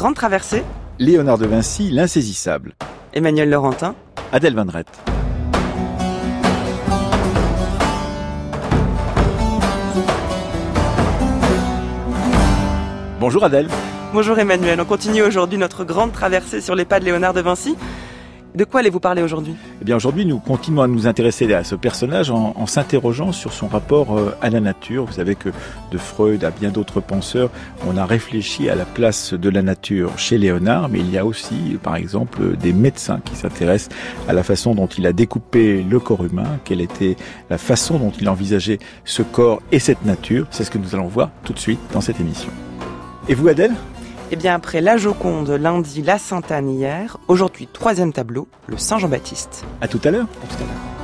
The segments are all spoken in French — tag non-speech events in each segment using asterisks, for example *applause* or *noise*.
grande traversée. Léonard de Vinci, l'insaisissable. Emmanuel Laurentin. Adèle Vendrette. Bonjour Adèle. Bonjour Emmanuel. On continue aujourd'hui notre grande traversée sur les pas de Léonard de Vinci. De quoi allez-vous parler aujourd'hui? Eh bien aujourd'hui nous continuons à nous intéresser à ce personnage en, en s'interrogeant sur son rapport euh, à la nature. Vous savez que de Freud à bien d'autres penseurs, on a réfléchi à la place de la nature chez Léonard, mais il y a aussi par exemple des médecins qui s'intéressent à la façon dont il a découpé le corps humain, quelle était la façon dont il envisageait ce corps et cette nature. C'est ce que nous allons voir tout de suite dans cette émission. Et vous Adèle? Eh bien, après la Joconde lundi, la Sainte-Anne hier, aujourd'hui, troisième tableau, le Saint-Jean-Baptiste. À tout à l'heure. À tout à l'heure.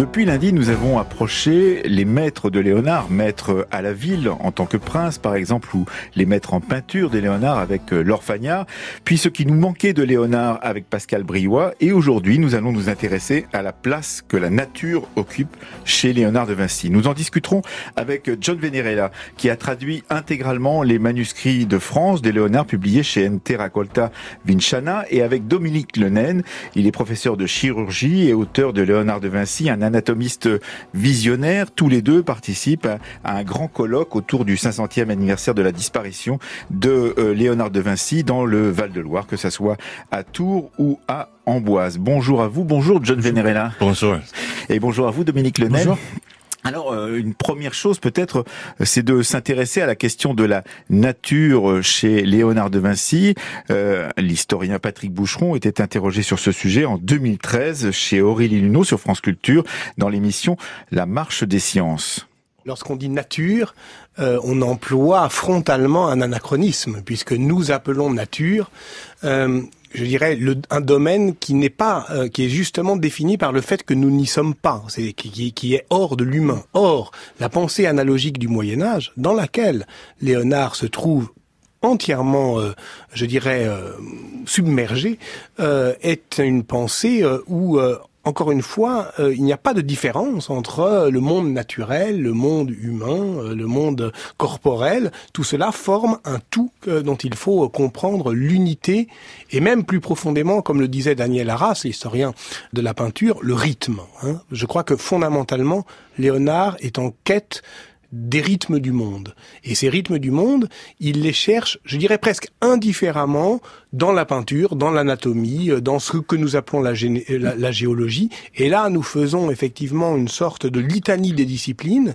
Depuis lundi, nous avons approché les maîtres de Léonard, maîtres à la ville en tant que prince par exemple, ou les maîtres en peinture de Léonard avec euh, l'Orfagnard, puis ce qui nous manquait de Léonard avec Pascal Briouat, et aujourd'hui nous allons nous intéresser à la place que la nature occupe chez Léonard de Vinci. Nous en discuterons avec John Venerella, qui a traduit intégralement les manuscrits de France des Léonard publiés chez NT Raccolta Vinciana, et avec Dominique Lenaine, il est professeur de chirurgie et auteur de Léonard de Vinci, un anatomiste visionnaire. Tous les deux participent à un grand colloque autour du 500e anniversaire de la disparition de euh, Léonard de Vinci dans le Val-de-Loire, que ce soit à Tours ou à Amboise. Bonjour à vous, bonjour John Venerella. Bonjour. Et bonjour à vous Dominique Lenel. Bonjour. Alors, euh, une première chose peut-être, euh, c'est de s'intéresser à la question de la nature euh, chez Léonard de Vinci. L'historien Patrick Boucheron était interrogé sur ce sujet en 2013 chez Aurélie Luneau sur France Culture dans l'émission La Marche des Sciences. Lorsqu'on dit nature, on emploie frontalement un anachronisme, puisque nous appelons nature, je dirais, un domaine qui n'est pas, euh, qui est justement défini par le fait que nous n'y sommes pas, c'est qui, qui, est hors de l'humain. Or, la pensée analogique du Moyen Âge, dans laquelle Léonard se trouve entièrement, euh, je dirais, euh, submergé, euh, est une pensée où encore une fois, euh, il n'y a pas de différence entre euh, le monde naturel, le monde humain, euh, le monde corporel. Tout cela forme un tout dont il faut comprendre l'unité et même plus profondément, comme le disait Daniel Arras, l'historien de la peinture, le rythme. hein. Je crois que fondamentalement, Léonard est en quête des rythmes du monde. Et ces rythmes du monde, il les cherche, je dirais presque indifféremment, dans la peinture, dans l'anatomie, euh, dans ce que nous appelons euh, la- la géologie. Et là, nous faisons effectivement une sorte de litanie des disciplines,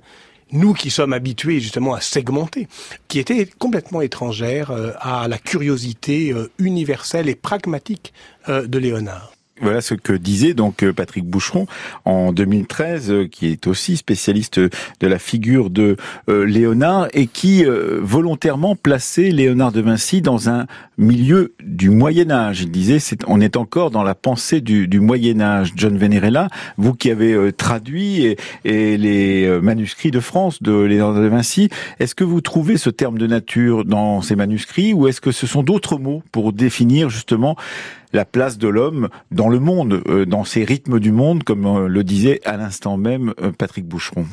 nous qui sommes habitués justement à segmenter, qui était complètement étrangère euh, à la curiosité universelle et pragmatique de Léonard. Voilà ce que disait donc euh, Patrick Boucheron en 2013, euh, qui est aussi spécialiste de la figure de euh, Léonard et qui euh, volontairement plaçait Léonard de Vinci dans un milieu du Moyen Âge. Il disait, on est encore dans la pensée du, Moyen Âge. John Venerella, vous qui avez euh, traduit et, les euh, manuscrits de France de Léonard de Vinci, est-ce que vous trouvez ce terme de nature dans ces manuscrits ou est-ce que ce sont d'autres mots pour définir justement la place de l'homme dans le monde, euh, dans ces rythmes du monde, comme euh, le disait à l'instant même euh, Patrick Boucheron.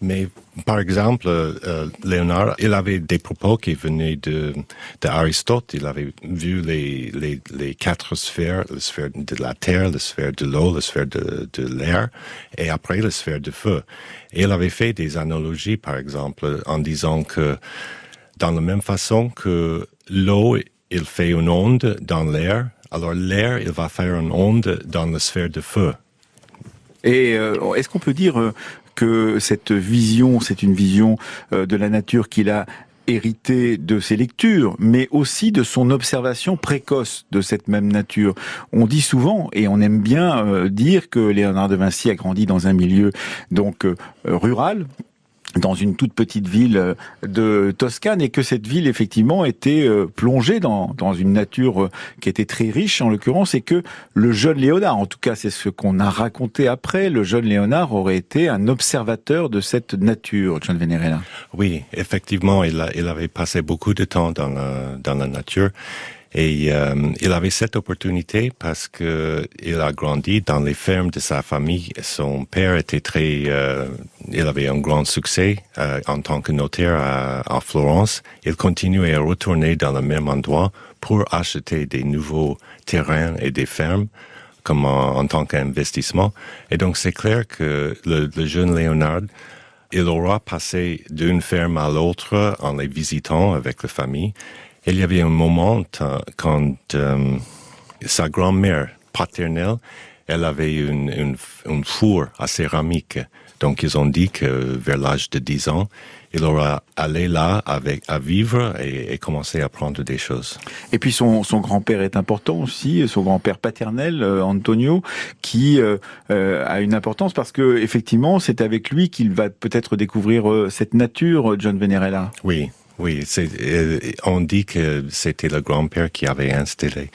Mais par exemple, euh, Léonard, il avait des propos qui venaient de d'Aristote. Il avait vu les, les, les quatre sphères, la sphère de la terre, la sphère de l'eau, la sphère de, de l'air, et après la sphère de feu. Et il avait fait des analogies, par exemple, en disant que dans la même façon que l'eau, il fait une onde dans l'air, alors l'air, il va faire une onde dans la sphère de feu. Et euh, est-ce qu'on peut dire euh, que cette vision, c'est une vision euh, de la nature qu'il a hérité de ses lectures, mais aussi de son observation précoce de cette même nature? On dit souvent, et on aime bien dire que Léonard de Vinci a grandi dans un milieu donc rural, dans une toute petite ville euh, de Toscane et que cette ville effectivement était euh, plongée dans, dans une nature euh, qui était très riche en l'occurrence et que le jeune Léonard, en tout cas c'est ce qu'on a raconté après, le jeune Léonard aurait été un observateur de cette nature, John Venerella. Oui, effectivement, il, a- il avait passé beaucoup de temps dans la, dans la nature. Et euh, il avait cette opportunité parce que il a grandi dans les fermes de sa famille. Son père était très, euh, il avait un grand succès euh, en tant que notaire à, à, Florence. Il continuait à retourner dans le même endroit pour acheter des nouveaux terrains et des fermes comme en, tant qu'investissement. Et donc c'est clair que le, le jeune Léonard il aura passé d'une ferme à l'autre en les visitant avec la famille. Il y avait un moment quand euh, sa grand-mère paternelle, elle avait une, une, une, four à céramique. Donc ils ont dit que vers l'âge de 10 ans, il aura allé là avec à vivre et, et commencer à apprendre des choses. Et puis son, son grand-père est important aussi, son grand-père paternel euh, Antonio, qui euh, euh, a une importance parce que effectivement c'est avec lui qu'il va peut-être découvrir euh, cette nature, John Venerella. Oui, oui, c'est, on dit que c'était le grand-père qui avait installé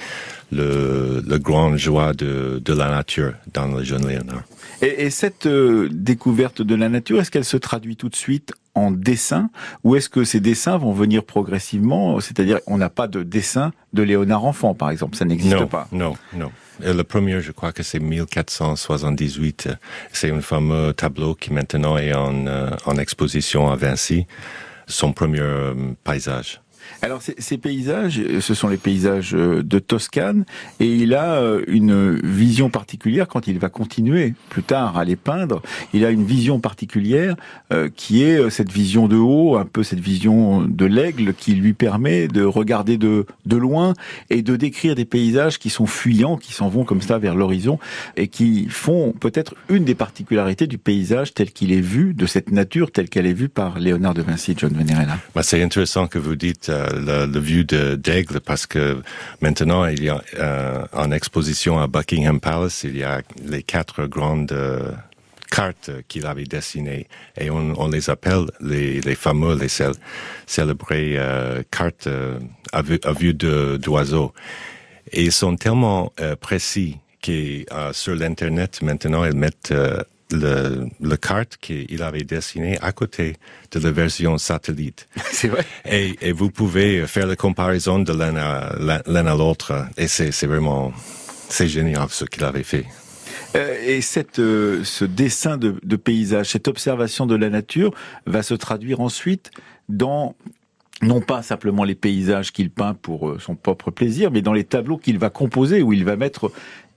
le, le grand joie de, de la nature dans le jeune Léonard. Et, et cette euh, découverte de la nature, est-ce qu'elle se traduit tout de suite en dessin? Ou est-ce que ces dessins vont venir progressivement? C'est-à-dire, on n'a pas de dessin de Léonard enfant, par exemple, ça n'existe pas. Non, non. Le premier, je crois que c'est 1478. C'est un fameux tableau qui maintenant est en, euh, en exposition à Vinci. Son premier euh, paysage. Alors ces paysages, ce sont les paysages euh, de Toscane, et il a euh, une vision particulière quand il va continuer plus tard à les peindre. Il a une vision particulière euh, qui est cette vision de haut, un peu cette vision de l'aigle qui lui permet de regarder de, de loin et de décrire des paysages qui sont fuyants, qui s'en vont comme ça vers l'horizon et qui font peut-être une des particularités du paysage tel qu'il est vu, de cette nature telle qu'elle est vue par Léonard de Vinci, John Venerella. Bah, C'est intéressant que vous dites le, vue d'aigle parce que maintenant il y a euh, en exposition à Buckingham Palace il y a les quatre grandes euh, cartes qu'il avait dessinées et on, on, les appelle les, les fameux les cél célébrées euh, cartes euh, à vue, à vue d'oiseaux et ils sont tellement euh, précis que euh, sur l'internet maintenant ils mettent le, le carte qu'il avait dessiné à côté de la version satellite. *laughs* C'est vrai. Et, et, vous pouvez faire la comparaison de l'un à, l'autre. Et c'est vraiment, c'est génial ce qu'il avait fait. Euh, et cette, euh, ce dessin de, de paysage, cette observation de la nature va se traduire ensuite dans non pas simplement les paysages qu'il peint pour son propre plaisir, mais dans les tableaux qu'il va composer, où il va mettre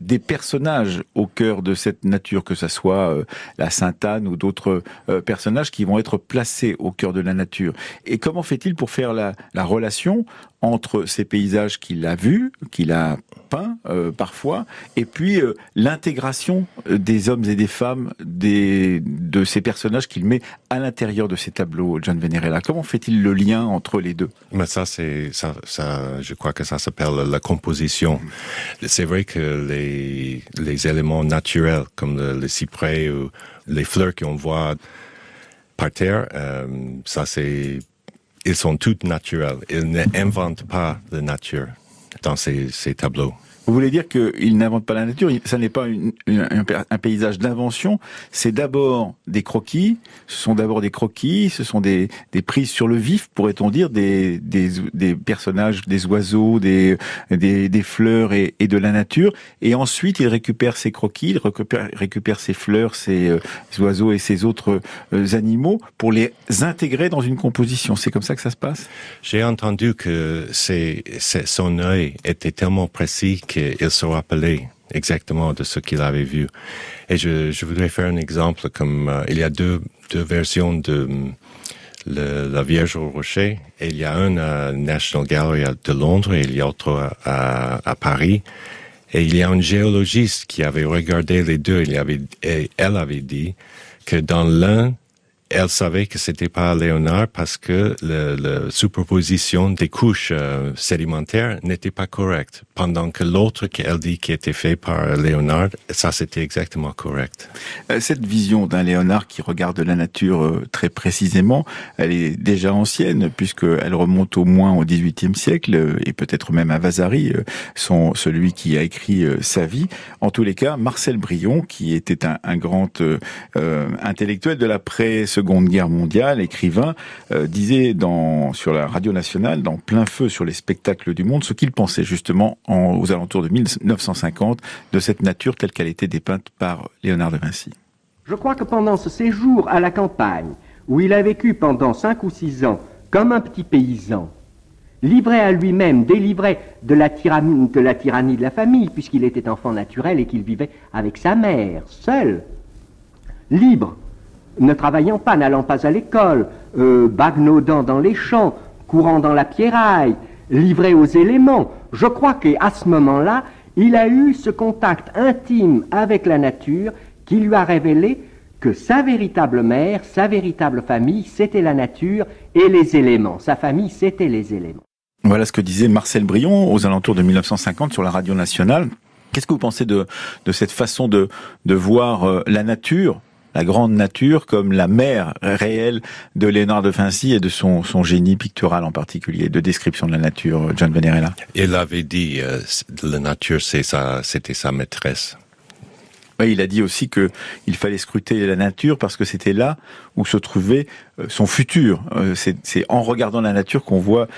des personnages au cœur de cette nature, que ce soit euh, la Sainte-Anne ou d'autres euh, personnages qui vont être placés au cœur de la nature. Et comment fait-il pour faire la relation entre ces paysages qu'il a vus, qu'il a peints euh, parfois, et puis euh, l'intégration des hommes et des femmes des, de ces personnages qu'il met à l'intérieur de ces tableaux, John Venerella. Comment fait-il le lien entre les deux? Mais ça, c'est ça, ça, je crois que ça s'appelle la composition. C'est vrai que les, les éléments naturels, comme le, cyprès ou les fleurs qu'on voit par terre, euh, ça c'est ils sont toutes naturelles. Ils n'inventent pas la nature dans ces, ces tableaux. Vous voulez dire qu'il n'invente pas la nature Ça n'est pas un paysage d'invention. C'est d'abord des croquis. Ce sont d'abord des croquis. Ce sont des, prises sur le vif, pourrait-on dire, des, personnages, des oiseaux, des, fleurs et, de la nature. Et ensuite, il récupère ces croquis, il récupère, récupère ces fleurs, ces, euh, oiseaux et ces autres euh, animaux pour les intégrer dans une composition. C'est comme ça que ça se passe? J'ai entendu que son œil était tellement précis qu'il se rappelait exactement de ce qu'il avait vu. Et je, voudrais faire un exemple comme euh, il y a deux, versions de le, la Vierge au Rocher. Il y a un à National Gallery de Londres et il y a autre à, Paris. Et il y a un géologiste qui avait regardé les deux. Et elle avait dit que dans l'un, elle savait que c'était pas Léonard parce que la superposition des couches euh, sédimentaires n'était pas correcte, pendant que l'autre qu'elle dit qui était fait par Léonard, ça c'était exactement correct. Cette vision d'un Léonard qui regarde la nature euh, très précisément, elle est déjà ancienne puisqu'elle remonte au moins au XVIIIe siècle euh, et peut-être même à Vasari, son, celui qui a écrit sa vie. En tous les cas, Marcel Brion, qui était un, grand euh, intellectuel de la presse Seconde Guerre mondiale, écrivain, euh, disait dans, sur la radio nationale, dans plein feu sur les spectacles du monde, ce qu'il pensait justement aux alentours de 1950 de cette nature telle qu'elle était dépeinte par Léonard de Vinci. Je crois que pendant ce séjour à la campagne, où il a vécu pendant cinq ou six ans comme un petit paysan, livré à lui-même, délivré de la, tyrannie, de la tyrannie de la famille, puisqu'il était enfant naturel et qu'il vivait avec sa mère, seul, libre, ne travaillant pas, n'allant pas à l'école, euh, bagnaudant dans les champs, courant dans la pierraille, livré aux éléments. Je crois qu'à ce moment-là, il a eu ce contact intime avec la nature qui lui a révélé que sa véritable mère, sa véritable famille, c'était la nature et les éléments. Sa famille, c'était les éléments. Voilà ce que disait Marcel Brion aux alentours de 1950 sur la radio nationale. Qu'est-ce que vous pensez de, cette façon de, de voir euh, la nature la grande nature comme la mère réelle de Léonard de Vinci et de son, son génie pictural en particulier, de description de la nature, John Venerella. Il avait dit, euh, la nature, c'est c'était sa maîtresse. il a dit aussi que il fallait scruter la nature parce que c'était là où se trouvait euh, son futur. Euh, c'est en regardant la nature qu'on voit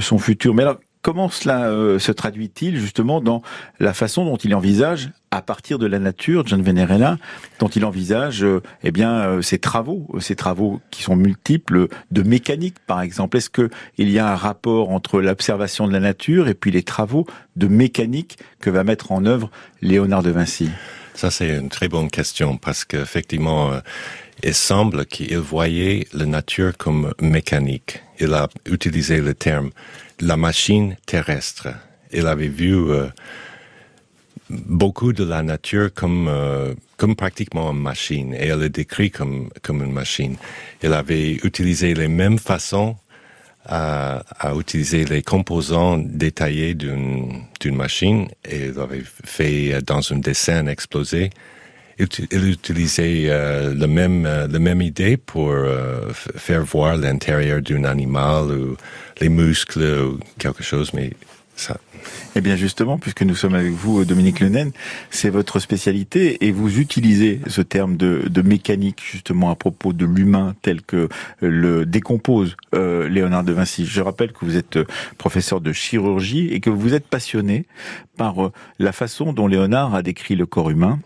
son futur. Mais alors, Comment cela euh, se traduit-il justement dans la façon dont il envisage, à partir de la nature, John Venerella, dont il envisage euh, eh bien euh, ses travaux, ses travaux qui sont multiples de mécanique par exemple? Est-ce que il y a un rapport entre l'observation de la nature et puis les travaux de mécanique que va mettre en œuvre Léonard de Vinci? Ça c'est une très bonne question parce qu'effectivement il semble qu'il voyait la nature comme mécanique. Il a utilisé le terme la machine terrestre. Il avait vu euh, beaucoup de la nature comme euh, comme pratiquement une machine et elle est décrit comme comme une machine. Il avait utilisé les mêmes façons à, à utiliser les composants détaillés d'une d'une machine et il avait fait dans un dessin explosé il utilisait euh, le même euh, la même idée pour euh, faire voir l'intérieur d'un animal ou les muscles ou quelque chose, mais ça. Eh bien justement, puisque nous sommes avec vous, Dominique Lenaine, c'est votre spécialité et vous utilisez ce terme de, de mécanique justement à propos de l'humain tel que le décompose euh, Léonard de Vinci. Je rappelle que vous êtes professeur de chirurgie et que vous êtes passionné par la façon dont Léonard a décrit le corps humain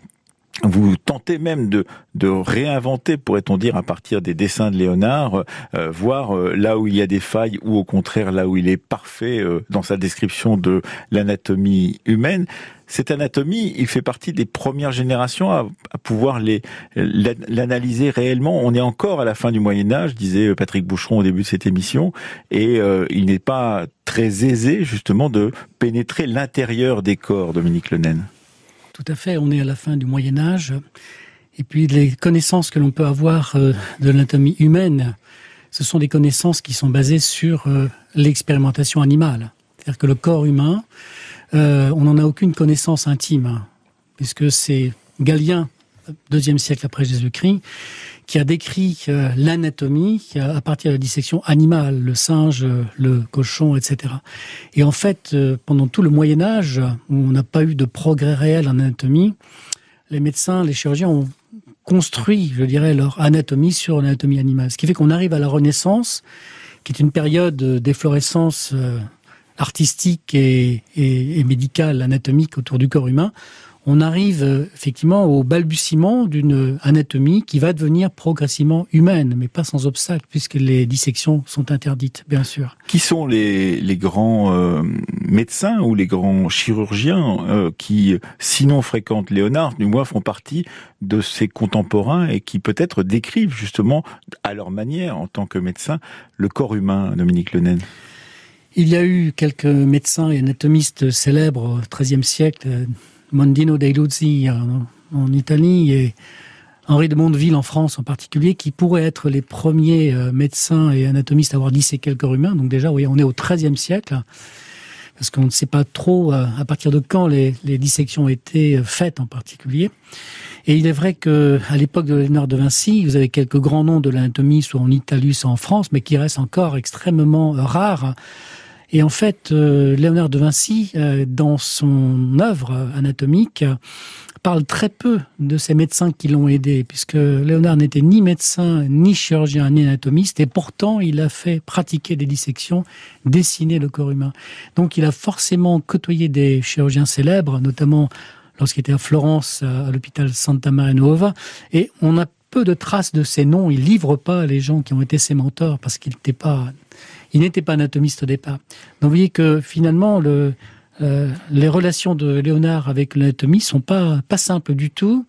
vous tentez même de, de réinventer, pourrait-on dire, à partir des dessins de Léonard, euh, voir euh, là où il y a des failles ou au contraire là où il est parfait euh, dans sa description de l'anatomie humaine. Cette anatomie, il fait partie des premières générations à, à pouvoir l'analyser réellement. On est encore à la fin du Moyen Âge, disait Patrick Boucheron au début de cette émission, et il n'est pas très aisé justement de pénétrer l'intérieur des corps, Dominique Lenaine. Tout à fait, on est à la fin du Moyen Âge. Et puis les connaissances que l'on peut avoir euh, de l'anatomie humaine, ce sont des connaissances qui sont basées sur euh, l'expérimentation animale. C'est-à-dire que le corps humain, euh, on n'en a aucune connaissance intime, hein, puisque c'est Galien, deuxième siècle après Jésus-Christ, qui a décrit euh, l'anatomie à partir de la dissection animale, le singe, le cochon, etc. Et en fait, euh, pendant tout le Moyen Âge, où on n'a pas eu de progrès réel en anatomie, les médecins, les chirurgiens ont construit, je dirais, leur anatomie sur l'anatomie animale. Ce qui fait qu'on arrive à la Renaissance, qui est une période d'efflorescence euh, artistique et, et médicale, anatomique autour du corps humain, on arrive euh, effectivement au balbutiement d'une anatomie qui va devenir progressivement humaine, mais pas sans obstacle, puisque les dissections sont interdites, bien sûr. Qui sont les, les grands euh, médecins ou les grands chirurgiens euh, qui, sinon fréquentent Léonard, du moins font partie de ses contemporains et qui peut-être décrivent justement à leur manière, en tant que médecins, le corps humain, Dominique Lenaine il y a eu quelques médecins et anatomistes célèbres au XIIIe siècle, Mondino dei Luzzi en, Italie et Henri de Mondeville en France en particulier, qui pourraient être les premiers euh, médecins et anatomistes à avoir disséqué le corps. Donc déjà, oui, on est au XIIIe siècle, parce qu'on ne sait pas trop euh, à partir de quand les, dissections ont été euh, faites en particulier. Et il est vrai que à l'époque de Léonard de Vinci, vous avez quelques grands noms de l'anatomie, soit en Italie, soit en France, mais qui restent encore extrêmement rares. Et en fait, Léonard de Vinci, dans son œuvre anatomique, parle très peu de ces médecins qui l'ont aidé, puisque Léonard n'était ni médecin, ni chirurgien, ni anatomiste, et pourtant il a fait pratiquer des dissections, dessiner le corps humain. Donc il a forcément côtoyé des chirurgiens célèbres, notamment lorsqu'il était à Florence, à l'hôpital Santa Maria Nuova, et on a peu de traces de ces noms. Il livre pas les gens qui ont été ses mentors parce qu'il n'était pas, il n'était pas anatomiste au départ. Donc vous voyez que finalement le euh, les relations de Léonard avec l'anatomie sont pas pas simples du tout,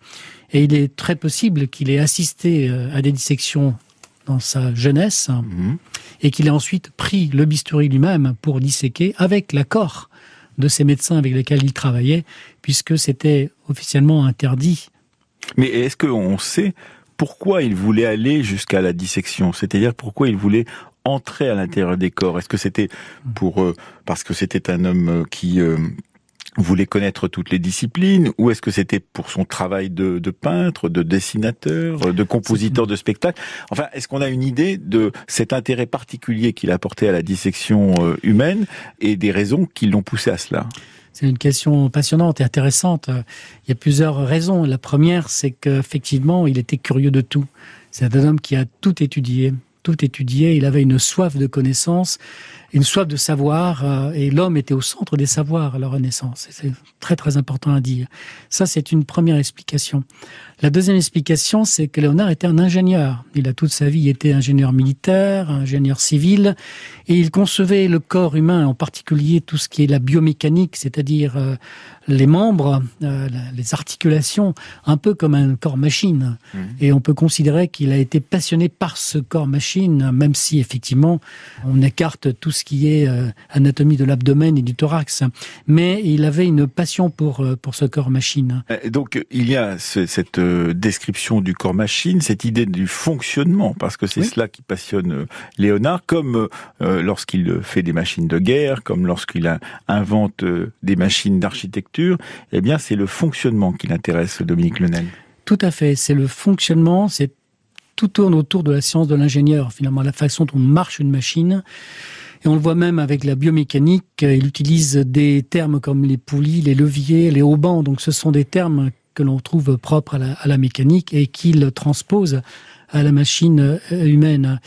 et il est très possible qu'il ait assisté euh, à des dissections dans sa jeunesse mhm. et qu'il ait ensuite pris le bistouri lui-même pour disséquer avec l'accord de ces médecins avec lesquels il travaillait, puisque c'était officiellement interdit. Mais est-ce qu'on sait pourquoi il voulait aller jusqu'à la dissection? C'est-à-dire pourquoi il voulait entrer à l'intérieur des corps Est-ce que c'était pour euh, parce que c'était un homme euh, qui euh, voulait connaître toutes les disciplines ou est-ce que c'était pour son travail de, peintre, de dessinateur, de compositeur de spectacle Enfin, est-ce qu'on a une idée de cet intérêt particulier qu'il a apporté à la dissection humaine et des raisons qui l'ont poussé à cela? C'est une question passionnante et intéressante. Il y a plusieurs raisons. La première, c'est qu'effectivement, il était curieux de tout. C'est un homme qui a tout étudié, tout étudié. Il avait une soif de connaissance, une soif de savoir, euh, et l'homme était au centre des savoirs à la Renaissance. C'est très très important à dire. Ça, c'est une première explication. La deuxième explication, c'est que Léonard était un ingénieur. Il a toute sa vie été ingénieur militaire, ingénieur civil, et il concevait le corps humain, en particulier tout ce qui est la biomécanique, c'est-à-dire euh, les membres, euh, les articulations, un peu comme un corps machine. Mmh. Et on peut considérer qu'il a été passionné par ce corps machine, même si effectivement on écarte tout ce qui est euh, anatomie de l'abdomen et du thorax. Mais il avait une passion pour pour ce corps machine. Donc il y a cette euh, description du corps machine, cette idée du fonctionnement, parce que c'est cela qui passionne euh, Léonard, comme euh, lorsqu'il fait des machines de guerre, comme lorsqu'il invente des machines d'architecture, eh bien c'est le fonctionnement qui l'intéresse, Dominique Lenel. Tout à fait, c'est le fonctionnement, c'est tout tourne autour de la science de l'ingénieur, finalement, la façon dont marche une machine. Et on le voit même avec la biomécanique, il utilise des termes comme les poulies, les leviers, les haubans. Donc ce sont des termes que l'on trouve propre à la, à la mécanique et qu'il transpose à la machine euh, humaine.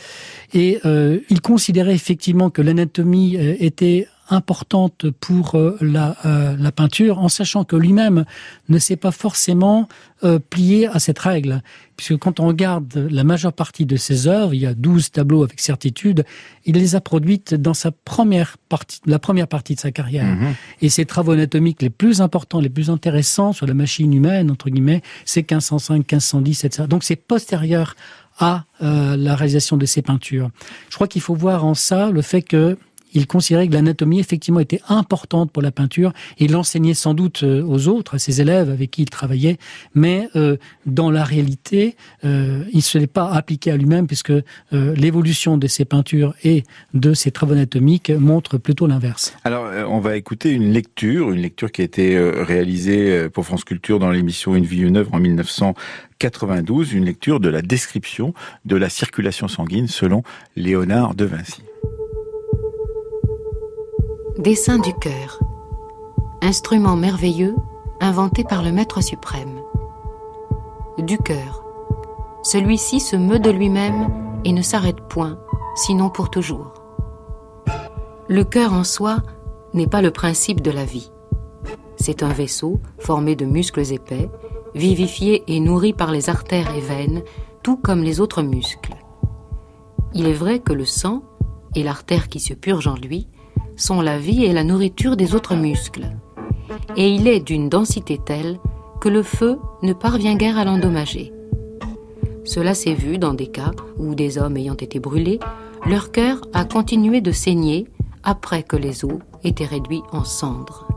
Et euh, il considérait effectivement que l'anatomie euh, était importante pour euh, la, euh, la, peinture, en sachant que lui-même ne s'est pas forcément euh, plié à cette règle. Puisque quand on regarde la majeure partie de ses œuvres, il y a 12 tableaux avec certitude, il les a produites dans sa première partie, la première partie de sa carrière. Mhm. Et ses travaux anatomiques les plus importants, les plus intéressants sur la machine humaine, entre guillemets, c'est 1505, 1510, etc. Donc c'est postérieur à la réalisation de ces peintures. Je crois qu'il faut voir en ça le fait que il considérait que l'anatomie effectivement était importante pour la peinture. Il l'enseignait sans doute euh, aux autres, à ses élèves avec qui il travaillait, mais euh, dans la réalité, euh, il ne se l'est pas appliqué à lui-même puisque l'évolution de ses peintures et de ses travaux anatomiques montre plutôt l'inverse. Alors, on va écouter une lecture, une lecture qui a été réalisée pour France Culture dans l'émission Une vie, une œuvre en 1992, une lecture de la description de la circulation sanguine selon Léonard de Vinci. Dessin du cœur. Instrument merveilleux inventé par le Maître suprême. Du cœur. Celui-ci se meut de lui-même et ne s'arrête point, sinon pour toujours. Le cœur en soi n'est pas le principe de la vie. C'est un vaisseau formé de muscles épais, vivifié et nourri par les artères et veines, tout comme les autres muscles. Il est vrai que le sang, et l'artère qui se purge en lui, sont la vie et la nourriture des autres muscles. Et il est d'une densité telle que le feu ne parvient guère à l'endommager. Cela s'est vu dans des cas où des hommes ayant été brûlés, leur cœur a continué de saigner après que les os étaient réduits en cendres.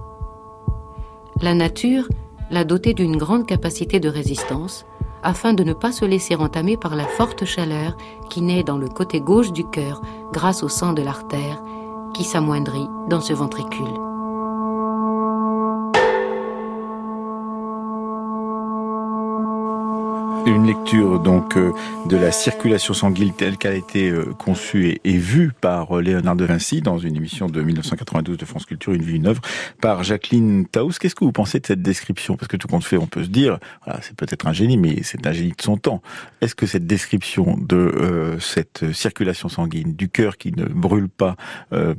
La nature l'a doté d'une grande capacité de résistance afin de ne pas se laisser entamer par la forte chaleur qui naît dans le côté gauche du cœur grâce au sang de l'artère qui s'amoindrit dans ce ventricule. Une lecture donc euh, de la circulation sanguine telle qu'elle a été euh, conçue et, vue par euh, Léonard de Vinci dans une émission de 1992 de France Culture, Une vie, une œuvre, par Jacqueline Taus. Qu'est-ce que vous pensez de cette description? Parce que tout compte fait, on peut se dire, c'est peut-être un génie, mais c'est un génie de son temps. Est-ce que cette description de cette circulation sanguine, du cœur qui ne brûle pas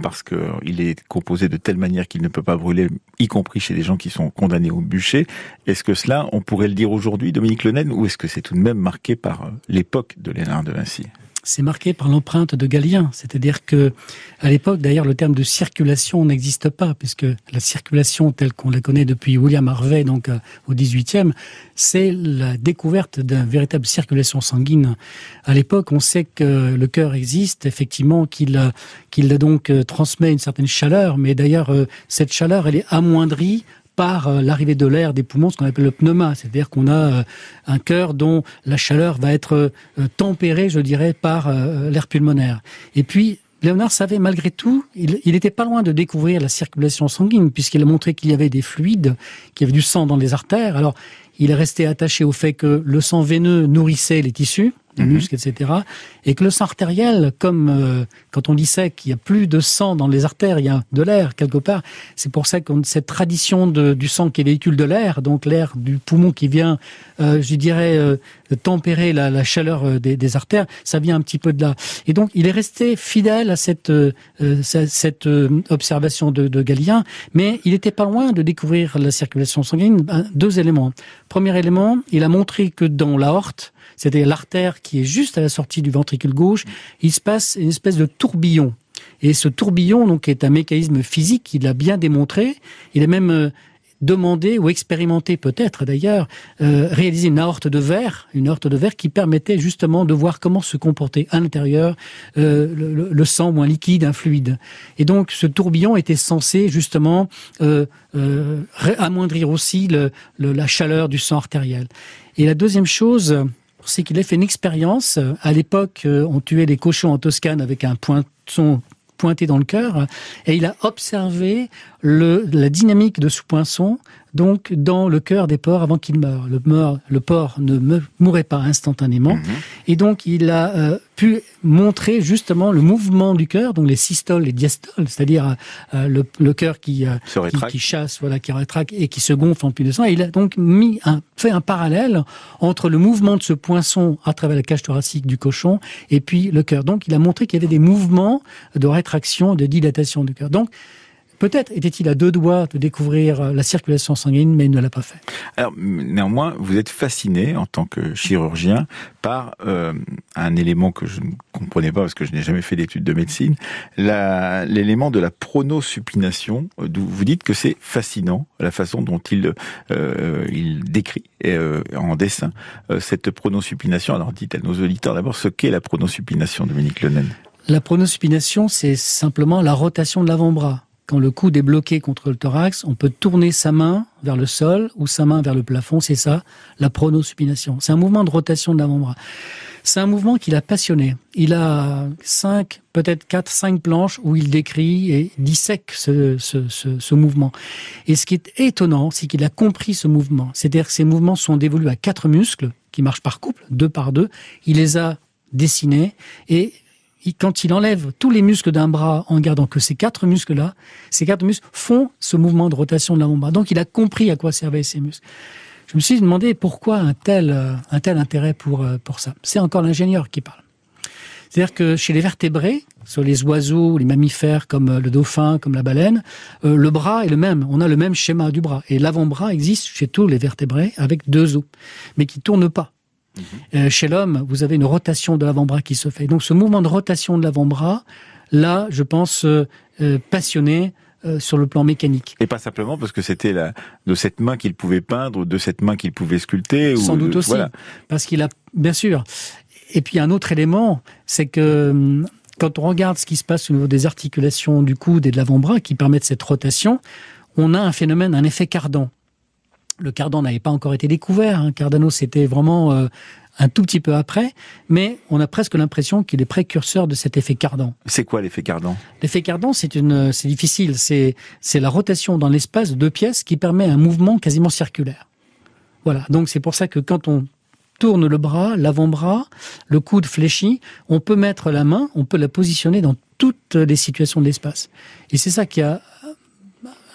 parce qu'il est composé de telle manière qu'il ne peut pas brûler, y compris chez des gens qui sont condamnés au bûcher, est-ce que cela, on pourrait le dire aujourd'hui, Dominique Lenaine, ou est-ce que c'est tout de même marqué par euh, l'époque de Léonard de Vinci c'est marqué par l'empreinte de Galien. C'est-à-dire que, à l'époque, d'ailleurs, le terme de circulation n'existe pas, puisque la circulation telle qu'on la connaît depuis William Harvey, donc euh, au XVIIIe, c'est la découverte d'une véritable circulation sanguine. À l'époque, on sait que le cœur existe, effectivement, qu'il qu'il donc euh, transmet une certaine chaleur, mais d'ailleurs, cette chaleur, elle est amoindrie par euh, l'arrivée de l'air des poumons, ce qu'on appelle le pneuma, c'est-à-dire qu'on a euh, un cœur dont la chaleur va être euh, tempérée, je dirais, par l'air pulmonaire. Et puis, Léonard savait malgré tout, il n'était pas loin de découvrir la circulation sanguine, puisqu'il a montré qu'il y avait des fluides, qu'il y avait du sang dans les artères. Alors, il est resté attaché au fait que le sang veineux nourrissait les tissus, mhm. muscles, etc. Et que le sang artériel, comme euh, quand on dit qu'il y a plus de sang dans les artères, il y a de l'air quelque part. C'est pour ça qu'on cette tradition de, du sang qui véhicule de l'air, donc l'air du poumon qui vient, euh, je dirais, euh, tempérer la, la chaleur des, des, artères, ça vient un petit peu de là. Et donc il est resté fidèle à cette cette observation de, de Galien, mais il était pas loin de découvrir la circulation sanguine. Deux éléments. Premier élément, il a montré que dans l'aorte c'est-à-dire l'artère qui est juste à la sortie du ventricule gauche, il se passe une espèce de tourbillon. Et ce tourbillon, donc, est un mécanisme physique, il a bien démontré. Il a même euh, demandé ou expérimenté peut-être d'ailleurs euh, réaliser une aorte de verre, une aorte de verre qui permettait justement de voir comment se comportait à l'intérieur euh, le, sang ou un liquide, un fluide. Et donc ce tourbillon était censé justement euh, amoindrir aussi la chaleur du sang artériel. Et la deuxième chose, c'est qu'il a fait une expérience. À l'époque, euh, on tuait les cochons en Toscane avec un poinçon pointé dans le cœur, et il a observé le, la dynamique de ce poinçon donc dans le cœur des porcs avant qu'il meure. Le, le porc ne mourait pas instantanément, mhm. et donc il a euh, pu montrer justement le mouvement du cœur, donc les systoles, les diastoles, c'est-à-dire euh, le, le cœur qui, euh, qui, chasse, voilà, qui rétracte et qui se gonfle en plus de sang. Et il a donc mis un, fait un parallèle entre le mouvement de ce poinçon à travers la cage thoracique du cochon et puis le cœur. Donc il a montré qu'il y avait des mouvements de rétraction, de dilatation du cœur. Donc Peut-être était-il à deux doigts de découvrir euh, la circulation sanguine, mais il ne l'a pas fait. Alors, néanmoins, vous êtes fasciné en tant que chirurgien par euh, un élément que je ne comprenais pas parce que je n'ai jamais fait d'études de médecine, l'élément de la pronosupination. Vous dites que c'est fascinant la façon dont il euh, il décrit en dessin cette pronosupination. Alors, dites à nos auditeurs d'abord ce qu'est la pronosupination, Dominique Lenen. La pronosupination, c'est simplement la rotation de l'avant-bras quand le coude est bloqué contre le thorax, on peut tourner sa main vers le sol ou sa main vers le plafond. C'est ça, la pronosupination. C'est un mouvement de rotation de l'avant-bras. C'est un mouvement qu'il a passionné. Il a cinq, peut-être quatre, cinq planches où il décrit et dissèque ce, ce, mouvement. Et ce qui est étonnant, c'est qu'il a compris ce mouvement. C'est-à-dire que ces mouvements sont dévolus à quatre muscles qui marchent par couple, deux par deux. Il les a dessinés et quand il enlève tous les muscles d'un bras en gardant que ces quatre muscles-là, ces quatre muscles font ce mouvement de rotation de l'avant-bras. Donc il a compris à quoi servaient ces muscles. Je me suis demandé pourquoi un tel, euh, un tel intérêt pour, euh, pour ça. C'est encore l'ingénieur qui parle. C'est-à-dire que chez les vertébrés, sur les oiseaux, les mammifères comme euh, le dauphin, comme la baleine, le bras est le même. On a le même schéma du bras. Et l'avant-bras existe chez tous les vertébrés avec deux os, mais qui tournent pas. Euh, chez l'homme, vous avez une rotation de l'avant-bras qui se fait. Donc ce mouvement de rotation de l'avant-bras, là, je pense, euh, euh, passionné sur le plan mécanique. Et pas simplement parce que c'était de cette main qu'il pouvait peindre, ou de cette main qu'il pouvait sculpter. Sans doute aussi, parce qu'il a, bien sûr. Et puis un autre élément, c'est que hum, quand on regarde ce qui se passe au niveau des articulations du coude et de l'avant-bras qui permettent cette rotation, on a un phénomène, un effet cardan le cardan n'avait pas encore été découvert. Hein. Cardano, c'était vraiment euh, un tout petit peu après, mais on a presque l'impression qu'il est précurseur de cet effet cardan. C'est quoi l'effet cardan? L'effet cardan, c'est une, c'est difficile. C'est, c'est la rotation dans l'espace de deux pièces qui permet un mouvement quasiment circulaire. Voilà. Donc c'est pour ça que quand on tourne le bras, l'avant-bras, le coude fléchi, on peut mettre la main, on peut la positionner dans toutes les situations de l'espace. Et c'est ça qui a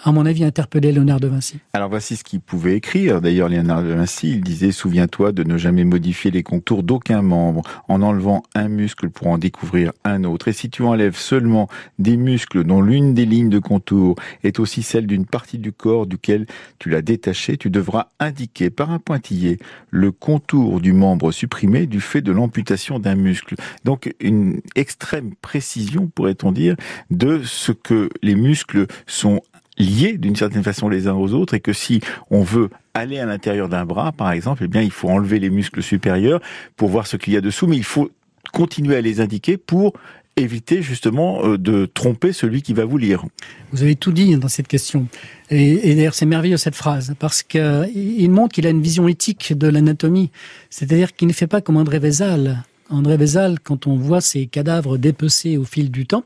à mon avis, interpellé Léonard de Vinci. Alors voici ce qu'il pouvait écrire. D'ailleurs, Léonard de Vinci, il disait, souviens-toi de ne jamais modifier les contours d'aucun membre en enlevant un muscle pour en découvrir un autre. Et si tu enlèves seulement des muscles dont l'une des lignes de contour est aussi celle d'une partie du corps duquel tu l'as détaché, tu devras indiquer par un pointillé le contour du membre supprimé du fait de l'amputation d'un muscle. Donc une extrême précision, pourrait-on dire, de ce que les muscles sont liés d'une certaine façon les uns aux autres et que si on veut aller à l'intérieur d'un bras, par exemple, eh bien, il faut enlever les muscles supérieurs pour voir ce qu'il y a dessous, mais il faut continuer à les indiquer pour éviter justement euh, de tromper celui qui va vous lire. Vous avez tout dit dans cette question. Et, d'ailleurs, c'est merveilleux cette phrase, parce qu'il montre qu'il a une vision éthique de l'anatomie. C'est-à-dire qu'il ne fait pas comme André Vézal. André Vézal, quand on voit ses cadavres dépecés au fil du temps...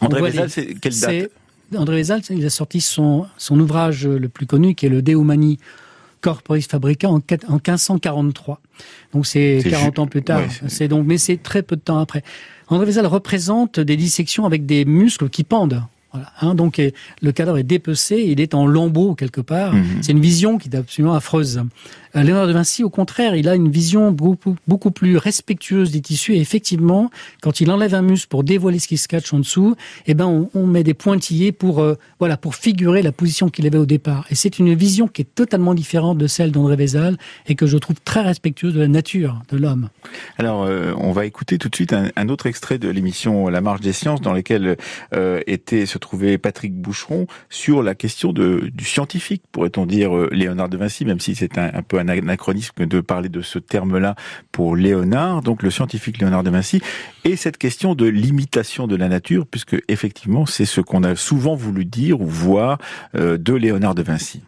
André Vézal, c'est quelle date? André Vézal, il a sorti son, son ouvrage le plus connu, qui est le De Humani Corporis Fabrica, en, en 1543. Donc c'est 40 ans plus tard. c'est donc, mais c'est très peu de temps après. André Vézal représente des dissections avec des muscles qui pendent. Voilà, hein, donc le cadavre est dépecé, il est en lambeaux quelque part. Mhm. C'est une vision qui est absolument affreuse. Euh, Léonard de Vinci, au contraire, il a une vision beaucoup, plus respectueuse des tissus. Et effectivement, quand il enlève un muscle pour dévoiler ce qui se cache en dessous, eh ben, on, met des pointillés pour, euh, voilà, pour figurer la position qu'il avait au départ. Et c'est une vision qui est totalement différente de celle d'André Vézal et que je trouve très respectueuse de la nature de l'homme. Alors, euh, on va écouter tout de suite un, autre extrait de l'émission La Marche des Sciences, dans lequel était se trouvait Patrick Boucheron sur la question du scientifique, pourrait-on dire Léonard de Vinci, même si c'est un, un peu un anachronisme de parler de ce terme-là pour Léonard, donc le scientifique Léonard de Vinci, et cette question de l'imitation de la nature, puisque effectivement c'est ce qu'on a souvent voulu dire ou voir euh, de Léonard de Vinci.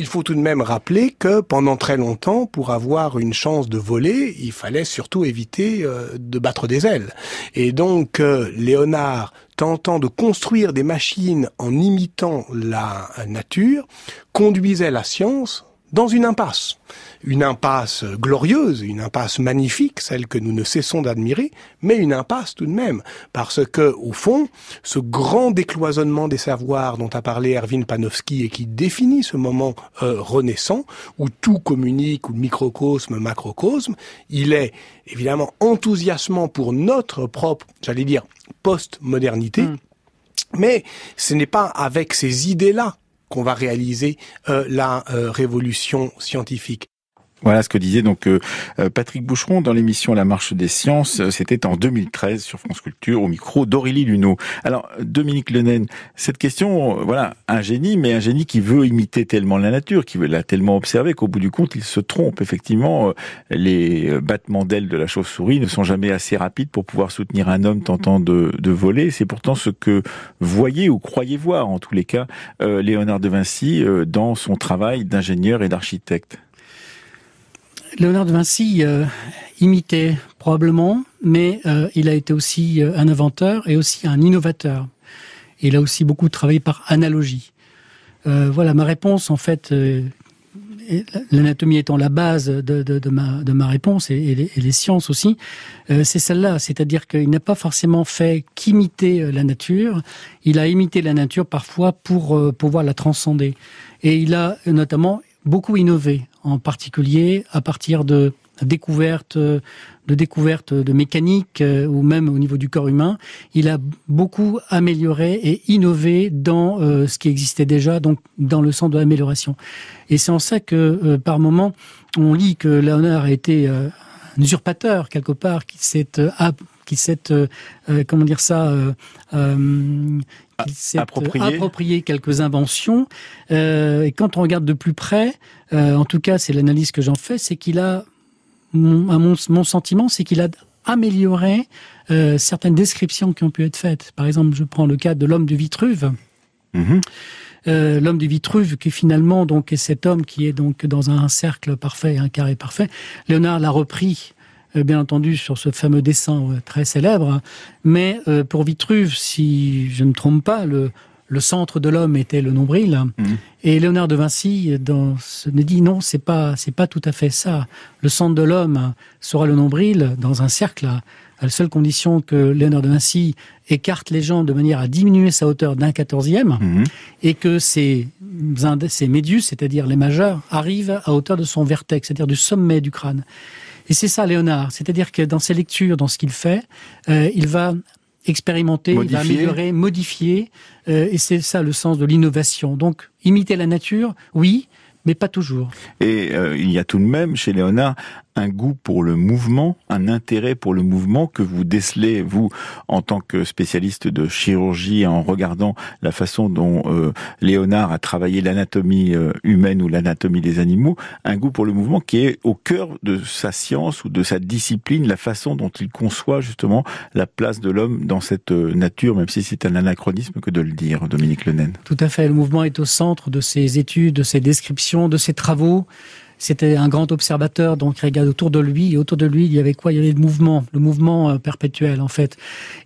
Il faut tout de même rappeler que pendant très longtemps, pour avoir une chance de voler, il fallait surtout éviter euh, de battre des ailes. Et donc, euh, Léonard, tentant de construire des machines en imitant la nature, conduisait la science dans une impasse. Une impasse glorieuse, une impasse magnifique, celle que nous ne cessons d'admirer, mais une impasse tout de même, parce que, au fond, ce grand décloisonnement des savoirs dont a parlé Erwin Panofsky et qui définit ce moment euh, renaissant, où tout communique, où microcosme, macrocosme, il est évidemment enthousiasmant pour notre propre, j'allais dire, post-modernité, mm. mais ce n'est pas avec ces idées-là qu'on va réaliser euh, la euh, révolution scientifique. Voilà ce que disait donc euh, euh, Patrick Boucheron dans l'émission La Marche des Sciences. Euh, c'était en 2013 sur France Culture au micro d'Aurélie Luneau. Alors Dominique Lenaine, cette question, voilà, un génie, mais un génie qui veut imiter tellement la nature, qui veut la tellement observer qu'au bout du compte, il se trompe. Effectivement, les battements d'ailes de la chauve-souris ne sont jamais assez rapides pour pouvoir soutenir un homme tentant de, de voler. C'est pourtant ce que voyez ou croyez voir, en tous les cas, Léonard de Vinci dans son travail d'ingénieur et d'architecte. Léonard de Vinci euh, imitait probablement, mais euh, il a été aussi euh, un inventeur et aussi un innovateur. Il a aussi beaucoup travaillé par analogie. voilà ma réponse en fait. L'anatomie étant la base de, ma, réponse et les, sciences aussi, c'est celle-là. C'est-à-dire qu'il n'a pas forcément fait qu'imiter la nature, il a imité la nature parfois pour pouvoir la transcender. Et il a notamment beaucoup innové, en particulier à partir de découvertes de de mécanique euh, ou même au niveau du corps humain, il a beaucoup amélioré et innové dans euh, ce qui existait déjà, donc dans le sens de l'amélioration. Et c'est en ça que euh, par moment on lit que Léonard a été un usurpateur quelque part qui s'est qui s'est comment dire ça il s'est approprié. quelques inventions. Euh, et quand on regarde de plus près, euh, en tout cas, c'est l'analyse que j'en fais, c'est qu'il a, mon, à mon, mon sentiment, c'est qu'il a amélioré euh, certaines descriptions qui ont pu être faites. Par exemple, je prends le cas de l'homme du Vitruve. Mm-hmm. Euh, l'homme du Vitruve, qui finalement donc est cet homme qui est donc dans un cercle parfait, un carré parfait. Léonard l'a repris euh, bien entendu sur ce fameux dessin euh, très célèbre. Mais euh, pour Vitruve, si je ne me trompe pas, le, le centre de l'homme était le nombril. Mhm. Et Léonard de Vinci dans, se dit non, c'est pas, c'est pas tout à fait ça. Le centre de l'homme sera le nombril dans un cercle, à la seule condition que Léonard de Vinci écarte les gens de manière à diminuer sa hauteur d'un quatorzième Mhm. et que ces médius, c'est-à-dire les majeurs, arrivent à hauteur de son vertex, c'est-à-dire du sommet du crâne. Et c'est ça, Léonard. C'est-à-dire que dans ses lectures, dans ce qu'il fait, euh, il va expérimenter, il va améliorer, modifier, euh, et c'est ça le sens de l'innovation. Donc, imiter la nature, oui, mais pas toujours. Et euh, il y a tout de même chez Léonard un goût pour le mouvement, un intérêt pour le mouvement que vous décelez, vous, en tant que spécialiste de chirurgie, en regardant la façon dont euh, Léonard a travaillé l'anatomie euh, humaine ou l'anatomie des animaux, un goût pour le mouvement qui est au cœur de sa science ou de sa discipline, la façon dont il conçoit justement la place de l'homme dans cette euh, nature, même si c'est un anachronisme que de le dire, Dominique Lenaine. Tout à fait. Le mouvement est au centre de ses études, de ses descriptions, de ses travaux. C'était un grand observateur, donc il regarde autour de lui. Et autour de lui, il y avait quoi? Il y avait le mouvement, le mouvement euh, perpétuel en fait.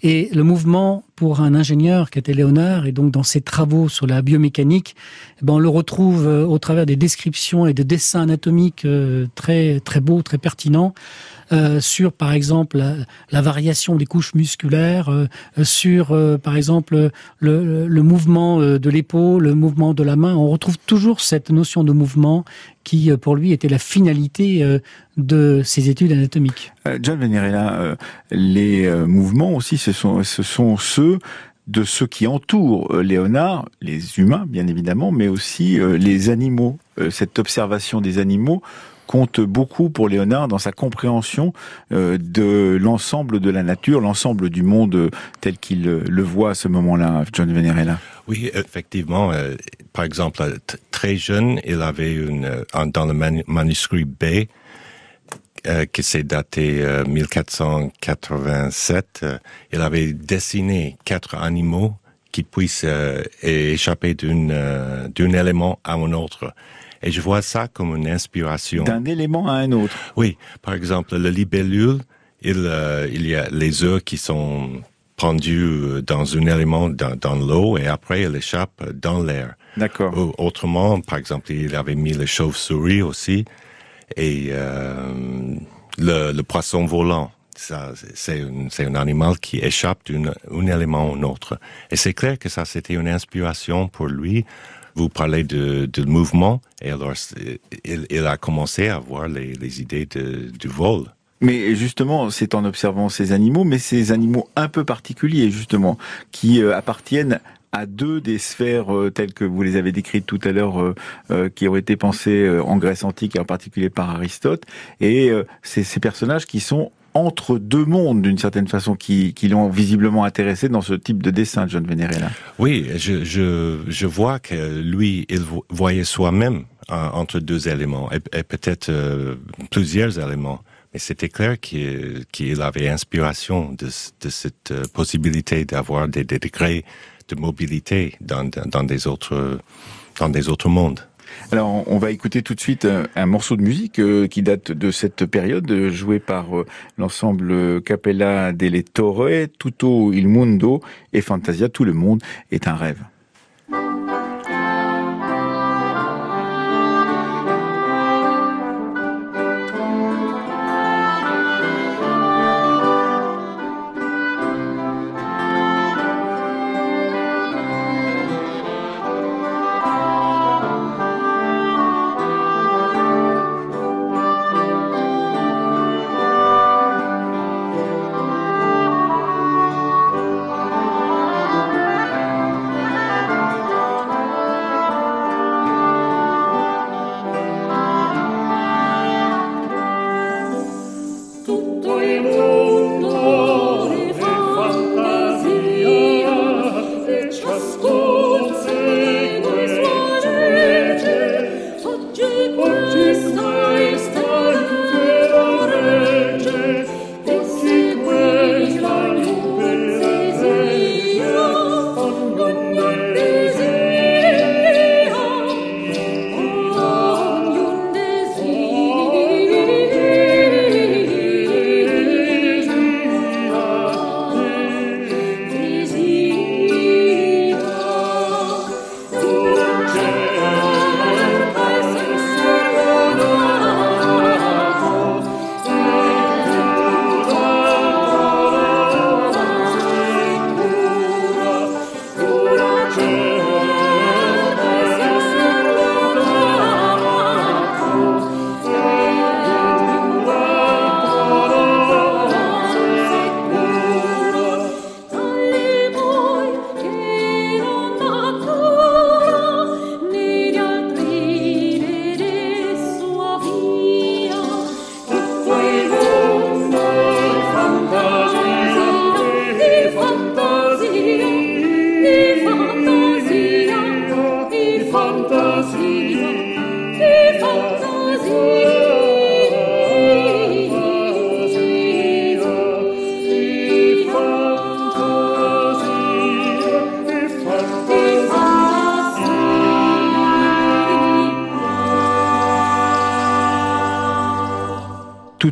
Et le mouvement, pour un ingénieur qui était Léonard, et donc dans ses travaux sur la biomécanique, eh ben, on le retrouve euh, au travers des descriptions et des dessins anatomiques euh, très très beaux, très pertinents. Euh, sur par exemple la, variation des couches musculaires, euh, sur euh, par exemple le, mouvement de l'épaule, le mouvement de la main. On retrouve toujours cette notion de mouvement qui pour lui était la finalité de ses études anatomiques. John Venerella, les mouvements aussi, ce sont, ce sont ceux de ceux qui entourent Léonard, les humains bien évidemment, mais aussi les animaux. Cette observation des animaux compte beaucoup pour Léonard dans sa compréhension euh, de l'ensemble de la nature, l'ensemble du monde euh, tel qu'il euh, le voit à ce moment-là, John Venerella. Oui, effectivement. par exemple, très jeune, il avait une un- dans le manu- manuscrit B qui s'est daté euh, 1487. euh, il avait dessiné quatre animaux qui puissent échapper d'un élément à un autre. Et je vois ça comme une inspiration. D'un élément à un autre. Oui, par exemple, le libellule, il, euh, il y a les œufs qui sont pendus euh, dans un élément dans, dans l'eau et après ils échappent dans l'air. D'accord. Ou Autrement, par exemple, il avait mis les chauves-souris aussi et euh, le, le poisson volant. C'est un, animal qui échappe d'un un élément à un autre. Et c'est clair que ça, c'était une inspiration pour lui. Vous parlez de, mouvement, et alors il, a commencé à avoir les, idées du vol. Mais justement, c'est en observant ces animaux, mais ces animaux un peu particuliers, justement, qui euh, appartiennent à deux des sphères euh, telles que vous les avez décrites tout à l'heure, euh, qui ont été pensées en Grèce antique et en particulier par Aristote. Et ces personnages qui sont entre deux mondes, d'une certaine façon, qui, l'ont visiblement intéressé dans ce type de dessin, John Venerella. Oui, je, vois que lui, il vo- voyait soi-même euh, entre deux éléments, et, peut-être euh, plusieurs éléments. Mais c'était clair qu'il avait inspiration de, cette euh, possibilité d'avoir des, degrés de mobilité dans des autres mondes. Alors, on- va écouter tout de suite un, un morceau de musique euh, qui date de cette période, euh, joué par euh, l'ensemble Capella delle Torre, Tutto il Mundo et Fantasia, tout le monde est un rêve.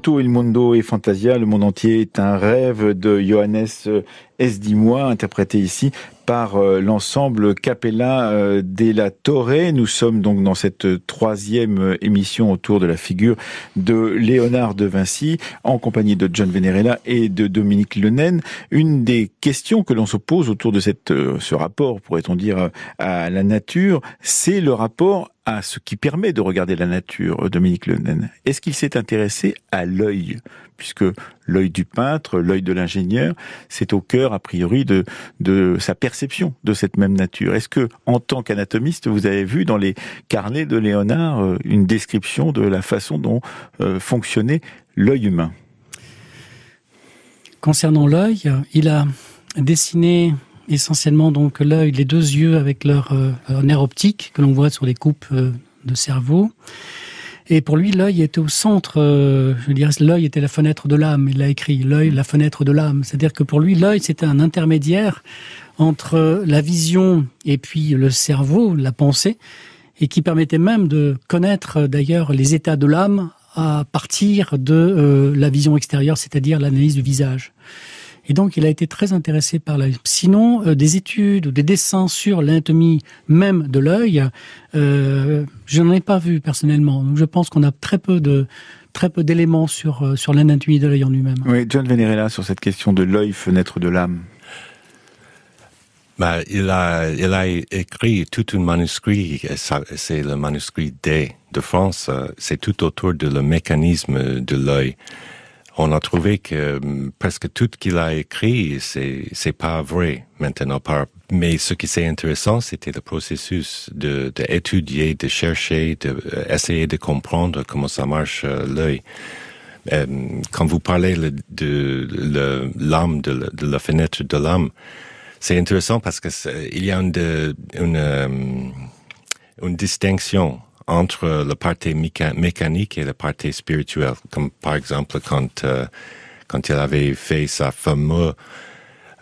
Tutto mondo et fantasia, le monde entier est un rêve de Johannes Esdimois, interprété ici par euh, l'ensemble Capella euh, della Torre. Nous sommes donc dans cette troisième émission autour de la figure de Léonard de Vinci, en compagnie de John Venerella et de Dominique Lenaine. Une des questions que l'on se pose autour de cette, euh, ce rapport, pourrait-on dire, à la nature, c'est le rapport à ce qui permet de regarder la nature, Dominique Lenaine. Est-ce qu'il s'est intéressé à l'œil? Puisque l'œil du peintre, l'œil de l'ingénieur, c'est au cœur, a priori, de, sa perception de cette même nature. Est-ce que, en tant qu'anatomiste, vous avez vu dans les carnets de Léonard euh, une description de la façon dont euh, fonctionnait l'œil humain? Concernant l'œil, il a dessiné essentiellement donc l'œil, les deux yeux avec leur, euh, nerf optique que l'on voit sur les coupes de cerveau. Et pour lui, l'œil était au centre, euh, je dirais, l'œil était la fenêtre de l'âme. Il l'a écrit, l'œil, la fenêtre de l'âme. C'est-à-dire que pour lui, l'œil, c'était un intermédiaire entre la vision et puis le cerveau, la pensée, et qui permettait même de connaître d'ailleurs les états de l'âme à partir de euh, la vision extérieure, c'est-à-dire l'analyse du visage. Et donc, il a été très intéressé par l'œil. Sinon, euh, des études ou des dessins sur l'anatomie même de l'œil, euh, je n'en ai pas vu personnellement. Donc, je pense qu'on a très peu de très peu d'éléments sur euh, sur l'anatomie de l'œil en lui-même. Oui, John Venerella sur cette question de l'œil, fenêtre de l'âme. Bah, il a il a écrit tout un manuscrit. C'est le manuscrit D de France. C'est tout autour de le mécanisme de l'œil on a trouvé que hum, presque tout qu'il a écrit, c'est c'est pas vrai maintenant. Par, mais ce qui est intéressant, c'était le processus de d'étudier, de, chercher, de, de comprendre comment ça marche euh, l'œil. Euh, quand vous parlez de, l'âme, de, de, la fenêtre de l'âme, c'est intéressant parce que il y a une, une, euh, une distinction entre la partie mécanique et la partie spirituelle. Comme par exemple quand euh, quand il avait fait sa fameux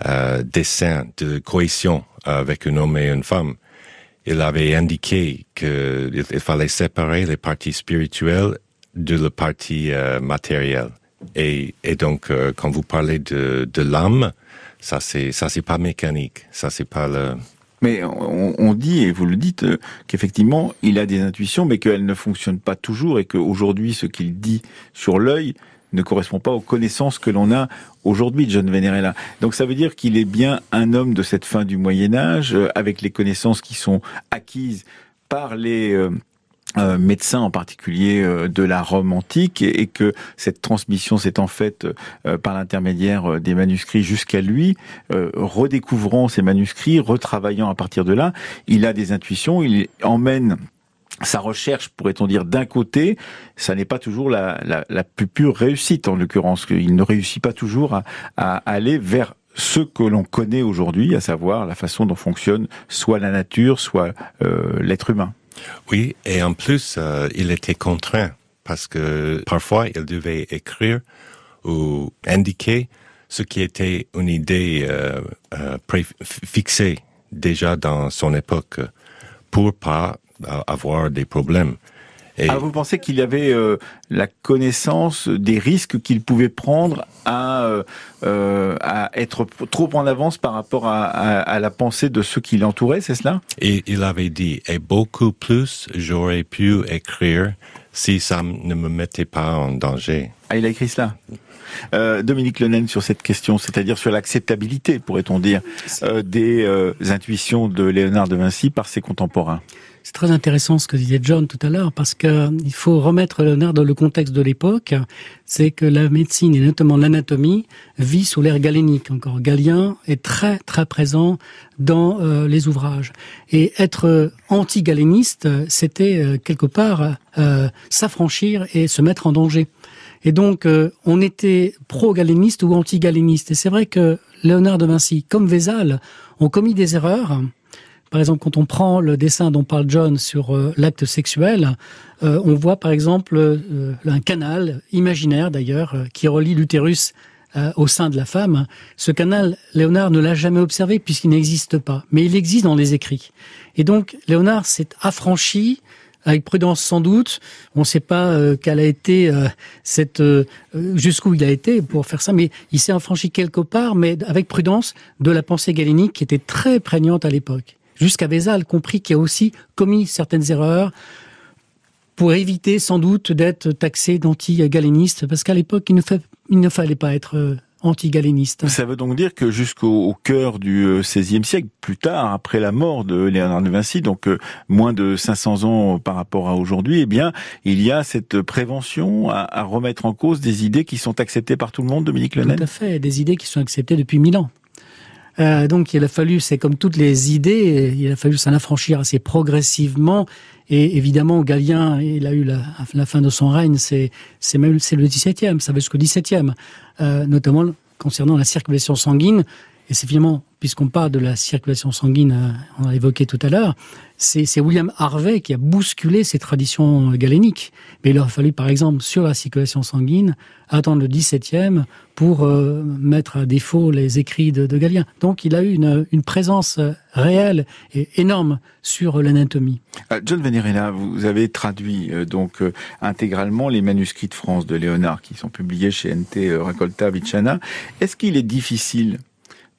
euh, dessin de cohésion avec un homme et une femme, il avait indiqué qu'il il fallait séparer les parties spirituelles de la partie euh, matérielle. Et, donc, quand vous parlez de, l'âme, ça c'est ça c'est pas mécanique, ça c'est pas mais on, dit, et vous le dites, euh, qu'effectivement, il a des intuitions, mais qu'elles ne fonctionnent pas toujours, et qu'aujourd'hui, ce qu'il dit sur l'œil ne correspond pas aux connaissances que l'on a aujourd'hui, John Venerella. Donc ça veut dire qu'il est bien un homme de cette fin du Moyen Âge, euh, avec les connaissances qui sont acquises par les euh, euh, médecin en particulier euh, de la Rome antique et, que cette transmission s'est en fait euh, par l'intermédiaire des manuscrits jusqu'à lui, redécouvrant ces manuscrits, retravaillant à partir de là, il a des intuitions, il emmène sa recherche, pourrait-on dire, d'un côté, ça n'est pas toujours la, la, plus pure réussite, en l'occurrence, il ne réussit pas toujours à, à aller vers ce que l'on connaît aujourd'hui, à savoir la façon dont fonctionne soit la nature, soit l'être humain. Oui, et en plus, euh, il était contraint parce que parfois il devait écrire ou indiquer ce qui était une idée euh, euh, fixée déjà dans son époque pour pas avoir des problèmes. Et... Ah, vous pensez qu'il avait euh, la connaissance des risques qu'il pouvait prendre à, euh, euh, à être trop en avance par rapport à, à, à la pensée de ceux qui l'entouraient, c'est cela? Et il avait dit, et beaucoup plus j'aurais pu écrire si ça ne me mettait pas en danger. Ah, il a écrit cela? Euh, Dominique Lenaine sur cette question, c'est-à-dire sur l'acceptabilité, pourrait-on dire, euh, des euh, intuitions de Léonard de Vinci par ses contemporains. C'est très intéressant ce que disait John tout à l'heure, parce que il faut remettre Léonard dans le contexte de l'époque. C'est que la médecine et notamment l'anatomie vit sous l'ère galénique. Encore Galien est très très présent dans euh, les ouvrages. Et être anti-galéniste, c'était euh, quelque part euh, s'affranchir et se mettre en danger. Et donc, on était pro-galéniste ou anti-galéniste. Et c'est vrai que Léonard de Vinci, comme Vézal, ont commis des erreurs Par exemple, quand on prend le dessin dont parle John sur euh, l'acte sexuel, euh, on voit par exemple euh, un canal imaginaire d'ailleurs qui relie l'utérus au sein de la femme. Ce canal, Léonard ne l'a jamais observé puisqu'il n'existe pas, mais il existe dans les écrits. Et donc, Léonard s'est affranchi avec prudence sans doute. On ne sait pas euh, quelle a été cette jusqu'où il a été pour faire ça, mais il s'est affranchi quelque part, mais avec prudence de la pensée galénique qui était très prégnante à l'époque jusqu'à Vézal, compris qu'il a aussi commis certaines erreurs pour éviter sans doute d'être taxé d'anti-galéniste, parce qu'à l'époque, il, il, ne fallait pas être euh, anti-galéniste. Ça veut donc dire que jusqu'au cœur du XVIe euh, siècle, plus tard, après la mort de Léonard de Vinci, donc euh, moins de 500 ans par rapport à aujourd'hui, eh bien, il y a cette prévention à, à, remettre en cause des idées qui sont acceptées par tout le monde, Dominique Lenel? Tout à fait, des idées qui sont acceptées depuis mille ans. Euh, donc il a fallu, c'est comme toutes les idées, il a fallu s'en affranchir assez progressivement. Et évidemment, Galien, il a eu la, fin de son règne, c'est même c'est le 17e, ça va jusqu'au 17e, euh, notamment concernant la circulation sanguine. Et c'est finalement, puisqu'on parle de la circulation sanguine, euh, on l'a évoqué tout à l'heure, c'est William Harvey qui a bousculé ces traditions galéniques. Mais il aurait fallu, par exemple, sur la circulation sanguine, attendre le 17e pour euh, mettre à défaut les écrits de, Galien. Donc il a eu une, présence réelle et énorme sur l'anatomie. Euh, John Venerella, vous avez traduit euh, donc intégralement les manuscrits de France de Léonard qui sont publiés chez NT Racolta Vichana. Est-ce qu'il est difficile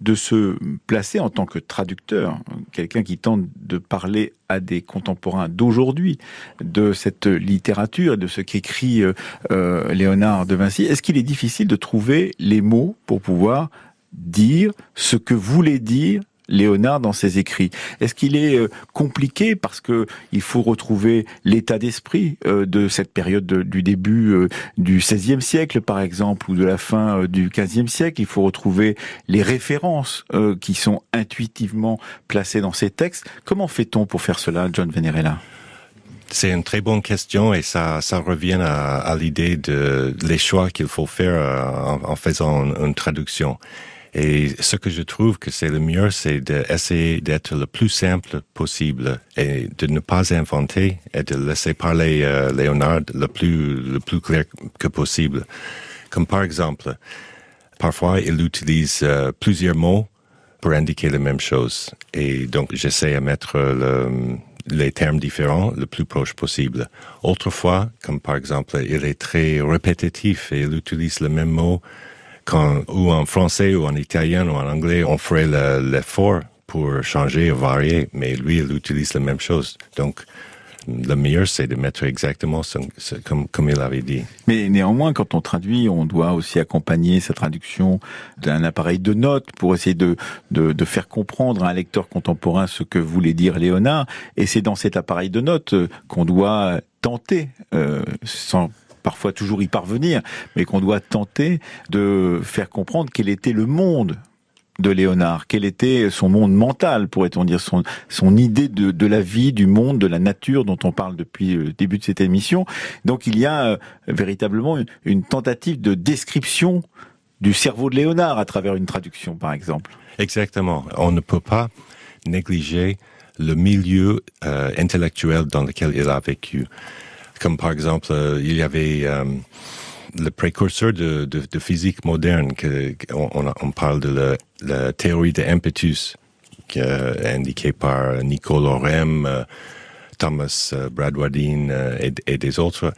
de se placer en tant que traducteur, quelqu'un qui tente de parler à des contemporains d'aujourd'hui de cette littérature et de ce qu'écrit euh, euh, Léonard de Vinci. Est-ce qu'il est difficile de trouver les mots pour pouvoir dire ce que voulait dire Léonard dans ses écrits. Est-ce qu'il est euh, compliqué parce que il faut retrouver l'état d'esprit euh, de cette période du début euh, du XVIe siècle, par exemple, ou de la fin du XVe siècle? Il faut retrouver les références qui sont intuitivement placées dans ces textes. Comment fait-on pour faire cela, John Venerella? C'est une très bonne question et ça, revient à, l'idée de les choix qu'il faut faire en, faisant une traduction. Et ce que je trouve que c'est le mieux, c'est d'essayer d'être le plus simple possible et de ne pas inventer et de laisser parler euh, Léonard le plus, le plus clair que possible. Comme par exemple, parfois il utilise euh, plusieurs mots pour indiquer la même chose. Et donc j'essaie de mettre le, les termes différents le plus proche possible. Autrefois, comme par exemple, il est très répétitif et il utilise le même mot quand, ou en français ou en italien ou en anglais, on ferait l'effort pour changer varier, mais lui, il utilise la même chose. Donc, le meilleur, c'est de mettre exactement comme, il avait dit. Mais néanmoins, quand on traduit, on doit aussi accompagner sa traduction d'un appareil de notes pour essayer de, de, de, faire comprendre à un lecteur contemporain ce que voulait dire Léonard. Et c'est dans cet appareil de notes qu'on doit tenter, euh, sans parfois toujours y parvenir, mais qu'on doit tenter de faire comprendre quel était le monde de Léonard, quel était son monde mental, pourrait-on dire, son, idée de, la vie, du monde, de la nature dont on parle depuis le début de cette émission. Donc il y a euh, véritablement une, une, tentative de description du cerveau de Léonard à travers une traduction, par exemple. Exactement. On ne peut pas négliger le milieu euh, intellectuel dans lequel il a vécu. Comme par exemple, euh, il y avait euh, le précurseur de, physique moderne, on, parle de la, théorie de impetus, est indiquée par Nicole euh, Thomas euh, Bradwardine euh, et, des autres.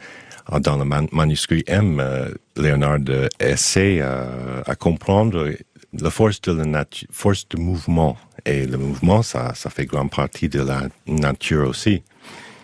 Dans le man manuscrit M, euh, Léonard essaie à comprendre la force de la nature, force de mouvement. Et le mouvement, ça fait grande partie de la nature aussi.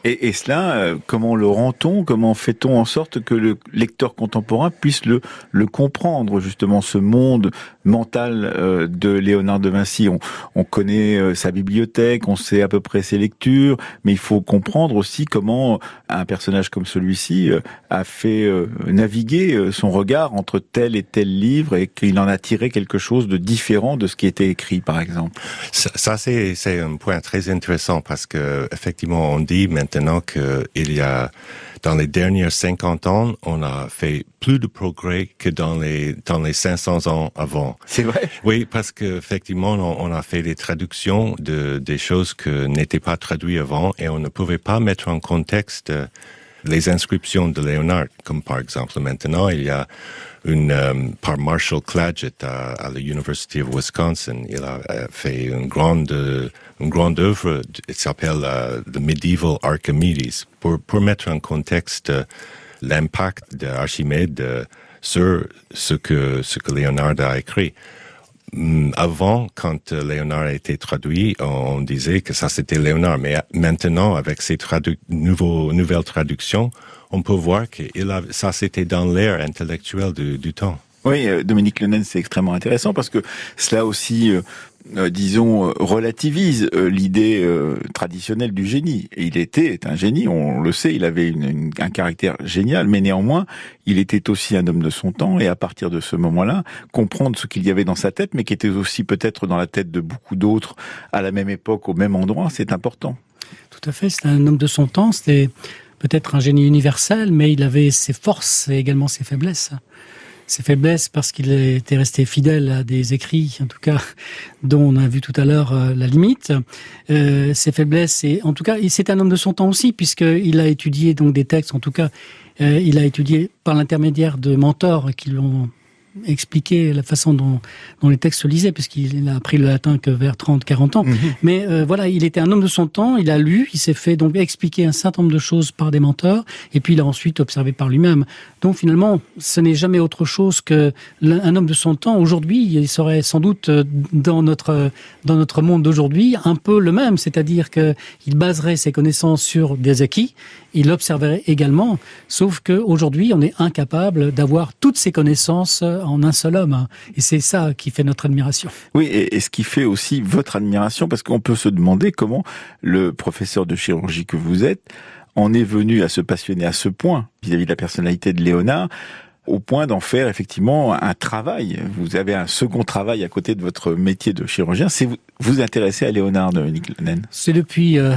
Et, et cela, euh, comment le rend-on? Comment fait-on en sorte que le lecteur contemporain puisse le, le comprendre, justement, ce monde mental euh, de Léonard de Vinci? On, on connaît euh, sa bibliothèque, on sait à peu près ses lectures, mais il faut comprendre aussi comment un personnage comme celui-ci a fait naviguer son regard entre tel et tel livre et qu'il en a tiré quelque chose de différent de ce qui était écrit, par exemple. Ça, ça c'est un point très intéressant parce que effectivement, on dit maintenant qu'il y a dans les dernières 50 ans, on a fait plus de progrès que dans les dans les 500 ans avant. C'est vrai? Oui, parce que effectivement, on, a fait des traductions de des choses que n'étaient pas traduites avant, et on ne pouvait pas mettre en contexte les inscriptions de Léonard, comme par exemple maintenant il y a une euh, par Marshall Clagett à, à l'University of Wisconsin. Il a euh, fait une grande une grande œuvre, il s'appelle uh, The Medieval Archimedes, pour, mettre en contexte uh, l'impact d'Archimède uh, sur ce que, ce Léonard a écrit. Mm, avant, quand Léonard a été traduit, on disait que ça c'était Léonard, mais maintenant, avec ces nouvelles traductions, on peut voir que ça c'était dans l'air intellectuel du, temps. Oui, euh, Dominique Lenin, c'est extrêmement intéressant parce que cela aussi euh, disons, euh, relativise euh, l'idée traditionnelle du génie. Et il était un génie, on le sait, il avait un caractère génial, mais néanmoins, il était aussi un homme de son temps, et à partir de ce moment-là, comprendre ce qu'il y avait dans sa tête, mais qui était aussi peut-être dans la tête de beaucoup d'autres à la même époque, au même endroit, c'est important. Tout à fait, c'est un homme de son temps, c'était peut-être un génie universel, mais il avait ses forces et également ses faiblesses ses faiblesses parce qu'il était resté fidèle à des écrits, en tout cas, dont on a vu tout à l'heure euh, la limite. Euh, ses faiblesses, et en tout cas, c'est un homme de son temps aussi, puisqu'il a étudié donc des textes, en tout cas, euh, il a étudié par l'intermédiaire de mentors qui l'ont expliquer la façon dont, dont les textes se lisaient, puisqu'il a appris le latin que vers 30, 40 ans. Mhm. Mais euh, voilà, il était un homme de son temps, il a lu, il s'est fait donc expliquer un certain nombre de choses par des menteurs, et puis il a ensuite observé par lui-même. Donc finalement, ce n'est jamais autre chose que un homme de son temps. Aujourd'hui, il serait sans doute euh, dans notre dans notre monde d'aujourd'hui un peu le même, c'est-à-dire qu'il baserait ses connaissances sur des acquis, il observerait également, sauf qu'aujourd'hui, on est incapable d'avoir toutes ces connaissances en un seul homme. Hein. Et c'est ça qui fait notre admiration. Oui, et, ce qui fait aussi votre admiration, parce qu'on peut se demander comment le professeur de chirurgie que vous êtes en est venu à se passionner à ce point vis-à-vis de la personnalité de Léonard au point d'en faire effectivement un travail. Vous avez un second travail à côté de votre métier de chirurgien. C'est vous vous intéressez à Léonard de Nicklenen C'est depuis euh,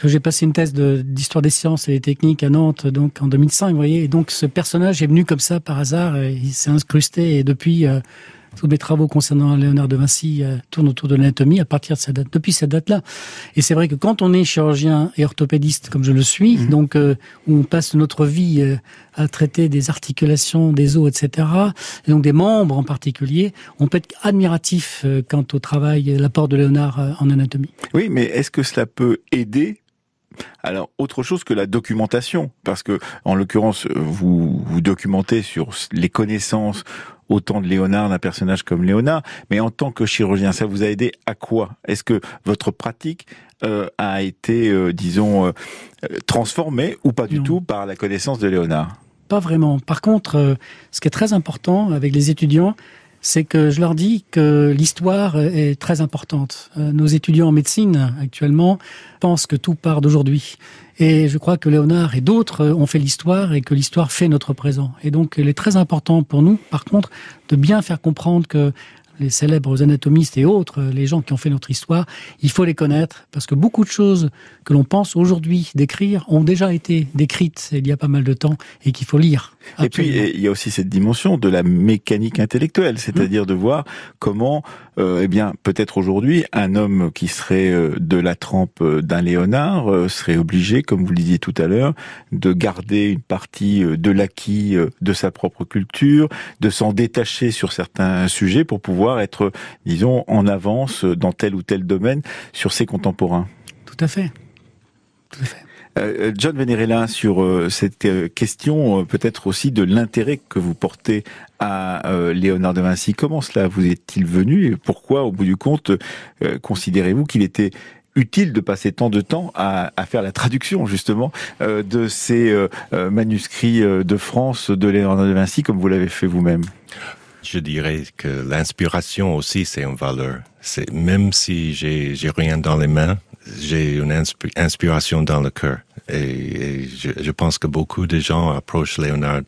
que j'ai passé une thèse d'histoire des sciences et des techniques à Nantes, donc en 2005, vous voyez. Et donc ce personnage est venu comme ça par hasard, il s'est incrusté et depuis. Euh, tous mes travaux concernant Léonard de Vinci euh, tournent autour de l'anatomie à partir de cette date, depuis cette date-là. Et c'est vrai que quand on est chirurgien et orthopédiste, comme je le suis, mhm. donc euh, où on passe notre vie euh, à traiter des articulations, des os, etc., et donc des membres en particulier, on peut être admiratif quant au travail, l'apport de Léonard en anatomie. Oui, mais est-ce que cela peut aider? Alors, autre chose que la documentation, parce que, en l'occurrence, vous vous documentez sur les connaissances autant de Léonard, d'un personnage comme Léonard, mais en tant que chirurgien, ça vous a aidé à quoi? Est-ce que votre pratique euh, a été, euh, disons, euh, transformée ou pas du tout par la connaissance de Léonard? Pas vraiment. Par contre, ce qui est très important avec les étudiants, c'est que je leur dis que l'histoire est très importante. Nos étudiants en médecine actuellement pensent que tout part d'aujourd'hui. Et je crois que Léonard et d'autres ont fait l'histoire et que l'histoire fait notre présent. Et donc, il est très important pour nous, par contre, de bien faire comprendre que les célèbres anatomistes et autres, les gens qui ont fait notre histoire, il faut les connaître parce que beaucoup de choses que l'on pense aujourd'hui d'écrire ont déjà été décrites il y a pas mal de temps et qu'il faut lire. Et puis il y a aussi cette dimension de la mécanique intellectuelle, c'est-à-dire de voir comment, euh, eh bien, peut-être aujourd'hui, un homme qui serait euh, de la trempe euh, d'un Léonard euh, serait obligé, comme vous le disiez tout à l'heure, de garder une partie de l'acquis de sa propre culture, de s'en détacher sur certains sujets pour pouvoir être, disons, en avance dans tel ou tel domaine sur ses contemporains. Tout à fait. Tout à fait. Euh, euh, John Venerella, sur euh, cette question peut-être aussi de l'intérêt que vous portez à Léonard de Vinci, comment cela vous est-il venu et pourquoi, au bout du compte, considérez-vous qu'il était utile de passer tant de temps à, à faire la traduction justement de ces manuscrits de France de Léonard de Vinci comme vous l'avez fait vous-même? Je dirais que l'inspiration aussi c'est une valeur. C'est même si j'ai j'ai rien dans les mains, j'ai une inspiration dans le cœur. Et, je, pense que beaucoup de gens approchent Léonard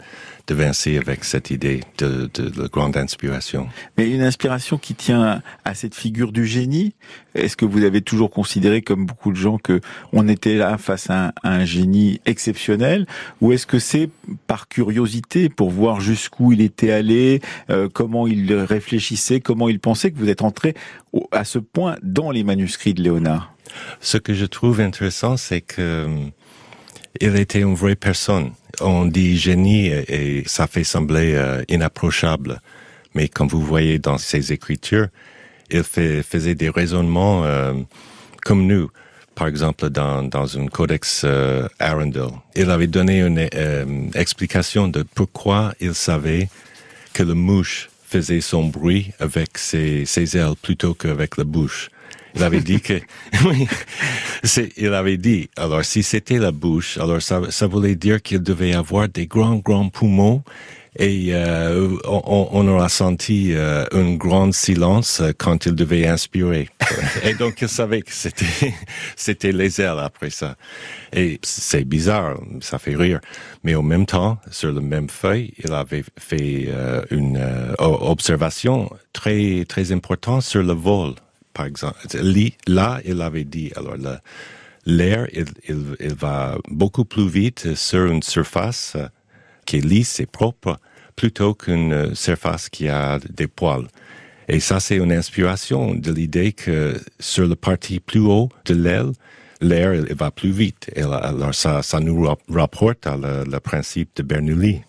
de Vinci avec cette idée de, de, grande inspiration. Mais une inspiration qui tient à cette figure du génie. Est-ce que vous avez toujours considéré, comme beaucoup de gens, que on était là face à un, génie exceptionnel, ou est-ce que c'est par curiosité pour voir jusqu'où il était allé, euh, comment il réfléchissait, comment il pensait, que vous êtes entré à ce point dans les manuscrits de Léonard? Ce que je trouve intéressant, c'est que il était une vraie personne. On dit génie et, ça fait sembler euh, inapprochable. Mais comme vous voyez dans ses écritures, il faisait des raisonnements euh, comme nous. Par exemple, dans, dans un codex euh, Arundel, il avait donné une explication de pourquoi il savait que le mouche faisait son bruit avec ses, ses ailes plutôt qu'avec la bouche. Il avait dit que, *laughs* oui, il avait dit, alors si c'était la bouche, alors ça, ça voulait dire qu'il devait avoir des grands, grands poumons et euh, on, on, aura senti euh, un grand silence quand il devait inspirer. *laughs* et donc il savait que c'était *laughs* c'était les ailes après ça. Et c'est bizarre, ça fait rire. Mais en même temps, sur le même feuille, il avait fait euh, une euh, observation très très importante sur le vol par exemple. Là, il avait dit, alors l'air, il, va beaucoup plus vite sur une surface qui est lisse et propre plutôt qu'une surface qui a des poils. Et ça, c'est une inspiration de l'idée que sur le partie plus haut de l'aile, l'air va plus vite. Et alors ça, ça nous rapporte à le principe de Bernoulli.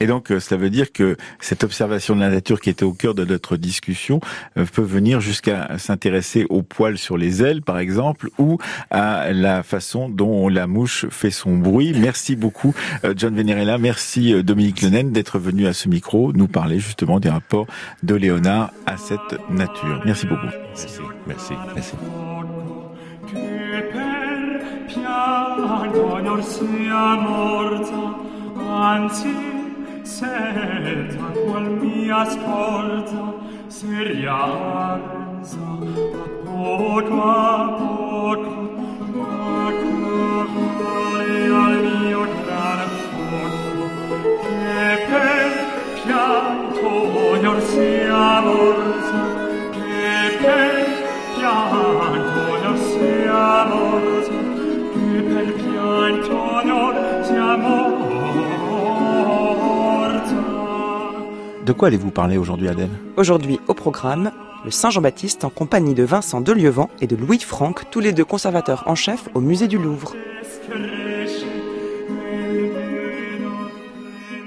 Et donc, euh, cela veut dire que cette observation de la nature qui était au cœur de notre discussion euh, peut venir jusqu'à s'intéresser aux poils sur les ailes, par exemple, ou à la façon dont la mouche fait son bruit. Merci beaucoup, euh, John Venerella. Merci, Dominique Lenen, d'être venu à ce micro nous parler justement des rapports de Léonard à cette nature. Merci beaucoup. Merci, merci, merci. certa qual mi ascolta seria a poco a poco De quoi allez-vous parler aujourd'hui, Adèle? Aujourd'hui, au programme, le Saint Jean-Baptiste en compagnie de Vincent Delieuvant et de Louis Franck, tous les deux conservateurs en chef au musée du Louvre.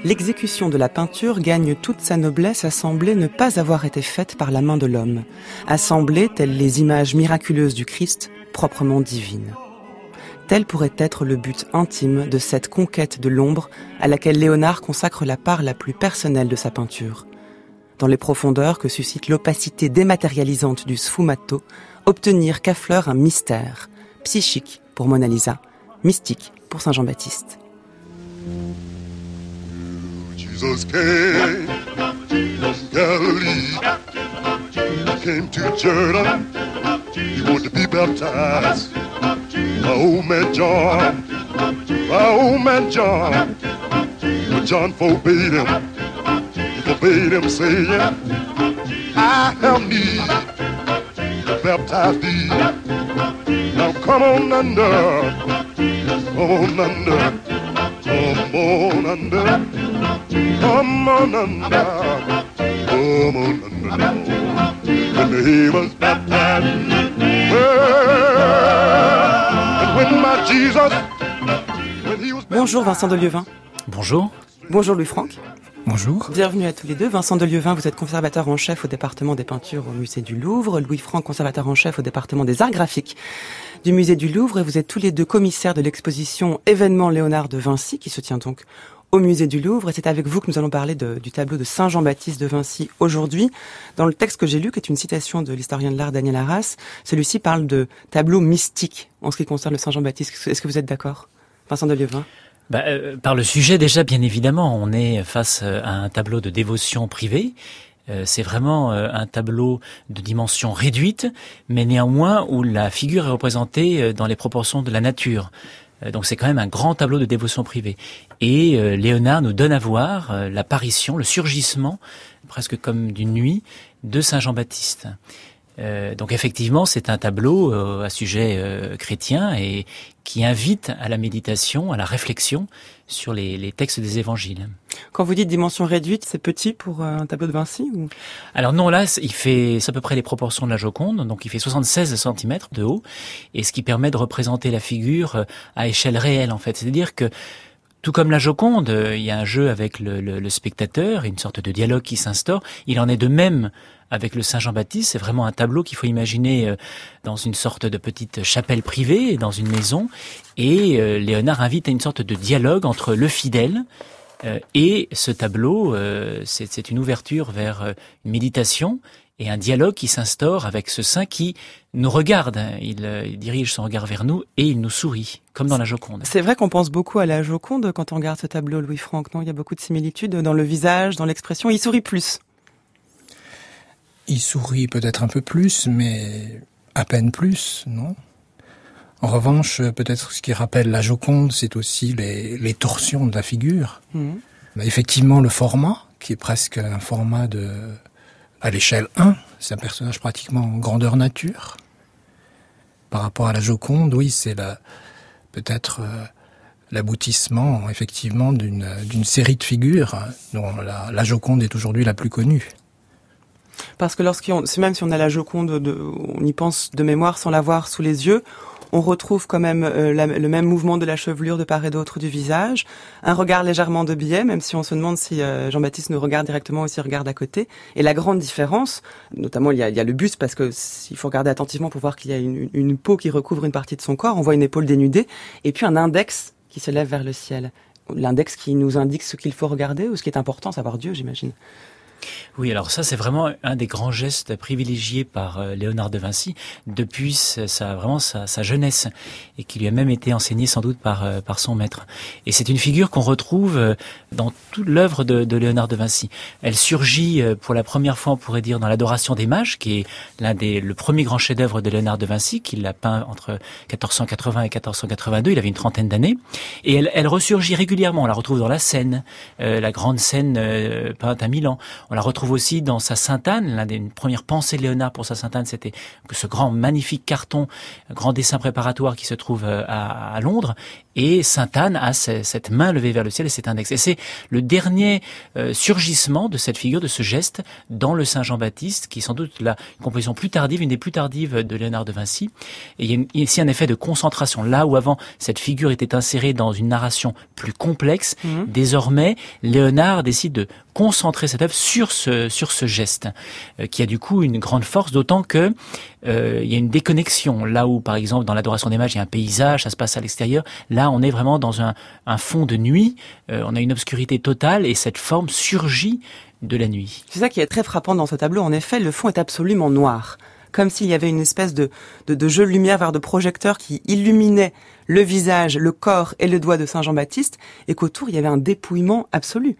L'exécution de la peinture gagne toute sa noblesse à sembler ne pas avoir été faite par la main de l'homme, à sembler, telles les images miraculeuses du Christ, proprement divines. Tel pourrait être le but intime de cette conquête de l'ombre à laquelle Léonard consacre la part la plus personnelle de sa peinture. Dans les profondeurs que suscite l'opacité dématérialisante du sfumato, obtenir qu'affleure un mystère, psychique pour Mona Lisa, mystique pour Saint Jean-Baptiste. Old man John, my old man John. But John forbade him, forbade him saying, I have need to baptize thee. Now come on under, come on under, come on under, come on under, come on under. When he was baptized. Bonjour Vincent Delieuvin. Bonjour. Bonjour Louis Franck. Bonjour. Bienvenue à tous les deux. Vincent Delieuvin, vous êtes conservateur en chef au département des peintures au musée du Louvre. Louis Franck, conservateur en chef au département des arts graphiques du musée du Louvre. Et vous êtes tous les deux commissaires de l'exposition Événement Léonard de Vinci qui se tient donc au musée du Louvre. Et c'est avec vous que nous allons parler du tableau de Saint Jean-Baptiste de Vinci aujourd'hui. Dans le texte que j'ai lu, qui est une citation de l'historien de l'art Daniel Arras, celui-ci parle de tableau mystique en ce qui concerne le Saint Jean-Baptiste. Est-ce que vous êtes d'accord Vincent de bah, euh, par le sujet déjà, bien évidemment, on est face à un tableau de dévotion privée c'est vraiment un tableau de dimension réduite, mais néanmoins où la figure est représentée dans les proportions de la nature. Donc c'est quand même un grand tableau de dévotion privée. Et Léonard nous donne à voir l'apparition, le surgissement, presque comme d'une nuit, de Saint Jean-Baptiste. Euh, donc effectivement, c'est un tableau euh, à sujet euh, chrétien et qui invite à la méditation, à la réflexion sur les, les textes des évangiles. Quand vous dites dimension réduite, c'est petit pour un tableau de Vinci ou? Alors non, là, il fait à peu près les proportions de la Joconde, donc il fait 76 cm de haut, et ce qui permet de représenter la figure à échelle réelle en fait. C'est-à-dire que tout comme la Joconde, il y a un jeu avec le, le, le spectateur, une sorte de dialogue qui s'instaure. Il en est de même avec le Saint Jean-Baptiste. C'est vraiment un tableau qu'il faut imaginer euh, dans une sorte de petite chapelle privée, dans une maison. Et euh, Léonard invite à une sorte de dialogue entre le fidèle euh, et ce tableau. C'est une ouverture vers une méditation et un dialogue qui s'instaure avec ce saint qui nous regarde. Il, il, dirige son regard vers nous et il nous sourit, comme dans la Joconde. C'est vrai qu'on pense beaucoup à la Joconde quand on regarde ce tableau, Louis-Franck, non? Il y a beaucoup de similitudes dans le visage, dans l'expression. Il sourit plus. Il sourit peut-être un peu plus, mais à peine plus, non? En revanche, peut-être ce qui rappelle la Joconde, c'est aussi les, les, torsions de la figure. Mmh. Effectivement, le format, qui est presque un format de à l'échelle 1, c'est un personnage pratiquement en grandeur nature. Par rapport à la Joconde, oui, c'est peut-être euh, l'aboutissement effectivement d'une série de figures dont la, Joconde est aujourd'hui la plus connue. Parce que lorsqu'on, même si on a la Joconde, de, on y pense de mémoire sans la voir sous les yeux, on retrouve quand même euh, le même mouvement de la chevelure de part et d'autre du visage, un regard légèrement de biais, même si on se demande si euh, Jean-Baptiste nous regarde directement ou s'il regarde à côté. Et la grande différence, notamment il y a, il y a le buste, parce que s'il faut regarder attentivement pour voir qu'il y a une, une peau qui recouvre une partie de son corps, on voit une épaule dénudée, et puis un index qui se lève vers le ciel. L'index qui nous indique ce qu'il faut regarder ou ce qui est important, savoir Dieu, j'imagine. Oui, alors ça c'est vraiment un des grands gestes privilégiés par euh, Léonard de Vinci depuis sa vraiment sa, sa, jeunesse et qui lui a même été enseigné sans doute par euh, par son maître. Et c'est une figure qu'on retrouve euh, dans toute l'œuvre de, de, Léonard de Vinci. Elle surgit pour la première fois, on pourrait dire, dans l'Adoration des Mages, qui est l'un des le premier grand chef-d'œuvre de Léonard de Vinci, qu'il a peint entre 1480 et 1482. Il avait une trentaine d'années et elle, elle ressurgit régulièrement. On la retrouve dans la Seine, la grande scène peinte à Milan. On la retrouve aussi dans sa Sainte-Anne. L'un des premières pensées de Léonard pour sa Sainte-Anne, c'était ce grand magnifique carton, grand dessin préparatoire qui se trouve euh, à Londres. Et Sainte-Anne a cette main levée vers le ciel et cet index. Et c'est le dernier euh, surgissement de cette figure, de ce geste dans le Saint Jean-Baptiste, qui est sans doute la composition plus tardive, une des plus tardives de Léonard de Vinci. Et il y a ici un effet de concentration. Là où avant cette figure était insérée dans une narration plus complexe, mmh. désormais Léonard décide de concentrer cette œuvre sur ce sur ce geste, euh, qui a du coup une grande force, d'autant que euh, il y a une déconnexion. Là où, par exemple, dans l'adoration des mages, il y a un paysage, ça se passe à l'extérieur. Là, on est vraiment dans un, fond de nuit. Euh, on a une obscurité totale et cette forme surgit de la nuit. C'est ça qui est très frappant dans ce tableau. En effet, le fond est absolument noir comme s'il y avait une espèce de, jeu de lumière vers de projecteurs qui illuminait le visage, le corps et le doigt de Saint Jean-Baptiste, et qu'autour il y avait un dépouillement absolu.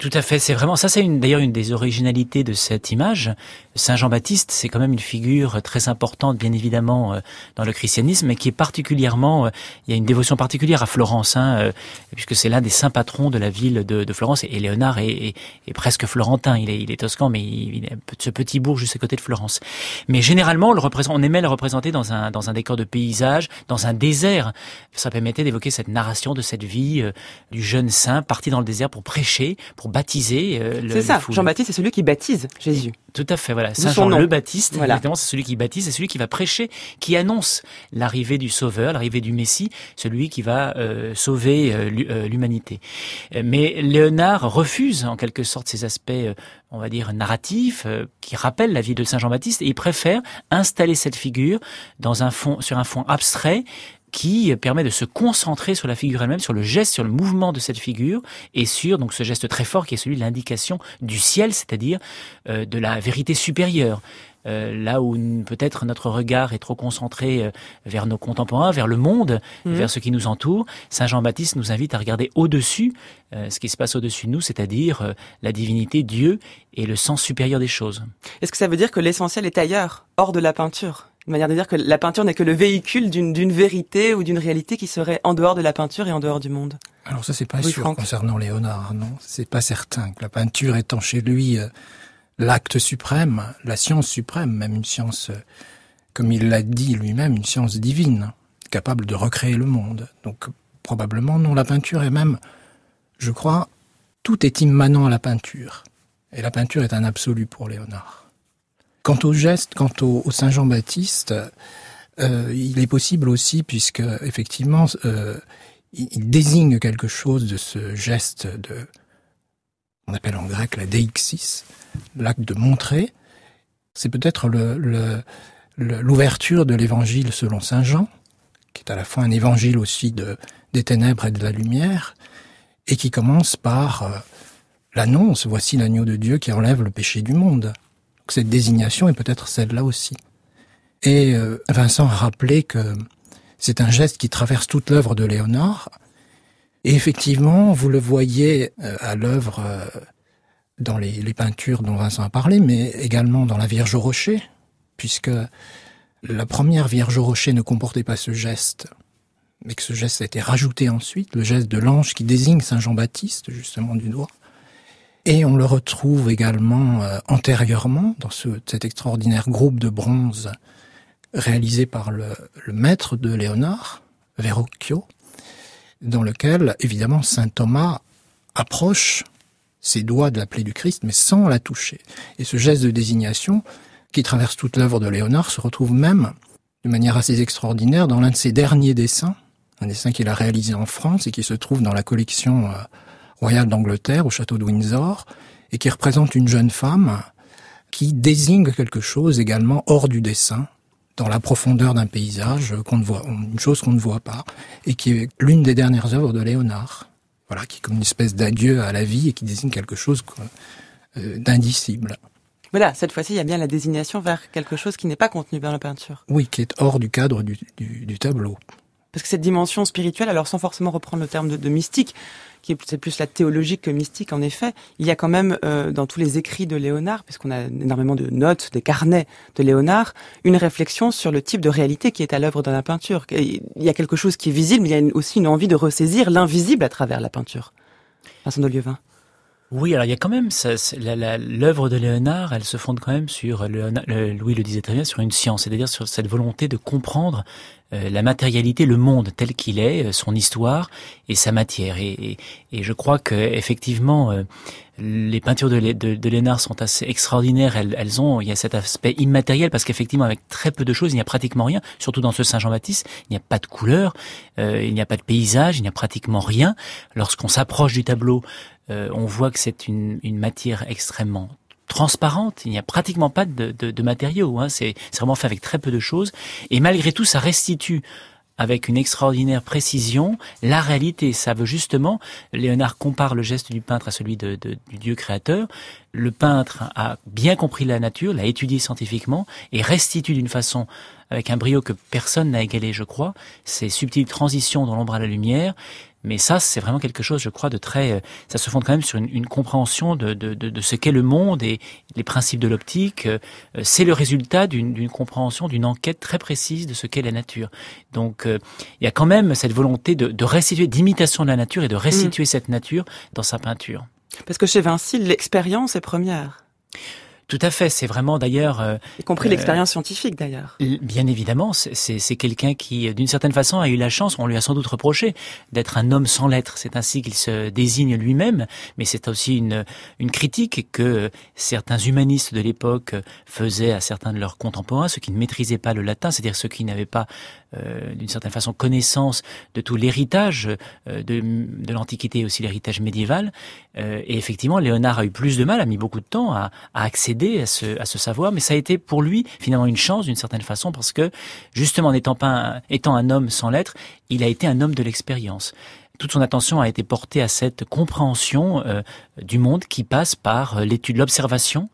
Tout à fait, c'est vraiment ça. C'est d'ailleurs une des originalités de cette image. Saint Jean-Baptiste, c'est quand même une figure très importante, bien évidemment, euh, dans le christianisme, mais qui est particulièrement. Euh, il y a une dévotion particulière à Florence, hein, euh, puisque c'est l'un des saints patrons de la ville de, de Florence. Et Léonard est, est, est, presque florentin. Il est, il est toscan, mais il, est ce petit bourg juste à côté de Florence. Mais généralement, on, le représente, on aimait le représenter dans un dans un décor de paysage, dans un désert. Ça permettait d'évoquer cette narration de cette vie du jeune saint parti dans le désert pour prêcher, pour baptiser. Euh, c'est ça. Jean-Baptiste, c'est celui qui baptise Jésus. Tout à fait, voilà. Saint Jean le Baptiste, voilà. c'est celui qui baptise, c'est celui qui va prêcher, qui annonce l'arrivée du Sauveur, l'arrivée du Messie, celui qui va euh, sauver euh, euh l'humanité. Mais Léonard refuse en quelque sorte ces aspects, on va dire, narratifs, qui rappellent la vie de Saint Jean-Baptiste, et il préfère installer cette figure dans un fond, sur un fond abstrait, qui permet de se concentrer sur la figure elle-même, sur le geste, sur le mouvement de cette figure, et sur donc ce geste très fort qui est celui de l'indication du ciel, c'est-à-dire euh, de la vérité supérieure. Euh, là où peut-être notre regard est trop concentré euh, vers nos contemporains, vers le monde, mhm. vers ce qui nous entoure, Saint Jean-Baptiste nous invite à regarder au-dessus ce qui se passe au-dessus de nous, c'est-à-dire la divinité, Dieu et le sens supérieur des choses. Est-ce que ça veut dire que l'essentiel est ailleurs, hors de la peinture? Une manière de dire que la peinture n'est que le véhicule d'une vérité ou d'une réalité qui serait en dehors de la peinture et en dehors du monde. Alors ça c'est pas sûr concernant Léonard, non, c'est pas certain que la peinture étant chez lui euh, l'acte suprême, la science suprême, même une science, euh, comme il l'a dit lui-même, une science divine, capable de recréer le monde. Donc probablement non, la peinture est même, je crois, tout est immanent à la peinture. Et la peinture est un absolu pour Léonard. Quant au geste, quant au, Saint Jean-Baptiste, euh, il est possible aussi, puisque effectivement, euh, il, désigne quelque chose de ce geste de, on appelle en grec la deixis, l'acte de montrer. C'est peut-être l'ouverture de l'évangile selon Saint Jean, qui est à la fois un évangile aussi de, des ténèbres et de la lumière, et qui commence par euh, l'annonce, voici l'agneau de Dieu qui enlève le péché du monde cette désignation est peut-être celle-là aussi. Et euh, Vincent a rappelé que c'est un geste qui traverse toute l'œuvre de Léonard. Et effectivement, vous le voyez euh, à l'œuvre euh, dans les, les, peintures dont Vincent a parlé, mais également dans la Vierge au rocher, puisque la première Vierge au rocher ne comportait pas ce geste, mais que ce geste a été rajouté ensuite, le geste de l'ange qui désigne Saint Jean-Baptiste, justement du doigt. Et on le retrouve également euh, antérieurement dans ce, cet extraordinaire groupe de bronze réalisé par le, le maître de Léonard, Verrocchio, dans lequel, évidemment, saint Thomas approche ses doigts de la plaie du Christ, mais sans la toucher. Et ce geste de désignation, qui traverse toute l'œuvre de Léonard, se retrouve même, de manière assez extraordinaire, dans l'un de ses derniers dessins, un dessin qu'il a réalisé en France et qui se trouve dans la collection euh, royal d'Angleterre au château de Windsor et qui représente une jeune femme qui désigne quelque chose également hors du dessin, dans la profondeur d'un paysage qu'on ne voit, une chose qu'on ne voit pas, et qui est l'une des dernières œuvres de Léonard. Voilà, qui est comme une espèce d'adieu à la vie et qui désigne quelque chose euh, d'indicible. Voilà, cette fois-ci, il y a bien la désignation vers quelque chose qui n'est pas contenu dans la peinture. Oui, qui est hors du cadre du, du, tableau. Parce que cette dimension spirituelle, alors sans forcément reprendre le terme de, de mystique, qui est plus la théologique que mystique en effet, il y a quand même euh, dans tous les écrits de Léonard, puisqu'on a énormément de notes, des carnets de Léonard, une réflexion sur le type de réalité qui est à l'œuvre dans la peinture. Il y a quelque chose qui est visible, mais il y a aussi une envie de ressaisir l'invisible à travers la peinture. Vincent de Lieuvin. Oui, alors il y a quand même l'œuvre de Léonard, elle se fonde quand même sur Louis le disait très bien sur une science, c'est-à-dire sur cette volonté de comprendre la matérialité, le monde tel qu'il est, euh, son histoire et sa matière. Et, je crois que effectivement, euh, les peintures de, Lénard sont assez extraordinaires. Elles, ont, il y a cet aspect immatériel parce qu'effectivement, avec très peu de choses, il n'y a pratiquement rien. Surtout dans ce Saint Jean-Baptiste, il n'y a pas de couleur, il n'y a pas de paysage, il n'y a pratiquement rien. Lorsqu'on s'approche du tableau, on voit que c'est une, une matière extrêmement transparente. Il n'y a pratiquement pas de, de, matériaux. Hein. C'est vraiment fait avec très peu de choses. Et malgré tout, ça restitue avec une extraordinaire précision la réalité. Ça veut justement, Léonard compare le geste du peintre à celui de, du Dieu créateur. Le peintre a bien compris la nature, l'a étudié scientifiquement et restitue d'une façon avec un brio que personne n'a égalé, je crois, ces subtiles transitions dans l'ombre à la lumière, mais ça, c'est vraiment quelque chose, je crois, de très. Euh, ça se fonde quand même sur une, une compréhension de, de, de, de ce qu'est le monde et les principes de l'optique. Euh, c'est le résultat d'une compréhension, d'une enquête très précise de ce qu'est la nature. Donc, euh, il y a quand même cette volonté de, de restituer, d'imitation de la nature et de restituer mm. cette nature dans sa peinture. Parce que chez Vinci, l'expérience est première. Tout à fait. C'est vraiment d'ailleurs. Euh, y compris euh, l'expérience scientifique d'ailleurs. Bien évidemment, c'est quelqu'un qui, d'une certaine façon, a eu la chance. On lui a sans doute reproché d'être un homme sans lettres. C'est ainsi qu'il se désigne lui-même. Mais c'est aussi une, une critique que certains humanistes de l'époque faisaient à certains de leurs contemporains, ceux qui ne maîtrisaient pas le latin, c'est-à-dire ceux qui n'avaient pas euh, d'une certaine façon connaissance de tout l'héritage euh, de, de l'Antiquité et aussi l'héritage médiéval. Euh, et effectivement, Léonard a eu plus de mal, a mis beaucoup de temps à, à accéder à ce, savoir, mais ça a été pour lui finalement une chance d'une certaine façon parce que justement n'étant pas étant un homme sans lettres, il a été un homme de l'expérience. Toute son attention a été portée à cette compréhension euh, du monde qui passe par euh, l'étude, l'observation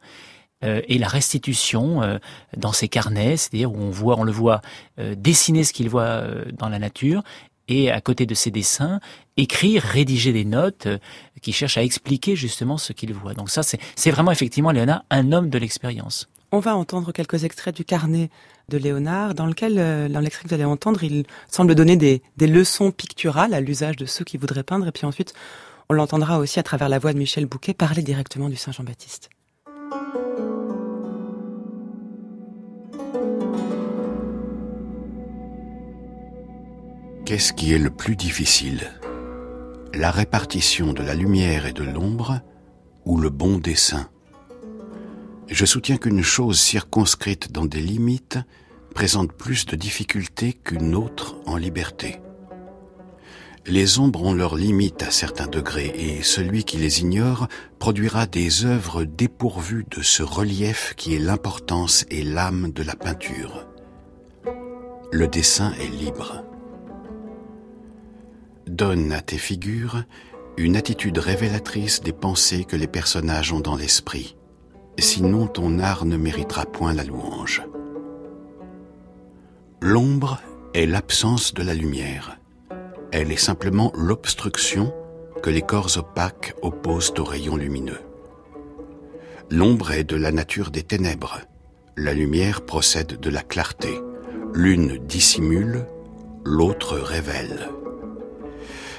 euh, et la restitution dans ses carnets, c'est-à-dire où on voit, on le voit dessiner ce qu'il voit dans la nature et à côté de ses dessins, écrire, rédiger des notes qui cherchent à expliquer justement ce qu'il voit. Donc ça, c'est vraiment effectivement, Léonard, un homme de l'expérience. On va entendre quelques extraits du carnet de Léonard, dans lequel, euh, dans l'extrait que vous allez entendre, il semble donner des, leçons picturales à l'usage de ceux qui voudraient peindre, et puis ensuite, on l'entendra aussi à travers la voix de Michel Bouquet parler directement du Saint Jean-Baptiste. Qu'est-ce qui est le plus difficile? La répartition de la lumière et de l'ombre ou le bon dessin? Je soutiens qu'une chose circonscrite dans des limites présente plus de difficultés qu'une autre en liberté. Les ombres ont leurs limites à certains degrés et celui qui les ignore produira des œuvres dépourvues de ce relief qui est l'importance et l'âme de la peinture. Le dessin est libre. Donne à tes figures une attitude révélatrice des pensées que les personnages ont dans l'esprit sinon ton art ne méritera point la louange. L'ombre est l'absence de la lumière. Elle est simplement l'obstruction que les corps opaques opposent aux rayons lumineux. L'ombre est de la nature des ténèbres. La lumière procède de la clarté. L'une dissimule, l'autre révèle.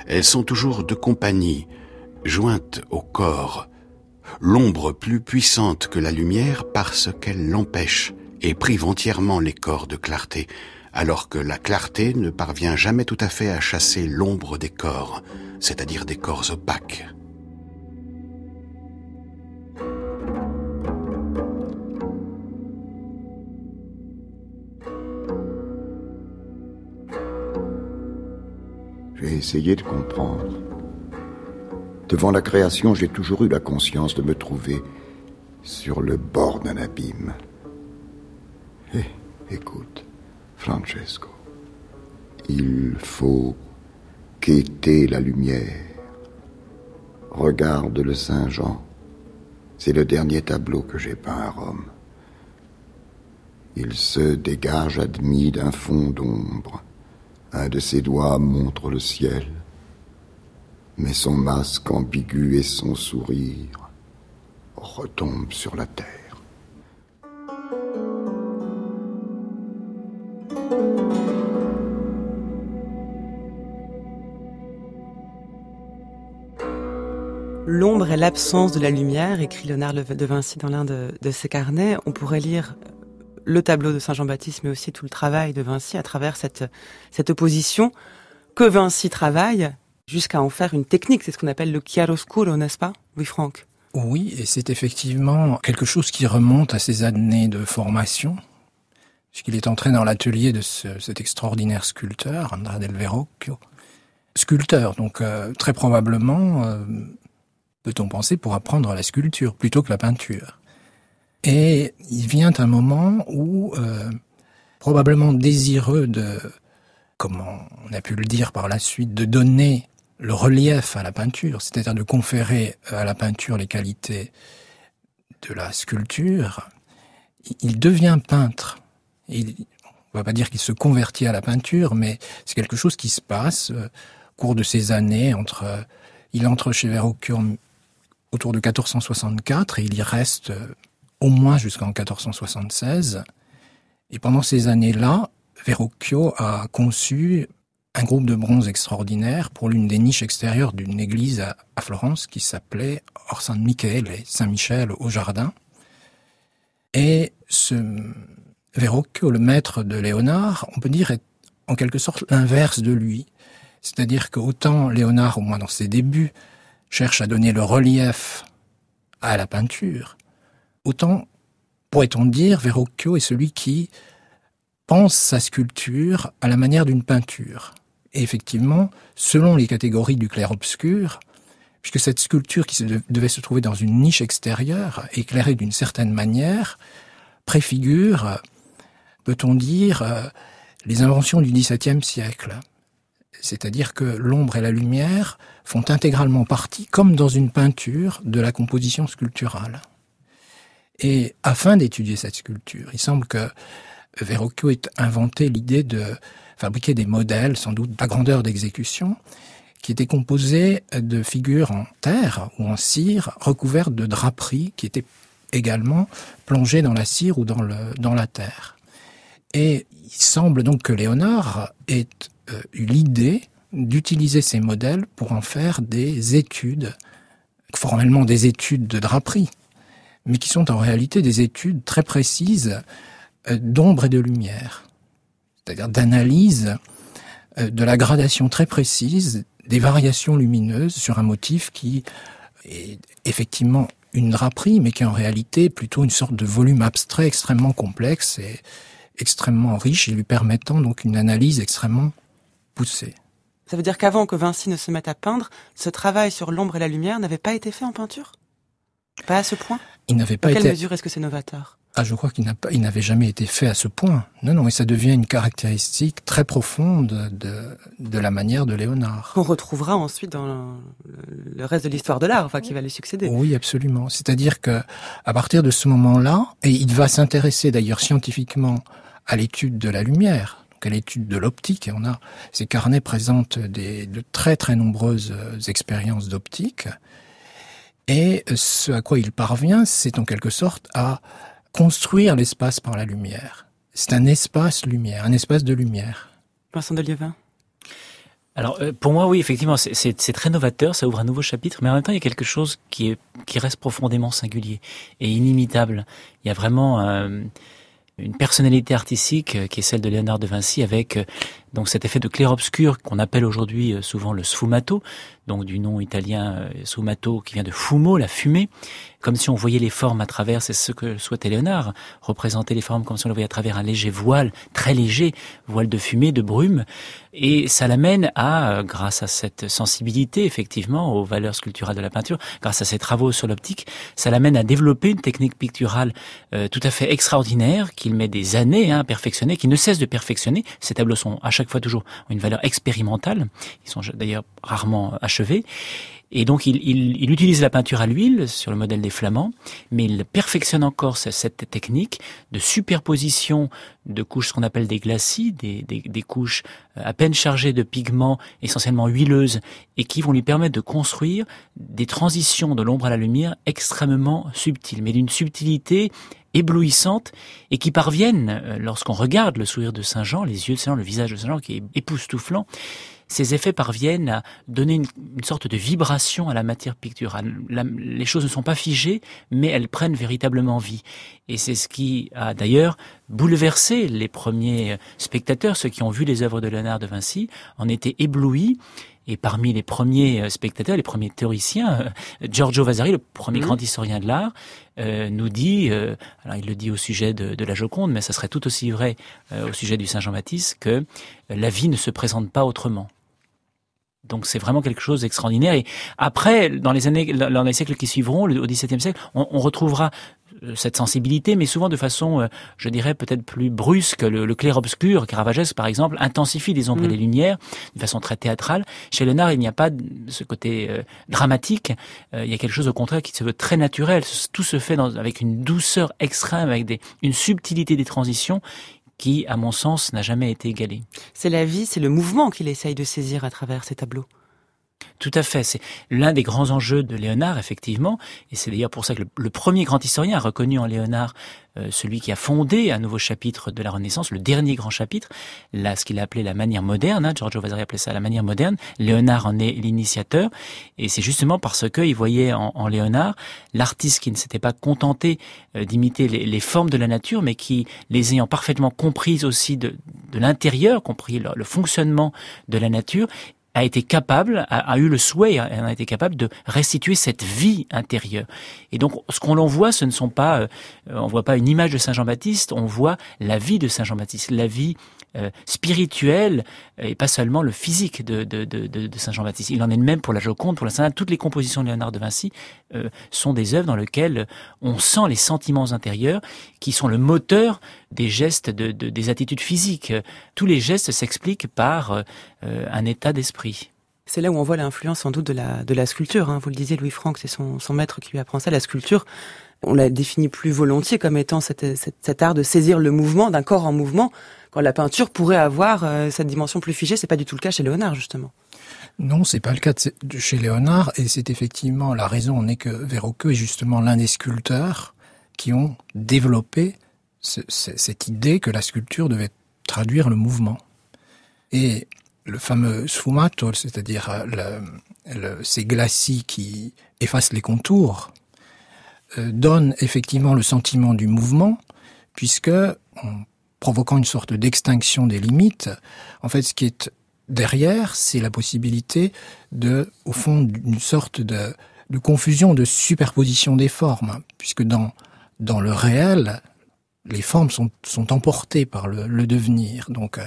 Elles sont toujours de compagnie, jointes au corps, l'ombre plus puissante que la lumière parce qu'elle l'empêche et prive entièrement les corps de clarté, alors que la clarté ne parvient jamais tout à fait à chasser l'ombre des corps, c'est-à-dire des corps opaques. Essayé de comprendre. Devant la création, j'ai toujours eu la conscience de me trouver sur le bord d'un abîme. Eh, écoute, Francesco, il faut quêter la lumière. Regarde le Saint Jean. C'est le dernier tableau que j'ai peint à Rome. Il se dégage admis d'un fond d'ombre. Un de ses doigts montre le ciel mais son masque ambigu et son sourire retombent sur la terre. L'ombre est l'absence de la lumière, écrit Léonard de Vinci dans l'un de, ses carnets. On pourrait lire le tableau de Saint Jean-Baptiste, mais aussi tout le travail de Vinci à travers cette, cette opposition que Vinci travaille jusqu'à en faire une technique. C'est ce qu'on appelle le chiaroscuro, n'est-ce pas Oui, Franck? Oui, et c'est effectivement quelque chose qui remonte à ses années de formation, puisqu'il est entré dans l'atelier de cet extraordinaire sculpteur, Andrea del Verrocchio. Sculpteur, donc euh, très probablement, euh, peut-on penser, pour apprendre la sculpture plutôt que la peinture. Et il vient un moment où, euh, probablement désireux de, comment on a pu le dire par la suite, de donner le relief à la peinture, c'est-à-dire de conférer à la peinture les qualités de la sculpture, il devient peintre. Il, on va pas dire qu'il se convertit à la peinture, mais c'est quelque chose qui se passe euh, au cours de ces années. Entre, euh, il entre chez Verrocchio autour de 1464 et il y reste au moins jusqu'en 1476. Et pendant ces années-là, Verrocchio a conçu un groupe de bronze extraordinaire pour l'une des niches extérieures d'une église à, Florence qui s'appelait Or San Michele, Saint-Michel au jardin. Et ce Verrocchio, le maître de Léonard, on peut dire est en quelque sorte l'inverse de lui. C'est-à-dire qu'autant Léonard, au moins dans ses débuts, cherche à donner le relief à la peinture, autant pourrait-on dire Verrocchio est celui qui pense sa sculpture à la manière d'une peinture. Et effectivement, selon les catégories du clair-obscur, puisque cette sculpture qui devait se trouver dans une niche extérieure, éclairée d'une certaine manière, préfigure, peut-on dire, les inventions du XVIIe siècle. C'est-à-dire que l'ombre et la lumière font intégralement partie, comme dans une peinture, de la composition sculpturale. Et afin d'étudier cette sculpture, il semble que Verrocchio ait inventé l'idée de fabriquer des modèles, sans doute à grandeur d'exécution, qui étaient composés de figures en terre ou en cire recouvertes de draperies qui étaient également plongées dans la cire ou dans, la terre. Et il semble donc que Léonard ait euh, eu l'idée d'utiliser ces modèles pour en faire des études, formellement des études de draperie, mais qui sont en réalité des études très précises euh, d'ombre et de lumière, c'est-à-dire d'analyse euh, de la gradation très précise des variations lumineuses sur un motif qui est effectivement une draperie, mais qui est en réalité plutôt une sorte de volume abstrait extrêmement complexe et extrêmement riche et lui permettant donc une analyse extrêmement poussée. Ça veut dire qu'avant que Vinci ne se mette à peindre, ce travail sur l'ombre et la lumière n'avait pas été fait en peinture? Pas à ce point? Il n'avait pas été... quelle mesure est-ce que c'est novateur? Ah, je crois qu'il n'avait jamais été fait à ce point. Non, non, et ça devient une caractéristique très profonde de, de la manière de Léonard. Qu'on retrouvera ensuite dans le reste de l'histoire de l'art, enfin, qui va lui succéder. Oui, absolument. C'est-à-dire que, à partir de ce moment-là, et il va s'intéresser d'ailleurs scientifiquement à l'étude de la lumière, donc à l'étude de l'optique, et on a, ces carnets présentent des, de très très nombreuses expériences d'optique, et ce à quoi il parvient, c'est en quelque sorte à construire l'espace par la lumière. C'est un espace lumière, un espace de lumière. Vincent de Liévin alors euh, pour moi oui effectivement c'est très novateur, ça ouvre un nouveau chapitre, mais en même temps il y a quelque chose qui est qui reste profondément singulier et inimitable. Il y a vraiment euh, une personnalité artistique euh, qui est celle de Léonard de Vinci avec donc cet effet de clair-obscur qu'on appelle aujourd'hui souvent le sfumato, donc du nom italien sfumato qui vient de fumo, la fumée, comme si on voyait les formes à travers, c'est ce que souhaitait Léonard, représenter les formes comme si on les voyait à travers un léger voile, très léger, voile de fumée, de brume. Et ça l'amène à, grâce à cette sensibilité, effectivement, aux valeurs sculpturales de la peinture, grâce à ses travaux sur l'optique, ça l'amène à développer une technique picturale euh, tout à fait extraordinaire, qu'il met des années hein, à perfectionner, qui ne cesse de perfectionner. Ces tableaux sont à chaque fois toujours une valeur expérimentale. Ils sont d'ailleurs rarement achevés. Et donc il, il, il, utilise la peinture à l'huile sur le modèle des flamands, mais il perfectionne encore cette technique de superposition de couches, ce qu'on appelle des glacis, des, des, des, couches euh, à peine chargées de pigments essentiellement huileuses, et qui vont lui permettre de construire des transitions de l'ombre à la lumière extrêmement subtiles, mais d'une subtilité éblouissante et qui parviennent, euh, lorsqu'on regarde le sourire de Saint Jean, les yeux de Saint Jean, le visage de Saint Jean qui est époustouflant, ces effets parviennent à donner une, sorte de vibration à la matière picturale. les choses ne sont pas figées, mais elles prennent véritablement vie. Et c'est ce qui a d'ailleurs bouleversé les premiers spectateurs, ceux qui ont vu les œuvres de Léonard de Vinci, en étaient éblouis. Et parmi les premiers euh, spectateurs, les premiers théoriciens, euh, Giorgio Vasari, le premier mmh. grand historien de l'art, euh, nous dit, alors il le dit au sujet de, de, la Joconde, mais ça serait tout aussi vrai au sujet du Saint Jean-Baptiste, que la vie ne se présente pas autrement. Donc c'est vraiment quelque chose d'extraordinaire. Et après, dans les années, dans les siècles qui suivront, au XVIIe siècle, on, on, retrouvera euh, cette sensibilité, mais souvent de façon, euh, je dirais, peut-être plus brusque. Le, le clair-obscur, Caravagesque par exemple, intensifie les ombres et mm. les lumières de façon très théâtrale. Chez Léonard, il n'y a pas ce côté euh, dramatique. il y a quelque chose au contraire qui se veut très naturel. Tout se fait dans, avec une douceur extrême, avec des, une subtilité des transitions qui, à mon sens, n'a jamais été égalé. C'est la vie, c'est le mouvement qu'il essaye de saisir à travers ces tableaux. Tout à fait. C'est l'un des grands enjeux de Léonard, effectivement. Et c'est d'ailleurs pour ça que le, premier grand historien a reconnu en Léonard euh, celui qui a fondé un nouveau chapitre de la Renaissance, le dernier grand chapitre, là, ce qu'il a appelé la manière moderne. Hein, Giorgio Vasari appelait ça la manière moderne. Léonard en est l'initiateur. Et c'est justement parce qu'il voyait en, Léonard l'artiste qui ne s'était pas contenté euh, d'imiter les, formes de la nature, mais qui, les ayant parfaitement comprises aussi de, l'intérieur, compris le fonctionnement de la nature, a été capable, a, eu le souhait, a, a été capable de restituer cette vie intérieure. Et donc, ce qu'on en voit, ce ne sont pas, euh, on voit pas une image de Saint Jean-Baptiste, on voit la vie de Saint Jean-Baptiste, la vie euh, spirituel et pas seulement le physique de, de, de, Saint Jean-Baptiste. Il en est de même pour la Joconde, pour la Sainte Toutes les compositions de Léonard de Vinci euh, sont des œuvres dans lesquelles on sent les sentiments intérieurs qui sont le moteur des gestes, de, des attitudes physiques. Tous les gestes s'expliquent par euh, un état d'esprit. C'est là où on voit l'influence sans doute de la, de la sculpture. Hein. Vous le disiez, Louis Franck, c'est son, son maître qui lui apprend ça. La sculpture, on la définit plus volontiers comme étant cet art de saisir le mouvement d'un corps en mouvement, la peinture pourrait avoir euh, cette dimension plus figée. C'est pas du tout le cas chez Léonard, justement. Non, c'est pas le cas de, chez Léonard, et c'est effectivement la raison on est que Verrocchio est justement l'un des sculpteurs qui ont développé cette idée que la sculpture devait traduire le mouvement. Et le fameux sfumato, c'est-à-dire euh, ces glacis qui effacent les contours, euh, donne effectivement le sentiment du mouvement, puisque en provoquant une sorte d'extinction des limites, en fait, ce qui est derrière, c'est la possibilité de, au fond, d'une sorte de, de, confusion, de superposition des formes, puisque dans dans le réel, les formes sont, sont emportées par le, le devenir. Donc, euh,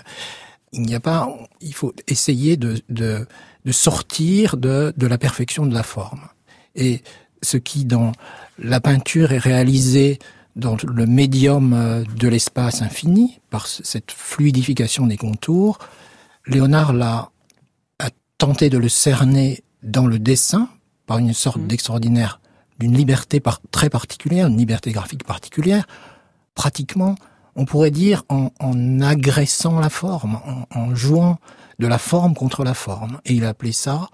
il n'y a pas, il faut essayer de, de, de sortir de, de la perfection de la forme. Et ce qui, dans la peinture, est réalisé dans le médium euh, de l'espace infini, par cette fluidification des contours, Léonard l'a a tenté de le cerner dans le dessin, par une sorte mmh. d'extraordinaire, d'une liberté très particulière, une liberté graphique particulière, pratiquement on pourrait dire en, agressant la forme, en, jouant de la forme contre la forme. Et il appelait ça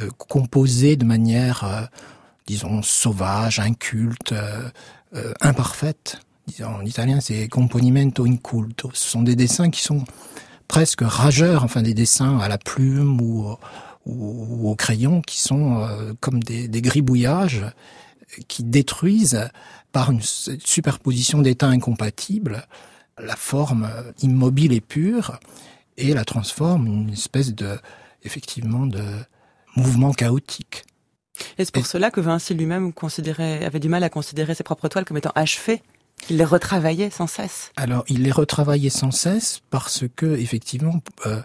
euh, composé de manière, euh, disons, sauvage, inculte, euh, euh imparfaite. En italien, c'est componimento inculto. Ce sont des dessins qui sont presque rageurs, enfin des dessins à la plume ou, au crayon, qui sont comme des, gribouillages qui détruisent par une superposition d'états incompatibles, la forme immobile et pure et la transforme en une espèce de, effectivement, de mouvement chaotique. Et c'est pour cela que Vinci lui-même considérait, avait du mal à considérer ses propres toiles comme étant achevées? Il les retravaillait sans cesse. Alors, il les retravaillait sans cesse parce que, effectivement, euh,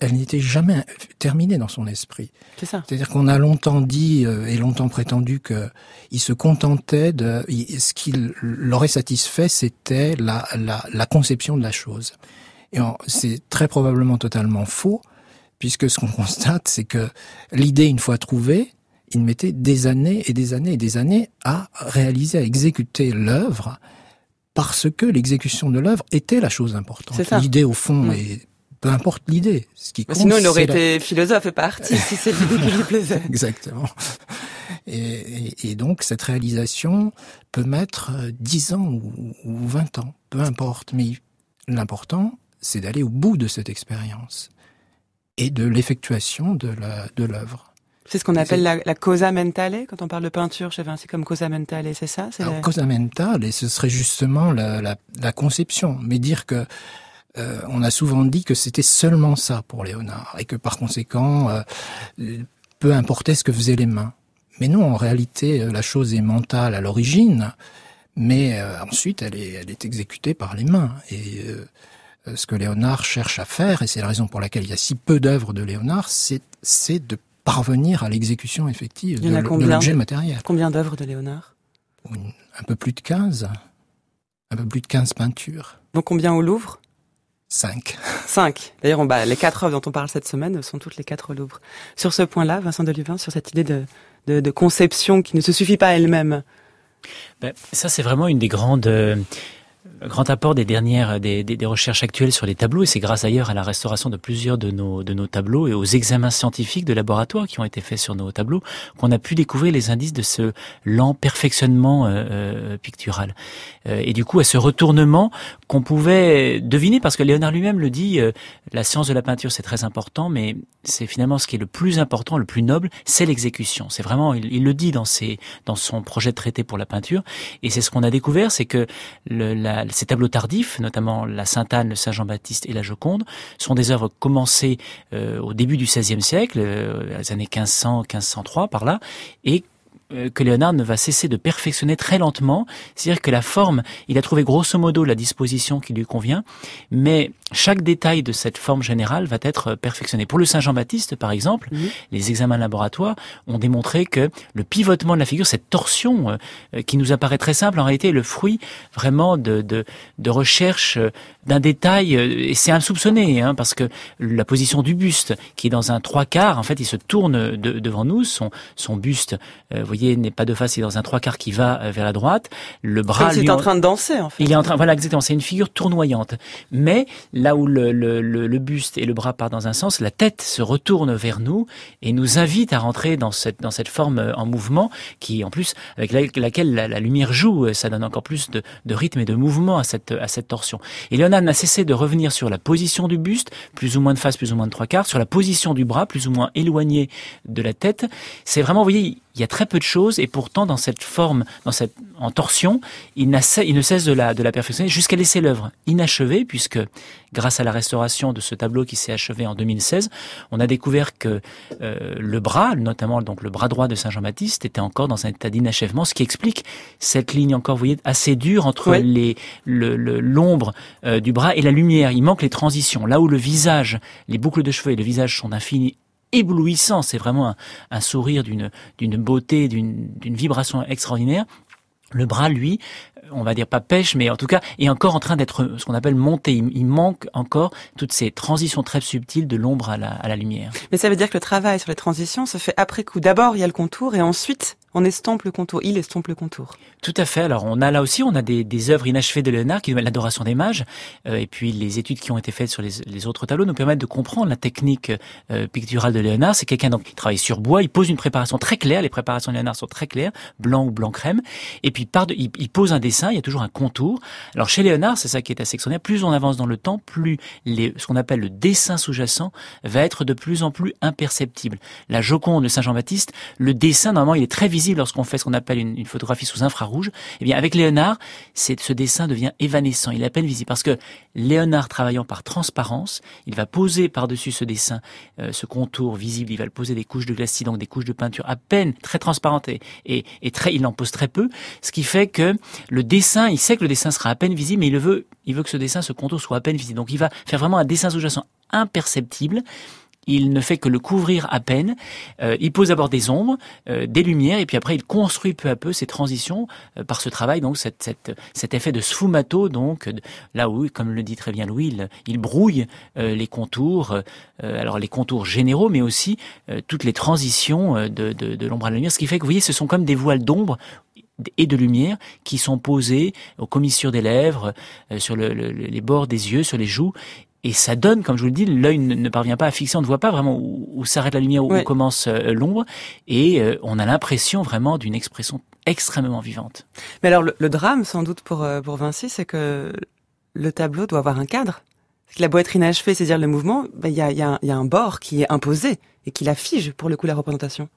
elle n'était jamais terminée dans son esprit. C'est ça. C'est-à-dire qu'on a longtemps dit euh, et longtemps prétendu que il se contentait de ce qui l'aurait satisfait, c'était la, la, la, conception de la chose. Et c'est très probablement totalement faux, puisque ce qu'on constate, c'est que l'idée, une fois trouvée, il mettait des années et des années et des années à réaliser, à exécuter l'œuvre, parce que l'exécution de l'œuvre était la chose importante. L'idée, au fond, mm. est peu importe l'idée. Ce qui compte, Sinon, il aurait été philosophe et pas artiste si c'est l'idée qui lui plaisait. *laughs* Exactement. Et, et, donc, cette réalisation peut mettre 10 ans ou, ou 20 ans, peu importe. Mais l'important, c'est d'aller au bout de cette expérience et de l'effectuation de l'œuvre. C'est ce qu'on appelle la, la, cosa mentale quand on parle de peinture chez Vinci comme cosa mentale, c'est ça Alors, cosa mentale, ce serait justement la, la, la, conception. Mais dire que euh, on a souvent dit que c'était seulement ça pour Léonard et que par conséquent, euh, peu importait ce que faisaient les mains. Mais non, en réalité, euh, la chose est mentale à l'origine, mais ensuite elle est, elle est exécutée par les mains. Et ce que Léonard cherche à faire, et c'est la raison pour laquelle il y a si peu d'œuvres de Léonard, c'est de parvenir à l'exécution effective de, l'objet matériel. Combien d'œuvres de Léonard? Un peu plus de 15. Un peu plus de 15 peintures. Donc combien au Louvre? Cinq. Cinq. D'ailleurs, bah, les quatre œuvres dont on parle cette semaine sont toutes les quatre au Louvre. Sur ce point-là, Vincent Deluvin, sur cette idée de, de, de conception qui ne se suffit pas elle-même. Ben, ça, c'est vraiment une des grandes... Euh, grand apport des dernières des, des, recherches actuelles sur les tableaux et c'est grâce ailleurs à la restauration de plusieurs de nos de nos tableaux et aux examens scientifiques de laboratoire qui ont été faits sur nos tableaux qu'on a pu découvrir les indices de ce lent perfectionnement euh, euh pictural. Euh, et du coup à ce retournement qu'on pouvait deviner parce que Léonard lui-même le dit euh, la science de la peinture c'est très important mais c'est finalement ce qui est le plus important le plus noble c'est l'exécution. C'est vraiment il, il, le dit dans ses dans son projet de traité pour la peinture. Et c'est ce qu'on a découvert c'est que le, la ces tableaux tardifs, notamment la Sainte-Anne, le Saint-Jean-Baptiste et la Joconde, sont des œuvres commencées euh, au début du XVIe siècle, euh, les années 1500, 1503 par là, et euh, que Léonard ne va cesser de perfectionner très lentement. C'est-à-dire que la forme, il a trouvé grosso modo la disposition qui lui convient, mais chaque détail de cette forme générale va être perfectionné. Pour le Saint Jean-Baptiste, par exemple, les examens laboratoires ont démontré que le pivotement de la figure, cette torsion euh, qui nous apparaît très simple, en réalité est le fruit vraiment de, de, de recherche d'un détail, et c'est insoupçonné, hein, parce que la position du buste, qui est dans un trois quarts, en fait, il se tourne devant nous, son, son buste, vous voyez, n'est pas de face, il est dans un trois quarts qui va euh, vers la droite. Le bras, il est en train de danser, en fait. Il est en train, voilà, exactement. C'est une figure tournoyante. Mais là où le, le, le, buste et le bras partent dans un sens, la tête se retourne vers nous et nous invite à rentrer dans cette dans cette forme euh, en mouvement qui, en plus, avec laquelle la, lumière joue, euh, ça donne encore plus de, de, rythme et de mouvement à cette à cette torsion. Et Léonard n'a cessé de revenir sur la position du buste, plus ou moins de face, plus ou moins de trois quarts, sur la position du bras, plus ou moins éloigné de la tête. C'est vraiment, vous voyez, il y a très peu de choses et pourtant dans cette forme, dans cette en torsion, il, il ne cesse de la, de la perfectionner jusqu'à laisser l'œuvre inachevée puisque grâce à la restauration de ce tableau qui s'est achevé en 2016, on a découvert que euh, le bras, notamment donc le bras droit de Saint Jean-Baptiste, était encore dans un état d'inachèvement, ce qui explique cette ligne encore, vous voyez, assez dure entre les l'ombre euh, du bras et la lumière. Il manque les transitions. Là où le visage, les boucles de cheveux et le visage sont d'infini éblouissant. C'est vraiment un, sourire d'une beauté, d'une vibration extraordinaire. Le bras, lui, on va dire pas pêche, mais en tout cas est encore en train d'être ce qu'on appelle monté. Il, manque encore toutes ces transitions très subtiles de l'ombre à la, à la lumière. Mais ça veut dire que le travail sur les transitions se fait après coup. D'abord, il y a le contour et ensuite on estompe le contour, il estompe le contour. Tout à fait. Alors on a là aussi, on a des, des œuvres inachevées de Léonard qui nous mettent l'adoration des mages, euh, et puis les études qui ont été faites sur les, les autres tableaux nous permettent de comprendre la technique euh, picturale de Léonard. C'est quelqu'un donc qui travaille sur bois, il pose une préparation très claire, les préparations de Léonard sont très claires, blanc ou blanc crème, et puis par il, il, pose un dessin, il y a toujours un contour. Alors chez Léonard, c'est ça qui est assez extraordinaire, plus on avance dans le temps, plus les, ce qu'on appelle le dessin sous-jacent va être de plus en plus imperceptible. La Joconde de Saint Jean-Baptiste, le dessin normalement il est très visible lorsqu'on fait ce qu'on appelle une, photographie sous infrarouge, eh bien avec Léonard, ce dessin devient évanescent, il est à peine visible parce que Léonard travaillant par transparence, il va poser par-dessus ce dessin euh, ce contour visible, il va le poser des couches de glacis, donc des couches de peinture à peine très transparentes et, et, très, il en pose très peu, ce qui fait que le dessin, il sait que le dessin sera à peine visible, mais il veut, il veut que ce dessin, ce contour soit à peine visible. Donc il va faire vraiment un dessin sous-jacent imperceptible il ne fait que le couvrir à peine. Euh, il pose d'abord des ombres, euh, des lumières, et puis après il construit peu à peu ces transitions euh, par ce travail, donc cet effet de sfumato, donc là où, comme le dit très bien Louis, il, il brouille les contours, alors les contours généraux, mais aussi toutes les transitions de l'ombre à la lumière, ce qui fait que vous voyez, ce sont comme des voiles d'ombre et de lumière qui sont posées aux commissures des lèvres, sur le, les bords des yeux, sur les joues, et ça donne, comme je vous le dis, l'œil ne, parvient pas à fixer, on ne voit pas vraiment où, s'arrête la lumière, où, commence euh, l'ombre, et euh, on a l'impression vraiment d'une expression extrêmement vivante. Mais alors le, drame, sans doute pour, euh, pour Vinci, c'est que le tableau doit avoir un cadre. La beau être inachevé, c'est-à-dire le mouvement, ben, il y, a, y, a, y, a, un bord qui est imposé et qui la fige pour le coup la représentation.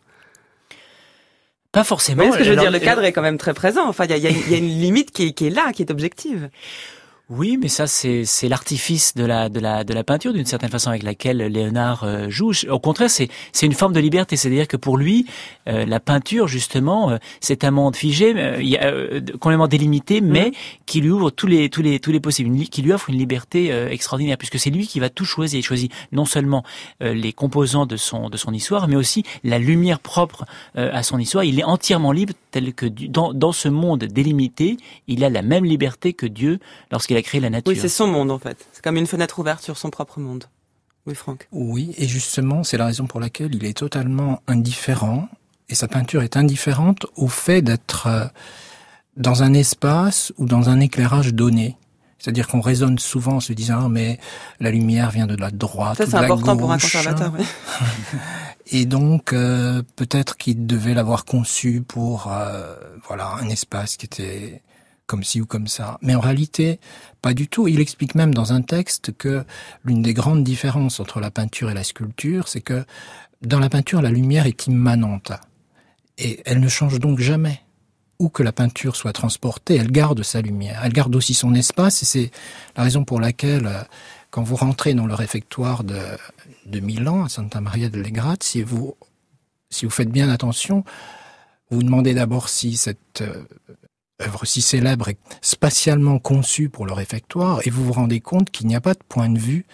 Pas forcément. Mais ce que je veux dire, le cadre est quand même très présent. Enfin, il y a, y a, une limite qui est là, qui est objective. Oui, mais ça c'est c'est l'artifice de la de la de la peinture d'une certaine façon avec laquelle Léonard euh, joue. Au contraire, c'est c'est une forme de liberté, c'est-à-dire que pour lui, euh, la peinture justement, euh, c'est un monde figé, il y a, complètement délimité, mmh. mais qui lui ouvre tous les tous les tous les possibles, qui lui offre une liberté extraordinaire puisque c'est lui qui va tout choisir. Il choisit non seulement les composants de son de son histoire, mais aussi la lumière propre à son histoire. Il est entièrement libre, tel que dans dans ce monde délimité, il a la même liberté que Dieu lorsqu'il a créé la nature. Oui, c'est son monde en fait. C'est comme une fenêtre ouverte sur son propre monde. Oui, Franck. Oui, et justement, c'est la raison pour laquelle il est totalement indifférent, et sa peinture est indifférente au fait d'être euh, dans un espace ou dans un éclairage donné. C'est-à-dire qu'on raisonne souvent en se disant ah, mais la lumière vient de la droite Ça, c'est important pour un conservateur. Oui. *laughs* et donc euh, peut-être qu'il devait l'avoir conçu pour euh, voilà un espace qui était comme ci ou comme ça. Mais en réalité, pas du tout. Il explique même dans un texte que l'une des grandes différences entre la peinture et la sculpture, c'est que dans la peinture, la lumière est immanente. Et elle ne change donc jamais. Où que la peinture soit transportée, elle garde sa lumière. Elle garde aussi son espace et c'est la raison pour laquelle, quand vous rentrez dans le réfectoire de, de Milan, à Santa Maria delle Grazie, si vous, si vous faites bien attention, Vous vous demandez d'abord si cette euh, œuvre si célèbre est spatialement conçue pour le réfectoire et vous vous rendez compte qu'il n'y a pas de point de vue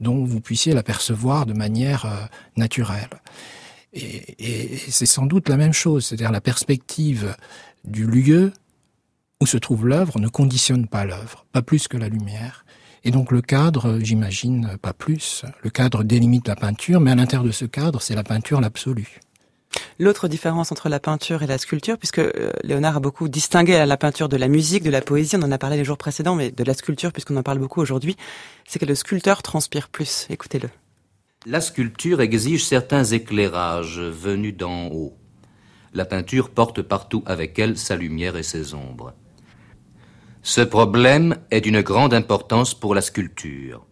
dont vous puissiez l'apercevoir de manière euh, naturelle. Et, et c'est sans doute la même chose, c'est-à-dire la perspective du lieu où se trouve l'œuvre ne conditionne pas l'œuvre, pas plus que la lumière. Et donc le cadre, j'imagine, pas plus. Le cadre délimite la peinture, mais à l'intérieur de ce cadre, c'est la peinture l'absolu. L'autre différence entre la peinture et la sculpture, puisque euh, Léonard a beaucoup distingué la peinture de la musique, de la poésie, on en a parlé les jours précédents, mais de la sculpture, puisqu'on en parle beaucoup aujourd'hui, c'est que le sculpteur transpire plus. Écoutez-le. La sculpture exige certains éclairages venus d'en haut. La peinture porte partout avec elle sa lumière et ses ombres. Ce problème est d'une grande importance pour la sculpture.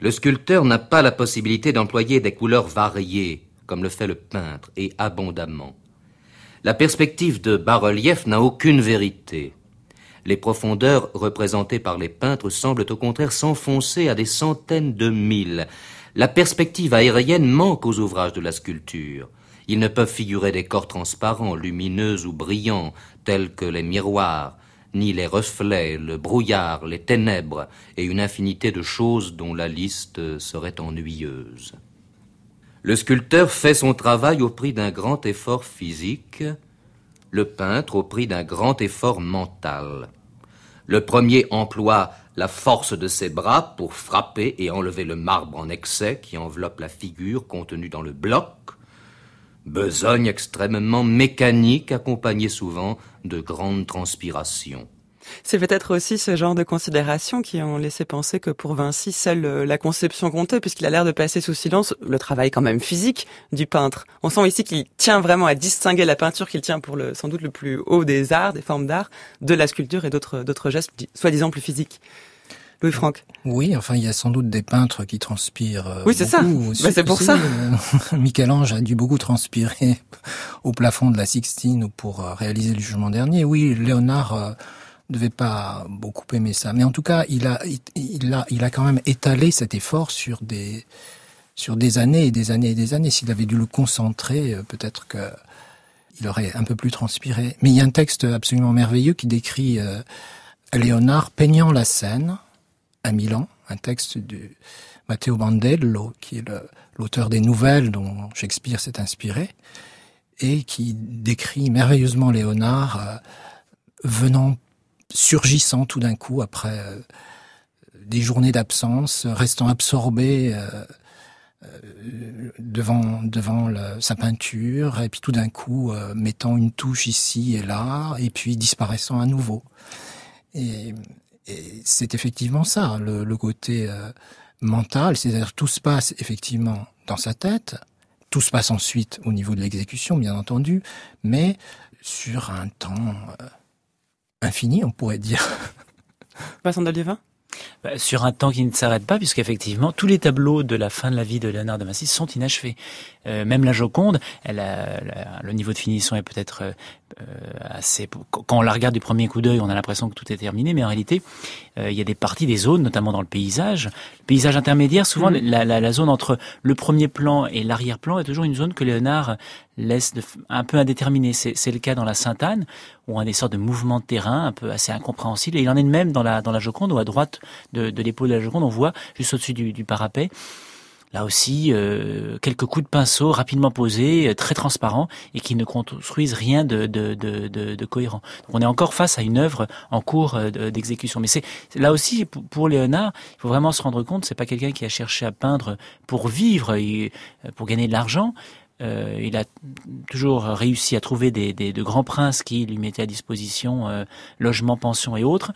Le sculpteur n'a pas la possibilité d'employer des couleurs variées, comme le fait le peintre, et abondamment. La perspective de bas-relief n'a aucune vérité. Les profondeurs représentées par les peintres semblent au contraire s'enfoncer à des centaines de milles. La perspective aérienne manque aux ouvrages de la sculpture. Ils ne peuvent figurer des corps transparents, lumineux ou brillants, tels que les miroirs, ni les reflets, le brouillard, les ténèbres, et une infinité de choses dont la liste serait ennuyeuse. Le sculpteur fait son travail au prix d'un grand effort physique, le peintre au prix d'un grand effort mental. Le premier emploie la force de ses bras pour frapper et enlever le marbre en excès qui enveloppe la figure contenue dans le bloc, besogne extrêmement mécanique accompagnée souvent de grandes transpirations. C'est peut-être aussi ce genre de considérations qui ont laissé penser que pour Vinci, seule euh, la conception comptait, puisqu'il a l'air de passer sous silence le travail quand même physique du peintre. On sent ici qu'il tient vraiment à distinguer la peinture qu'il tient pour le, sans doute le plus haut des arts, des formes d'art, de la sculpture et d'autres, d'autres gestes soi-disant plus physiques. Louis-Franck. Oui, enfin, il y a sans doute des peintres qui transpirent. Euh, oui, c'est ça. Bah, c'est pour ça. Euh, *laughs* Michel-Ange a dû beaucoup transpirer *laughs* au plafond de la Sixtine pour réaliser le jugement dernier. Oui, Léonard devait pas beaucoup aimer ça, mais en tout cas, il a, il, a, il a quand même étalé cet effort sur des, sur des années et des années et des années. S'il avait dû le concentrer, peut-être que il aurait un peu plus transpiré. Mais il y a un texte absolument merveilleux qui décrit Léonard peignant la scène à Milan, un texte de Matteo Bandello, qui est l'auteur des nouvelles dont Shakespeare s'est inspiré, et qui décrit merveilleusement Léonard euh, venant, surgissant tout d'un coup après euh, des journées d'absence, restant absorbé euh, devant devant sa peinture, et puis tout d'un coup mettant une touche ici et là, et puis disparaissant à nouveau. Et et c'est effectivement ça, le, côté euh, mental, c'est-à-dire tout se passe effectivement dans sa tête, tout se passe ensuite au niveau de l'exécution, bien entendu, mais sur un temps euh, infini, on pourrait dire. *laughs* Vincent Delievin bah, sur un temps qui ne s'arrête pas, puisqu'effectivement, tous les tableaux de la fin de la vie de Léonard de Vinci sont inachevés. Euh, même la Joconde, elle a, le niveau de finition est peut-être euh, assez... Quand on la regarde du premier coup d'œil, on a l'impression que tout est terminé, mais en réalité, euh, il y a des parties des zones, notamment dans le paysage. Le paysage intermédiaire, souvent, mm. la, la, la, zone entre le premier plan et l'arrière-plan est toujours une zone que Léonard laisse de, un peu indéterminée. C'est le cas dans la Sainte-Anne, où on a des sortes de mouvements de terrain un peu assez incompréhensibles. Et il en est de même dans la, dans la Joconde, où à droite de, de l'épaule de la Joconde, on voit, juste au-dessus du, du parapet, là aussi euh, quelques coups de pinceau rapidement posés, euh, très transparents et qui ne construisent rien de, de, de, de, cohérent. Donc on est encore face à une œuvre en cours euh, d'exécution. Mais c'est là aussi pour Léonard, il faut vraiment se rendre compte, c'est pas quelqu'un qui a cherché à peindre pour vivre et pour gagner de l'argent. Euh, il a toujours réussi à trouver des, des, de grands princes qui lui mettaient à disposition euh, logement, pension et autres.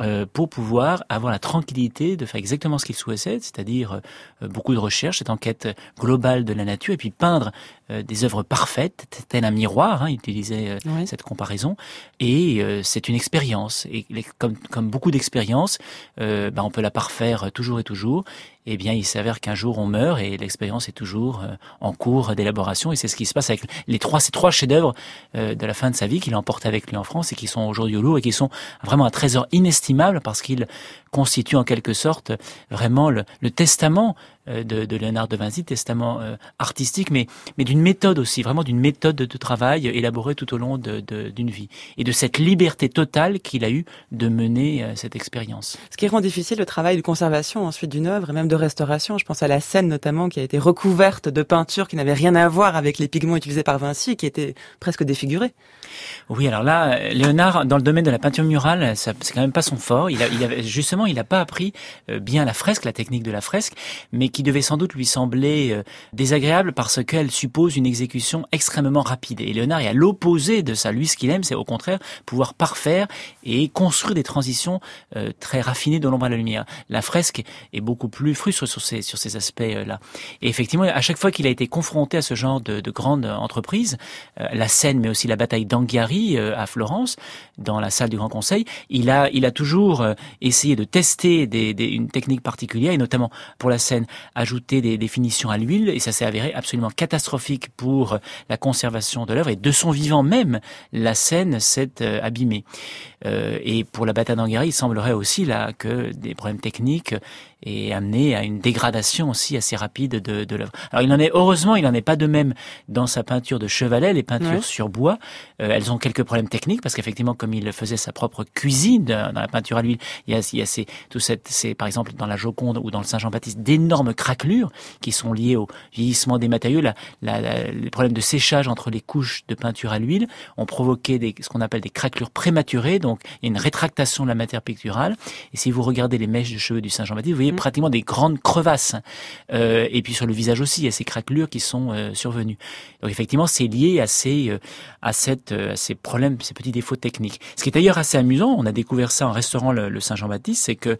Euh, pour pouvoir avoir la tranquillité de faire exactement ce qu'il souhaitait, c'est-à-dire euh, beaucoup de recherche, cette enquête globale de la nature, et puis peindre euh, des œuvres parfaites, tel un miroir, hein, il utilisait cette comparaison, et c'est une expérience, et comme, comme beaucoup d'expériences, ben, on peut la parfaire toujours et toujours, eh bien, il s'avère qu'un jour on meurt et l'expérience est toujours en cours d'élaboration. Et c'est ce qui se passe avec les trois, ces trois chefs-d'œuvre de la fin de sa vie qu'il a emporté avec lui en France et qui sont aujourd'hui au Louvre et qui sont vraiment un trésor parce qu'il constitue en quelque sorte vraiment le, testament de, de, Léonard de Vinci, testament artistique, mais, mais d'une méthode aussi, vraiment d'une méthode de travail élaborée tout au long d'une vie. Et de cette liberté totale qu'il a eu de mener cette expérience. Ce qui rend difficile le travail de conservation ensuite d'une œuvre et même de restauration. Je pense à la scène notamment qui a été recouverte de peinture qui n'avait rien à voir avec les pigments utilisés par Vinci qui était presque défigurée. Oui, alors là, Léonard, dans le domaine de la peinture murale, c'est quand même pas son fort. Il, a, il avait, justement, il n'a pas appris euh, bien la fresque, la technique de la fresque, mais qui devait sans doute lui sembler euh, désagréable parce qu'elle suppose une exécution extrêmement rapide. Et Léonard est à l'opposé de ça. Lui, ce qu'il aime, c'est au contraire pouvoir parfaire et construire des transitions euh, très raffinées de l'ombre à la lumière. La fresque est beaucoup plus frustre sur ces, sur ces aspects-là. Et effectivement, à chaque fois qu'il a été confronté à ce genre de, de grande entreprise, la scène, mais aussi la bataille d'Anghiari à Florence, dans la salle du Grand Conseil, il a, toujours euh, essayé de tester une technique particulière, et notamment pour la scène, ajouter des, finitions à l'huile, et ça s'est avéré absolument catastrophique pour la conservation de l'œuvre, et de son vivant même, la scène s'est euh, abîmée. Euh, et pour la bataille d'Anghiari, il semblerait aussi là que des problèmes techniques et amené à une dégradation aussi assez rapide de, de l'œuvre. Alors il en est heureusement, il n'en est pas de même dans sa peinture de Chevalet, les peintures sur bois. Euh, elles ont quelques problèmes techniques parce qu'effectivement, comme il faisait sa propre cuisine dans la peinture à l'huile, il y a, il y a ces, tout cette, c'est par exemple dans la Joconde ou dans le Saint Jean-Baptiste d'énormes craquelures qui sont liées au vieillissement des matériaux. La, la, les problèmes de séchage entre les couches de peinture à l'huile ont provoqué des, ce qu'on appelle des craquelures prématurées. Donc il y a une rétractation de la matière picturale. Et si vous regardez les mèches de cheveux du Saint Jean-Baptiste, vous voyez pratiquement des grandes crevasses. Euh, et puis sur le visage aussi, il y a ces craquelures qui sont euh, survenues. Donc effectivement, c'est lié à ces, euh, à, cette, à ces problèmes, ces petits défauts techniques. Ce qui est d'ailleurs assez amusant, on a découvert ça en restaurant le, Saint-Jean-Baptiste, c'est que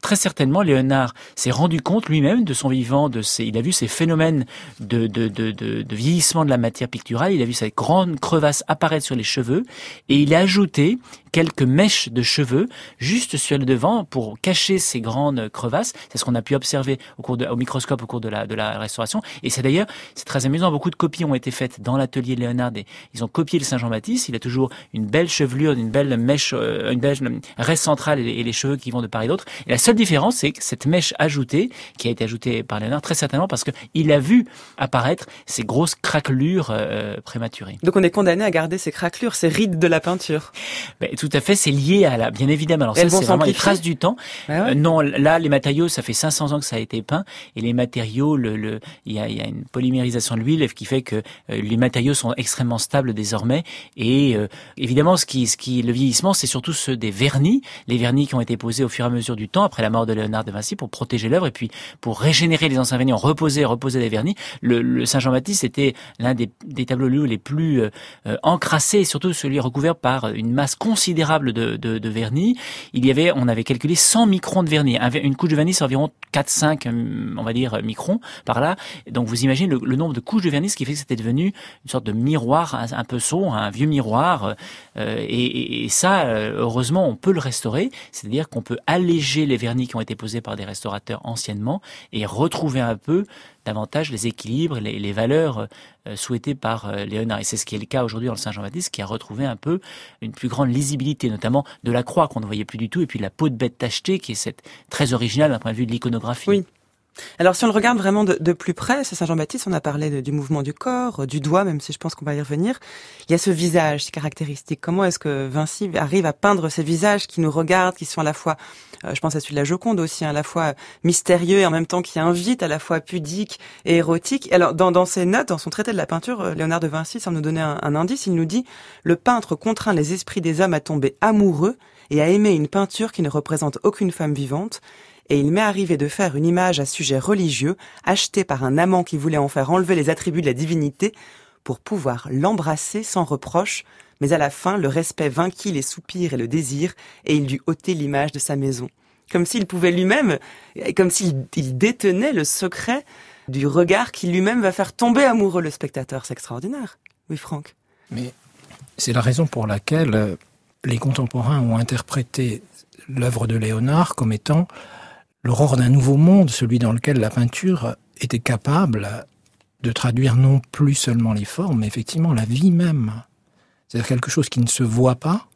très certainement Léonard s'est rendu compte lui-même de son vivant, de ces, il a vu ces phénomènes de, de, de, vieillissement de la matière picturale, il a vu ces grandes crevasses apparaître sur les cheveux, et il a ajouté quelques mèches de cheveux juste sur le devant pour cacher ces grandes crevasses. C'est ce qu'on a pu observer au cours de, au microscope au cours de la, de la restauration. Et c'est d'ailleurs, c'est très amusant, beaucoup de copies ont été faites dans l'atelier de Léonard. Et ils ont copié le Saint-Jean-Baptiste. Il a toujours une belle chevelure, une belle mèche, euh, une belle reste centrale et les, cheveux qui vont de part et d'autre. Et la seule différence, c'est que cette mèche ajoutée, qui a été ajoutée par Léonard, très certainement parce qu'il a vu apparaître ces grosses craquelures euh, prématurées. Donc on est condamné à garder ces craquelures, ces rides de la peinture. Ben, tout à fait, c'est lié à la, bien évidemment. Alors ça, c'est vraiment les traces du temps. Euh, non, là, les matériaux, ça fait 500 ans que ça a été peint, et les matériaux, il y a, une polymérisation de l'huile qui fait que euh, les matériaux sont extrêmement stables désormais. Et euh, évidemment, ce qui, ce qui, le vieillissement, c'est surtout ceux des vernis, les vernis qui ont été posés au fur et à mesure du temps après la mort de Léonard de Vinci pour protéger l'œuvre et puis pour régénérer les anciens vernis, on reposait, reposait les vernis. Le, le Saint Jean-Baptiste était l'un des, tableaux les plus encrassés, et surtout celui recouvert par une masse considérable de, de, vernis. Il y avait, on avait calculé 100 microns de vernis. De vernis, environ 4-5, euh, on va dire, microns par là. Donc vous imaginez le, nombre de couches de vernis, ce qui fait que c'était devenu une sorte de miroir un, peu sombre, un vieux miroir. Euh, et, ça, euh, heureusement, on peut le restaurer. C'est-à-dire qu'on peut alléger les vernis qui ont été posés par des restaurateurs anciennement et retrouver un peu davantage les équilibres, les, les valeurs euh, souhaitées par euh, Léonard. Et c'est ce qui est le cas aujourd'hui dans le Saint-Jean-Baptiste, qui a retrouvé un peu une plus grande lisibilité, notamment de la croix qu'on ne voyait plus du tout, et puis la peau de bête tachetée, qui est cette, très originale d'un point de vue de l'iconographie. Alors si on le regarde vraiment de, plus près, c'est Saint Jean-Baptiste, on a parlé du mouvement du corps, du doigt, même si je pense qu'on va y revenir. Il y a ce visage, ces caractéristiques. Comment est-ce que Vinci arrive à peindre ces visages qui nous regardent, qui sont à la fois, euh, je pense à celui de la Joconde aussi, hein, à la fois mystérieux et en même temps qui invite, à la fois pudique et érotique. Alors dans, ses notes, dans son traité de la peinture, euh, Léonard de Vinci, sans nous donner un indice, il nous dit « Le peintre contraint les esprits des hommes à tomber amoureux et à aimer une peinture qui ne représente aucune femme vivante » et il m'est arrivé de faire une image à sujet religieux, achetée par un amant qui voulait en faire enlever les attributs de la divinité, pour pouvoir l'embrasser sans reproche, mais à la fin le respect vainquit les soupirs et le désir, et il dut ôter l'image de sa maison. Comme s'il pouvait lui-même, comme s'il détenait le secret du regard qui lui-même va faire tomber amoureux le spectateur. C'est extraordinaire. Oui, Franck. Mais c'est la raison pour laquelle euh, les contemporains ont interprété l'œuvre de Léonard comme étant l'aurore d'un nouveau monde, celui dans lequel la peinture était capable de traduire non plus seulement les formes, mais effectivement la vie même. C'est-à-dire quelque chose qui ne se voit pas.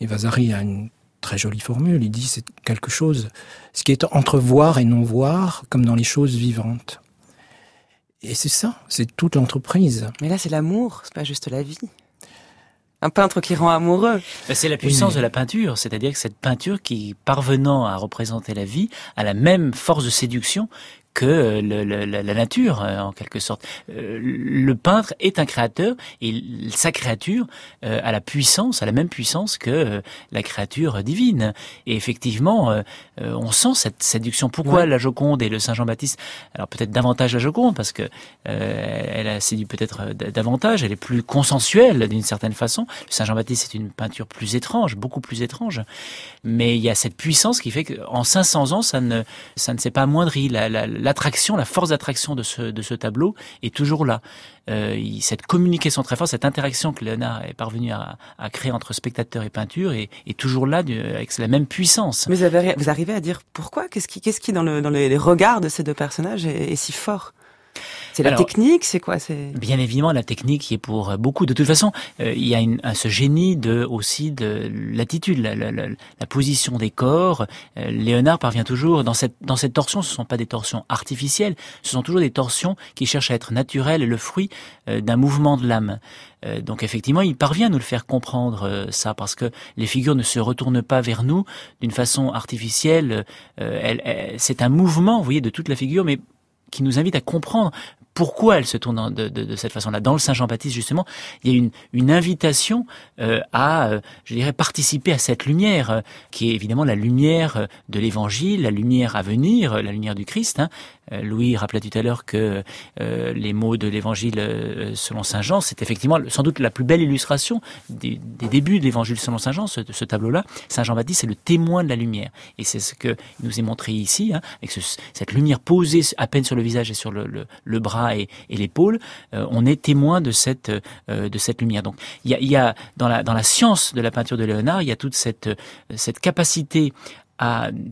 Et Vasari a une très jolie formule. Il dit c'est quelque chose, ce qui est entre voir et non voir, comme dans les choses vivantes. Et c'est ça, c'est toute l'entreprise. Mais là, c'est l'amour, c'est pas juste la vie. Un peintre qui rend amoureux. Ben, c'est la puissance de la peinture, c'est-à-dire que cette peinture qui, parvenant à représenter la vie, a la même force de séduction que euh, le, la, nature, euh, en quelque sorte. Euh, le peintre est un créateur et sa créature a la puissance, a la même puissance que la créature divine. Et effectivement, on sent cette séduction. Pourquoi la Joconde et le Saint Jean-Baptiste? Alors peut-être davantage la Joconde parce que elle a séduit peut-être davantage. Elle est plus consensuelle d'une certaine façon. Le Saint Jean-Baptiste c'est une peinture plus étrange, beaucoup plus étrange. Mais il y a cette puissance qui fait qu'en 500 ans, ça ne ça ne s'est pas amoindri. La, la, l'attraction, la force d'attraction de ce, de ce tableau est toujours là. Euh, cette communication très forte, cette interaction que Léonard est parvenu à, à créer entre spectateur et peinture est, est toujours là avec la même puissance. Mais vous, avez, vous arrivez à dire pourquoi? Qu'est-ce qui, qu'est-ce qui dans, le, dans les regards de ces deux personnages est si fort? C'est la technique, c'est quoi C'est bien évidemment la technique qui est pour beaucoup. De toute façon, euh, il y a une, ce génie de aussi de l'attitude, la, la, la, la, position des corps. Euh, Léonard parvient toujours dans cette dans cette torsion. Ce sont pas des torsions artificielles, ce sont toujours des torsions qui cherchent à être naturelles, le fruit euh, d'un mouvement de l'âme. Donc effectivement, il parvient à nous le faire comprendre ça parce que les figures ne se retournent pas vers nous d'une façon artificielle. c'est un mouvement, vous voyez, de toute la figure, mais qui nous invite à comprendre pourquoi elle se tourne de, cette façon-là. Dans le Saint Jean-Baptiste, justement, il y a une, une invitation euh, à, euh, je dirais, participer à cette lumière, euh, qui est évidemment la lumière de l'Évangile, la lumière à venir, la lumière du Christ. Hein. Louis rappelait tout à l'heure que les mots de l'Évangile selon Saint Jean, c'est effectivement sans doute la plus belle illustration des, des débuts de l'Évangile selon Saint Jean, ce, ce tableau-là. Saint Jean-Baptiste, c'est le témoin de la lumière. Et c'est ce que nous est montré ici, hein, avec ce, cette lumière posée à peine sur le visage et sur le, le, le bras et, l'épaule, euh, on est témoin de cette euh, de cette lumière. Donc il y a, dans la dans la science de la peinture de Léonard, il y a toute cette cette capacité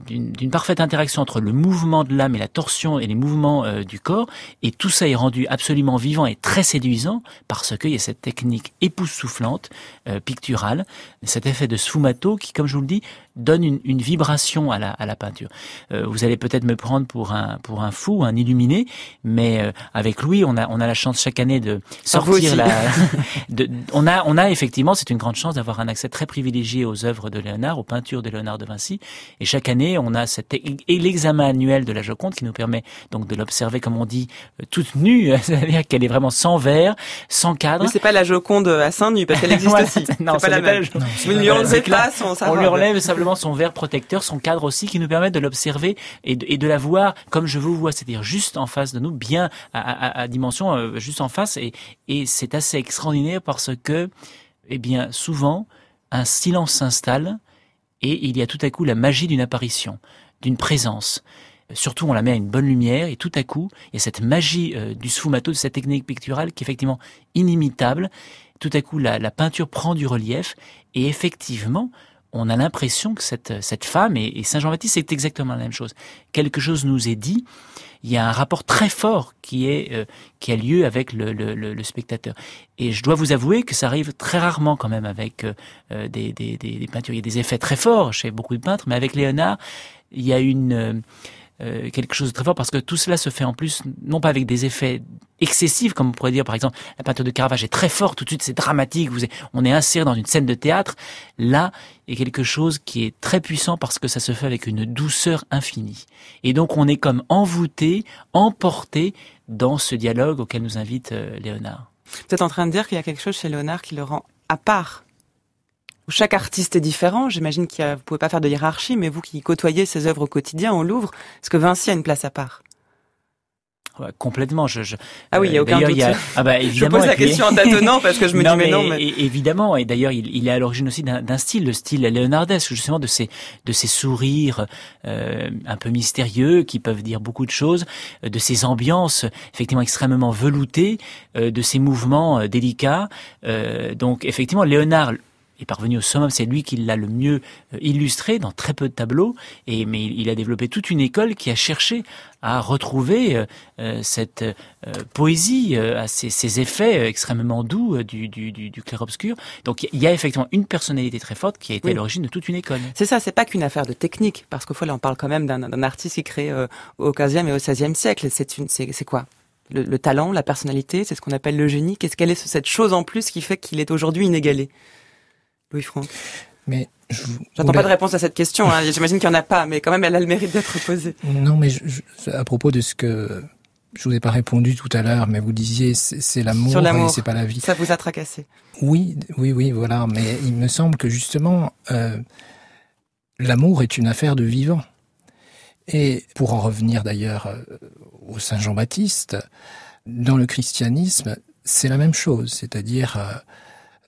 d'une parfaite interaction entre le mouvement de l'âme et la torsion et les mouvements euh, du corps, et tout ça est rendu absolument vivant et très séduisant parce qu'il y a cette technique époustouflante, euh, picturale, cet effet de sfumato qui, comme je vous le dis, donne une, une vibration à la, à la peinture. Euh, vous allez peut-être me prendre pour un pour un fou, un illuminé, mais avec Louis, on a on a la chance chaque année de sortir la. *laughs* de, on a on a effectivement, c'est une grande chance d'avoir un accès très privilégié aux œuvres de Léonard, aux peintures de Léonard de Vinci, et chaque année, on a cet et l'examen annuel de la Joconde qui nous permet donc de l'observer, comme on dit, euh, toute nue, *laughs* c'est-à-dire qu'elle est vraiment sans verre, sans cadre. Mais c'est pas la Joconde à seins nus parce qu'elle *laughs* existe aussi. Non, c'est pas la même. Vous ne lui enlevez pas son On lui enlève simplement son verre protecteur, son cadre aussi, qui nous permet de l'observer et, de, la voir comme je vous vois, c'est-à-dire juste en face de nous, bien à, dimension euh, juste en face. Et, c'est assez extraordinaire parce que, eh bien, souvent, un silence s'installe et il y a tout à coup la magie d'une apparition, d'une présence. Surtout, on la met à une bonne lumière et tout à coup, il y a cette magie euh, du sfumato, de cette technique picturale qui est effectivement inimitable. Tout à coup, la peinture prend du relief et effectivement, on a l'impression que cette, cette femme, et, Saint Jean-Baptiste, c'est exactement la même chose. Quelque chose nous est dit, il y a un rapport très fort qui est euh, qui a lieu avec le, le, le, spectateur. Et je dois vous avouer que ça arrive très rarement quand même avec euh, euh, des, des, des, peintures. Il y a des effets très forts chez beaucoup de peintres, mais avec Léonard, il y a une euh, quelque chose de très fort parce que tout cela se fait en plus non pas avec des effets excessifs comme on pourrait dire par exemple la peinture de Caravage est très forte tout de suite c'est dramatique vous on est inséré dans une scène de théâtre. Là a quelque chose qui est très puissant parce que ça se fait avec une douceur infinie. Et donc on est comme envoûté emporté dans ce dialogue auquel nous invite euh, Léonard. Vous êtes en train de dire qu'il y a quelque chose chez Léonard qui le rend à part chaque artiste est différent. J'imagine que vous pouvez pas faire de hiérarchie, mais vous qui côtoyez ses œuvres au quotidien au Louvre, est-ce que Vinci a une place à part? Complètement. Je, je, ah oui, il y a aucun doute. ah bah, *laughs* évidemment, je pose la question en *laughs* tâtonnant parce que je me dis mais non. Mais... évidemment, et d'ailleurs, il, il, est à l'origine aussi d'un style, le style léonardesque, justement de ces de ces sourires euh, un peu mystérieux qui peuvent dire beaucoup de choses, de ces ambiances effectivement extrêmement veloutées, euh, de ces mouvements euh, délicats. Euh, donc effectivement, Léonard est parvenu au summum. C'est lui qui l'a le mieux euh, illustré dans très peu de tableaux. Et mais il a développé toute une école qui a cherché à retrouver euh, euh, cette poésie, à ces, effets extrêmement doux du, du, du, clair-obscur. Donc il y a effectivement une personnalité très forte qui a été à l'origine de toute une école. C'est ça, c'est pas qu'une affaire de technique, parce qu'au fond là on parle quand même d'un artiste qui créé au 15e et au 16e siècle. C'est quoi? Le, talent, la personnalité, c'est ce qu'on appelle le génie. Qu'est-ce qu'elle est cette chose en plus qui fait qu'il est aujourd'hui inégalé? Louis-Franck Mais J'attends pas de réponse à cette question. Hein. J'imagine qu'il n'y en a pas, mais quand même, elle a le mérite d'être posée. Non, mais à propos de ce que je vous ai pas répondu tout à l'heure, mais vous disiez c'est l'amour et c'est pas la vie. Ça vous a tracassé. Oui, oui, oui, voilà. Mais il me semble que justement, euh, l'amour est une affaire de vivant. Et pour en revenir d'ailleurs euh, au Saint Jean-Baptiste, dans le christianisme, c'est la même chose, c'est-à-dire euh,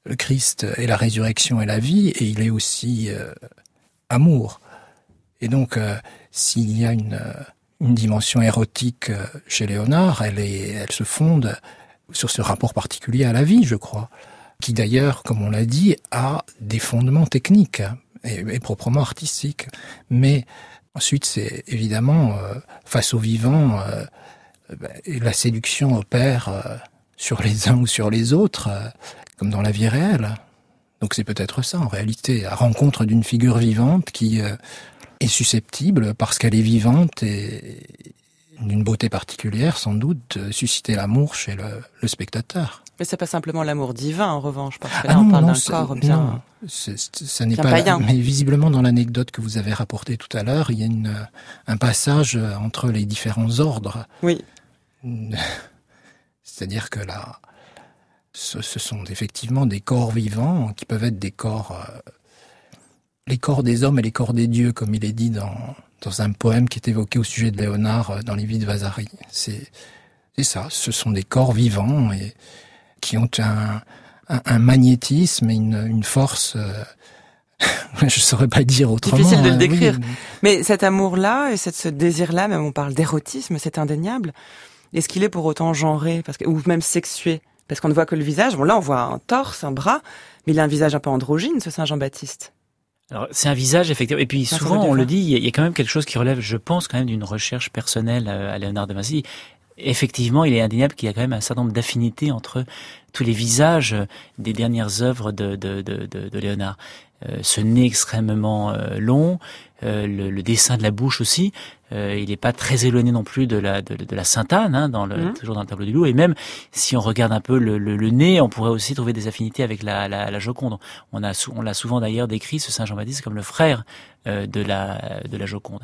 le Christ est la résurrection et la vie, et il est aussi euh, amour. Et donc, s'il y a une, une, dimension érotique chez Léonard, elle, est, elle se fonde sur ce rapport particulier à la vie, je crois, qui d'ailleurs, comme on l'a dit, a des fondements techniques et, proprement artistiques. Mais Ensuite, c'est évidemment euh, face aux vivants, euh, ben, la séduction opère euh, sur les uns ou sur les autres, comme dans la vie réelle. Donc c'est peut-être ça en réalité, la rencontre d'une figure vivante qui est susceptible, parce qu'elle est vivante et d'une beauté particulière, sans doute, de susciter l'amour chez le spectateur. Mais c'est pas simplement l'amour divin, en revanche, parce que là, ah on parle d'un corps bien. Non, ça n'est pas. Mais visiblement, dans l'anecdote que vous avez rapportée tout à l'heure, il y a une, un passage entre les différents ordres. Oui. *laughs* C'est-à-dire que là, ce, sont effectivement des corps vivants qui peuvent être des corps, euh, les corps des hommes et les corps des dieux, comme il est dit dans dans un poème qui est évoqué au sujet de Léonard euh, dans les vies de Vasari. C'est ça. Ce sont des corps vivants et qui ont un, un, magnétisme et une, une force. Euh, *laughs* je saurais pas dire autrement. Difficile de le hein, décrire. mais cet amour-là et cette, ce désir-là, même on parle d'érotisme, c'est indéniable. Est-ce qu'il est pour autant genré, parce que, ou même sexué? Parce qu'on ne voit que le visage. Bon, là, on voit un torse, un bras, mais il a un visage un peu androgyne, ce Saint Jean-Baptiste. Alors, c'est un visage, effectivement. Et puis, souvent, on le dit, il y a quand même quelque chose qui relève, je pense, quand même d'une recherche personnelle euh, à Léonard de Vinci effectivement, il est indéniable qu'il y a quand même un certain nombre d'affinités entre tous les visages des dernières œuvres de, de, de, de Léonard. Euh, ce nez extrêmement euh, long, euh, le, le, dessin de la bouche aussi, euh, il n'est pas très éloigné non plus de la de, de la Sainte Anne, hein, dans le, mhm. toujours dans le tableau du loup. Et même si on regarde un peu le, le, le nez, on pourrait aussi trouver des affinités avec la, la, la Joconde. On a on l'a souvent d'ailleurs décrit ce Saint Jean-Baptiste comme le frère de la de la Joconde.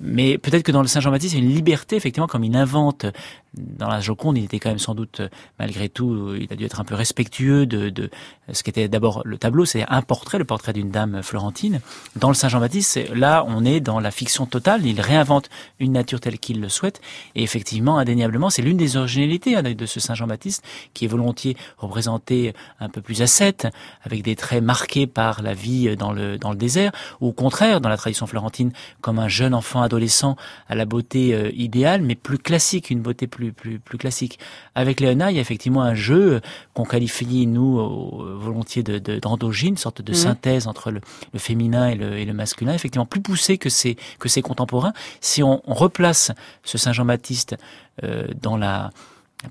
Mais peut-être que dans le Saint Jean-Baptiste, il y a une liberté effectivement, comme il invente dans la Joconde, il était quand même sans doute malgré tout, il a dû être un peu respectueux de, de ce qu'était d'abord le tableau, c'est un portrait, le portrait d'une dame florentine. Dans le Saint Jean-Baptiste, là on est dans la fiction totale. Il réinvente une nature telle qu'il le souhaite. Et effectivement, indéniablement, c'est l'une des originalités hein, de ce Saint Jean-Baptiste qui est volontiers représenté un peu plus ascète, avec des traits marqués par la vie dans le, dans le désert, ou au contraire, dans la tradition florentine, comme un jeune enfant adolescent à la beauté euh, idéale, mais plus classique, une beauté plus, plus, plus classique. Avec Léona, il y a effectivement un jeu qu'on qualifie, nous, volontiers de, une sorte de mmh. synthèse entre le, le féminin et le, et le masculin, effectivement plus poussé que ses, que ses contemporains si on, replace ce Saint Jean-Baptiste euh, dans la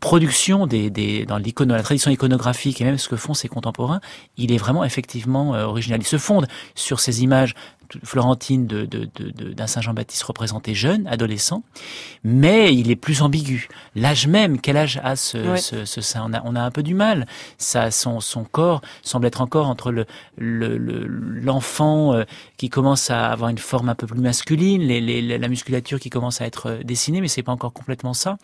production des, des dans la tradition iconographique et même ce que font ses contemporains, il est vraiment effectivement euh, original. Il se fonde sur ces images florentine de, de, de, d'un Saint Jean-Baptiste représenté jeune, adolescent, mais il est plus ambigu. L'âge même, quel âge a ce, ce, ce, saint on a, on a un peu du mal. Ça, son, son corps semble être encore entre le, le, l'enfant euh, qui commence à avoir une forme un peu plus masculine, les, les, la musculature qui commence à être dessinée, mais c'est pas encore complètement ça.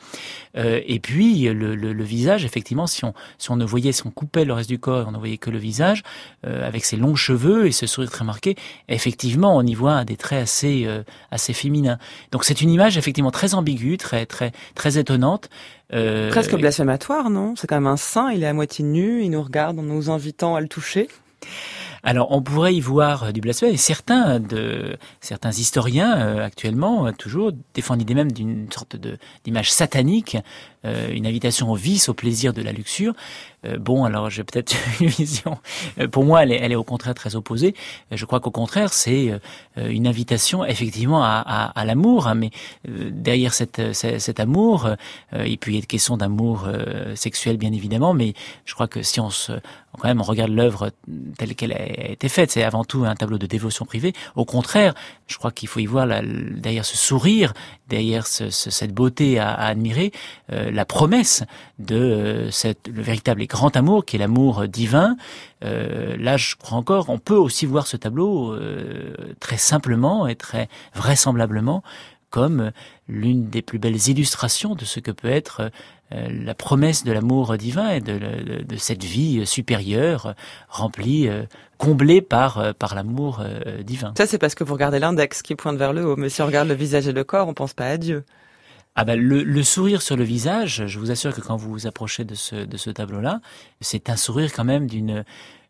Euh, et puis le, le, le, visage, effectivement, si on, si on ne voyait, si on coupait le reste du corps, on ne voyait que le visage, euh, avec ses longs cheveux et ce sourire très marqué, effectivement on y voit des traits assez euh, assez féminins. Donc c'est une image effectivement très ambiguë, très très très étonnante. Euh, Presque blasphématoire, non? C'est quand même un saint, il est à moitié nu, il nous regarde en nous invitant à le toucher. Alors, on pourrait y voir du blasphème, et certains de certains historiens euh, actuellement toujours défendent l'idée même d'une sorte d'image satanique une invitation au vice, au plaisir de la luxure. bon, alors j'ai peut-être *laughs* une vision. pour moi, elle est, elle est, au contraire très opposée. Je crois qu'au contraire, c'est une invitation effectivement à, à, à l'amour. Hein, mais derrière cette, cet amour, il peut y être question d'amour sexuel, bien évidemment. Mais je crois que si on se quand même on regarde l'œuvre telle qu'elle a été faite, c'est avant tout un tableau de dévotion privée. Au contraire, je crois qu'il faut y voir la, derrière ce sourire, derrière ce, cette beauté à, admirer, euh, la promesse de euh, cette, le véritable et grand amour qui est l'amour divin. Euh, là, je crois encore, on peut aussi voir ce tableau euh, très simplement et très vraisemblablement comme l'une des plus belles illustrations de ce que peut être la promesse de l'amour divin et de, cette vie supérieure remplie, euh, comblée par, euh, par l'amour divin. Ça, c'est parce que vous regardez l'index qui pointe vers le haut. Mais si on regarde le visage et le corps, on pense pas à Dieu. Ah ben le, le, sourire sur le visage, je vous assure que quand vous vous approchez de ce, de ce tableau-là, c'est un sourire quand même d'une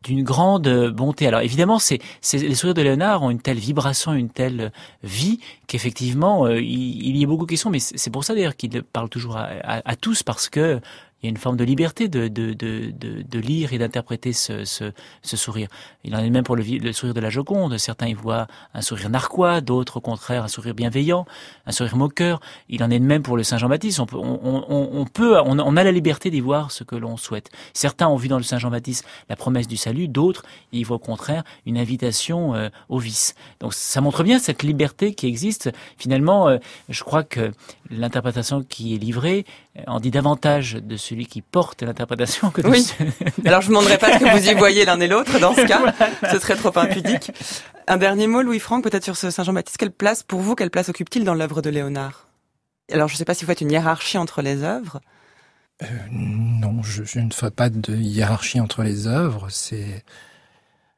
d'une grande bonté. Alors évidemment, c'est, les sourires de Léonard ont une telle vibration, une telle vie qu'effectivement, euh, il, y a beaucoup de questions. Mais c'est pour ça d'ailleurs qu'il parle toujours à, à, tous parce que il y a une forme de liberté de, de, de, de, lire et d'interpréter ce, ce, ce, sourire. Il en est même pour le, le, sourire de la Joconde. Certains y voient un sourire narquois, d'autres au contraire un sourire bienveillant, un sourire moqueur. Il en est de même pour le Saint Jean-Baptiste. On peut, on, a la liberté d'y voir ce que l'on souhaite. Certains ont vu dans le Saint Jean-Baptiste la promesse du salut, d'autres y voient au contraire une invitation euh, au vice. Donc ça montre bien cette liberté qui existe. Finalement, euh, je crois que l'interprétation qui est livrée en dit davantage de celui qui porte l'interprétation que de oui. Alors je ne demanderai pas ce que vous y voyez l'un et l'autre dans ce *laughs* cas. Ce serait trop impudique. Un dernier mot, Louis-Franck, peut-être sur ce Saint Jean-Baptiste. Quelle place, pour vous, quelle place occupe-t-il dans l'œuvre de Léonard? Alors je ne sais pas si vous faites une hiérarchie entre les œuvres. Euh, non, je, je, ne fais pas de hiérarchie entre les œuvres. C'est.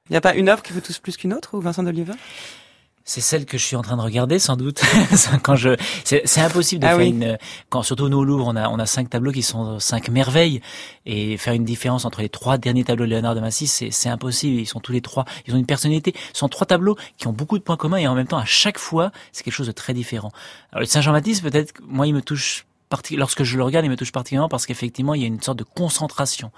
Il n'y a pas une œuvre qui vous touche plus qu'une autre, ou Vincent d'Oliva? C'est celle que je suis en train de regarder, sans doute. *laughs* quand je, c'est impossible de ah faire une. Quand surtout nous au Louvre, on a on a cinq tableaux qui sont cinq merveilles et faire une différence entre les trois derniers tableaux de Léonard de Vinci, c'est c'est impossible. Ils sont tous les trois, ils ont une personnalité. Ce sont trois tableaux qui ont beaucoup de points communs et en même temps à chaque fois, c'est quelque chose de très différent. Alors le Saint Jean-Baptiste, peut-être, moi, il me touche lorsque je le regarde, il me touche particulièrement parce qu'effectivement, il y a une sorte de concentration.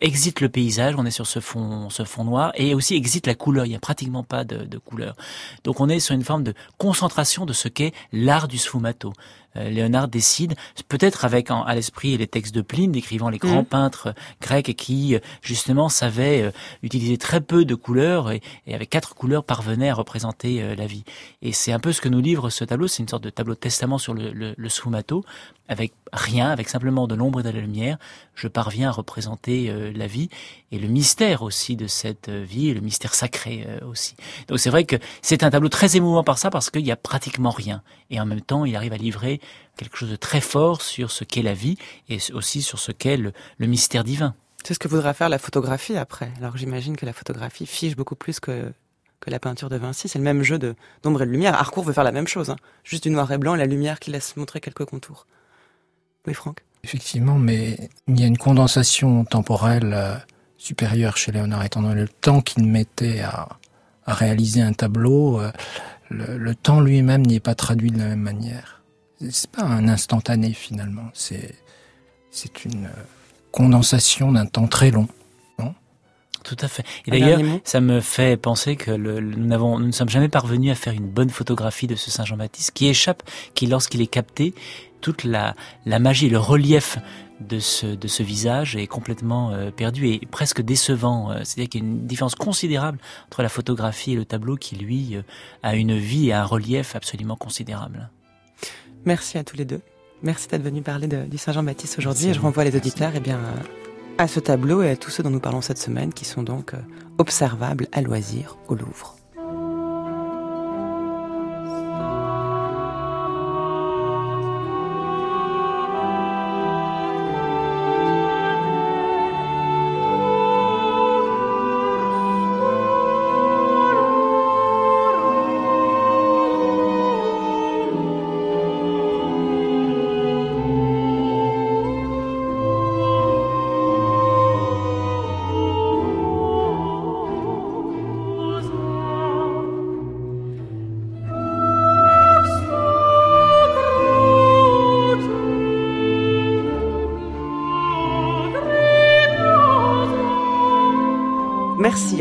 Exit le paysage, on est sur ce fond, ce fond noir, et aussi exit la couleur. Il n'y a pratiquement pas de, de couleur. Donc, on est sur une forme de concentration de ce qu'est l'art du sfumato. Euh, Léonard décide, peut-être avec à l'esprit les textes de Pline décrivant les grands mm. peintres grecs qui euh, justement savaient euh, utiliser très peu de couleurs et, avec quatre couleurs parvenaient à représenter la vie. Et c'est un peu ce que nous livre ce tableau, c'est une sorte de tableau de testament sur le, le, le sfumato, avec rien, avec simplement de l'ombre et de la lumière, je parviens à représenter la vie et le mystère aussi de cette vie, et le mystère sacré aussi. Donc c'est vrai que c'est un tableau très émouvant par ça, parce qu'il n'y a pratiquement rien. Et en même temps, il arrive à livrer quelque chose de très fort sur ce qu'est la vie et aussi sur ce qu'est le, mystère divin. C'est ce que voudra faire la photographie après. Alors j'imagine que la photographie fiche beaucoup plus que, que la peinture de Vinci. C'est le même jeu d'ombre et de lumière. Harcourt veut faire la même chose. Hein. Juste du noir et blanc et la lumière qui laisse montrer quelques contours. Franck Effectivement, mais il y a une condensation temporelle euh, supérieure chez Léonard, étant donné le temps qu'il mettait à, réaliser un tableau. Euh, le temps lui-même n'y est pas traduit de la même manière c'est pas un instantané finalement, c'est c'est une condensation d'un temps très long. Tout à fait. Et d'ailleurs, ça me fait penser que le, nous n'avons, nous ne sommes jamais parvenus à faire une bonne photographie de ce Saint Jean-Baptiste qui échappe, qui lorsqu'il est capté, toute la, la magie, le relief de ce, de ce visage est complètement euh, perdu et presque décevant. Euh, c'est-à-dire qu'il y a une différence considérable entre la photographie et le tableau qui, lui, euh, a une vie et un relief absolument considérable. Merci à tous les deux. Merci d'être venu parler de, du Saint-Jean-Baptiste aujourd'hui. Et je renvoie les auditeurs eh bien, à ce tableau et à tous ceux dont nous parlons cette semaine qui sont donc euh, observables à loisir au Louvre.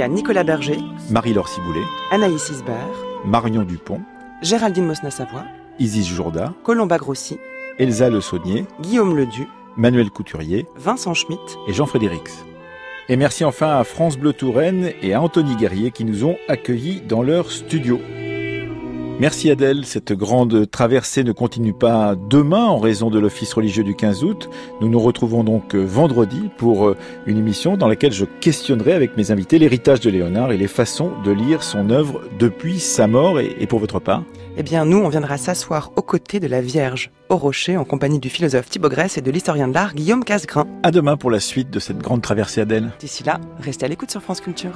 À Nicolas Berger, Marie-Laure Ciboulet, Anaïs Isbert, Marion Dupont, Géraldine Mosna-Savoie, Isis Jourda, Colomba Grossi, Elsa Le Saunier, Guillaume Ledu, Manuel Couturier Vincent Schmitt et Jean Frédérix. Et merci enfin à France Bleu Touraine et à Anthony Guerrier qui nous ont accueillis dans leur studio. Merci Adèle, cette grande traversée ne continue pas demain en raison de l'office religieux du 15 août. Nous nous retrouvons donc vendredi pour une émission dans laquelle je questionnerai avec mes invités l'héritage de Léonard et les façons de lire son œuvre depuis sa mort et pour votre part? Eh bien, nous, on viendra s'asseoir aux côtés de la Vierge, au rocher, en compagnie du philosophe Thibaut Grèce et de l'historien de l'art Guillaume Casgrain. À demain pour la suite de cette grande traversée Adèle. D'ici là, restez à l'écoute sur France Culture.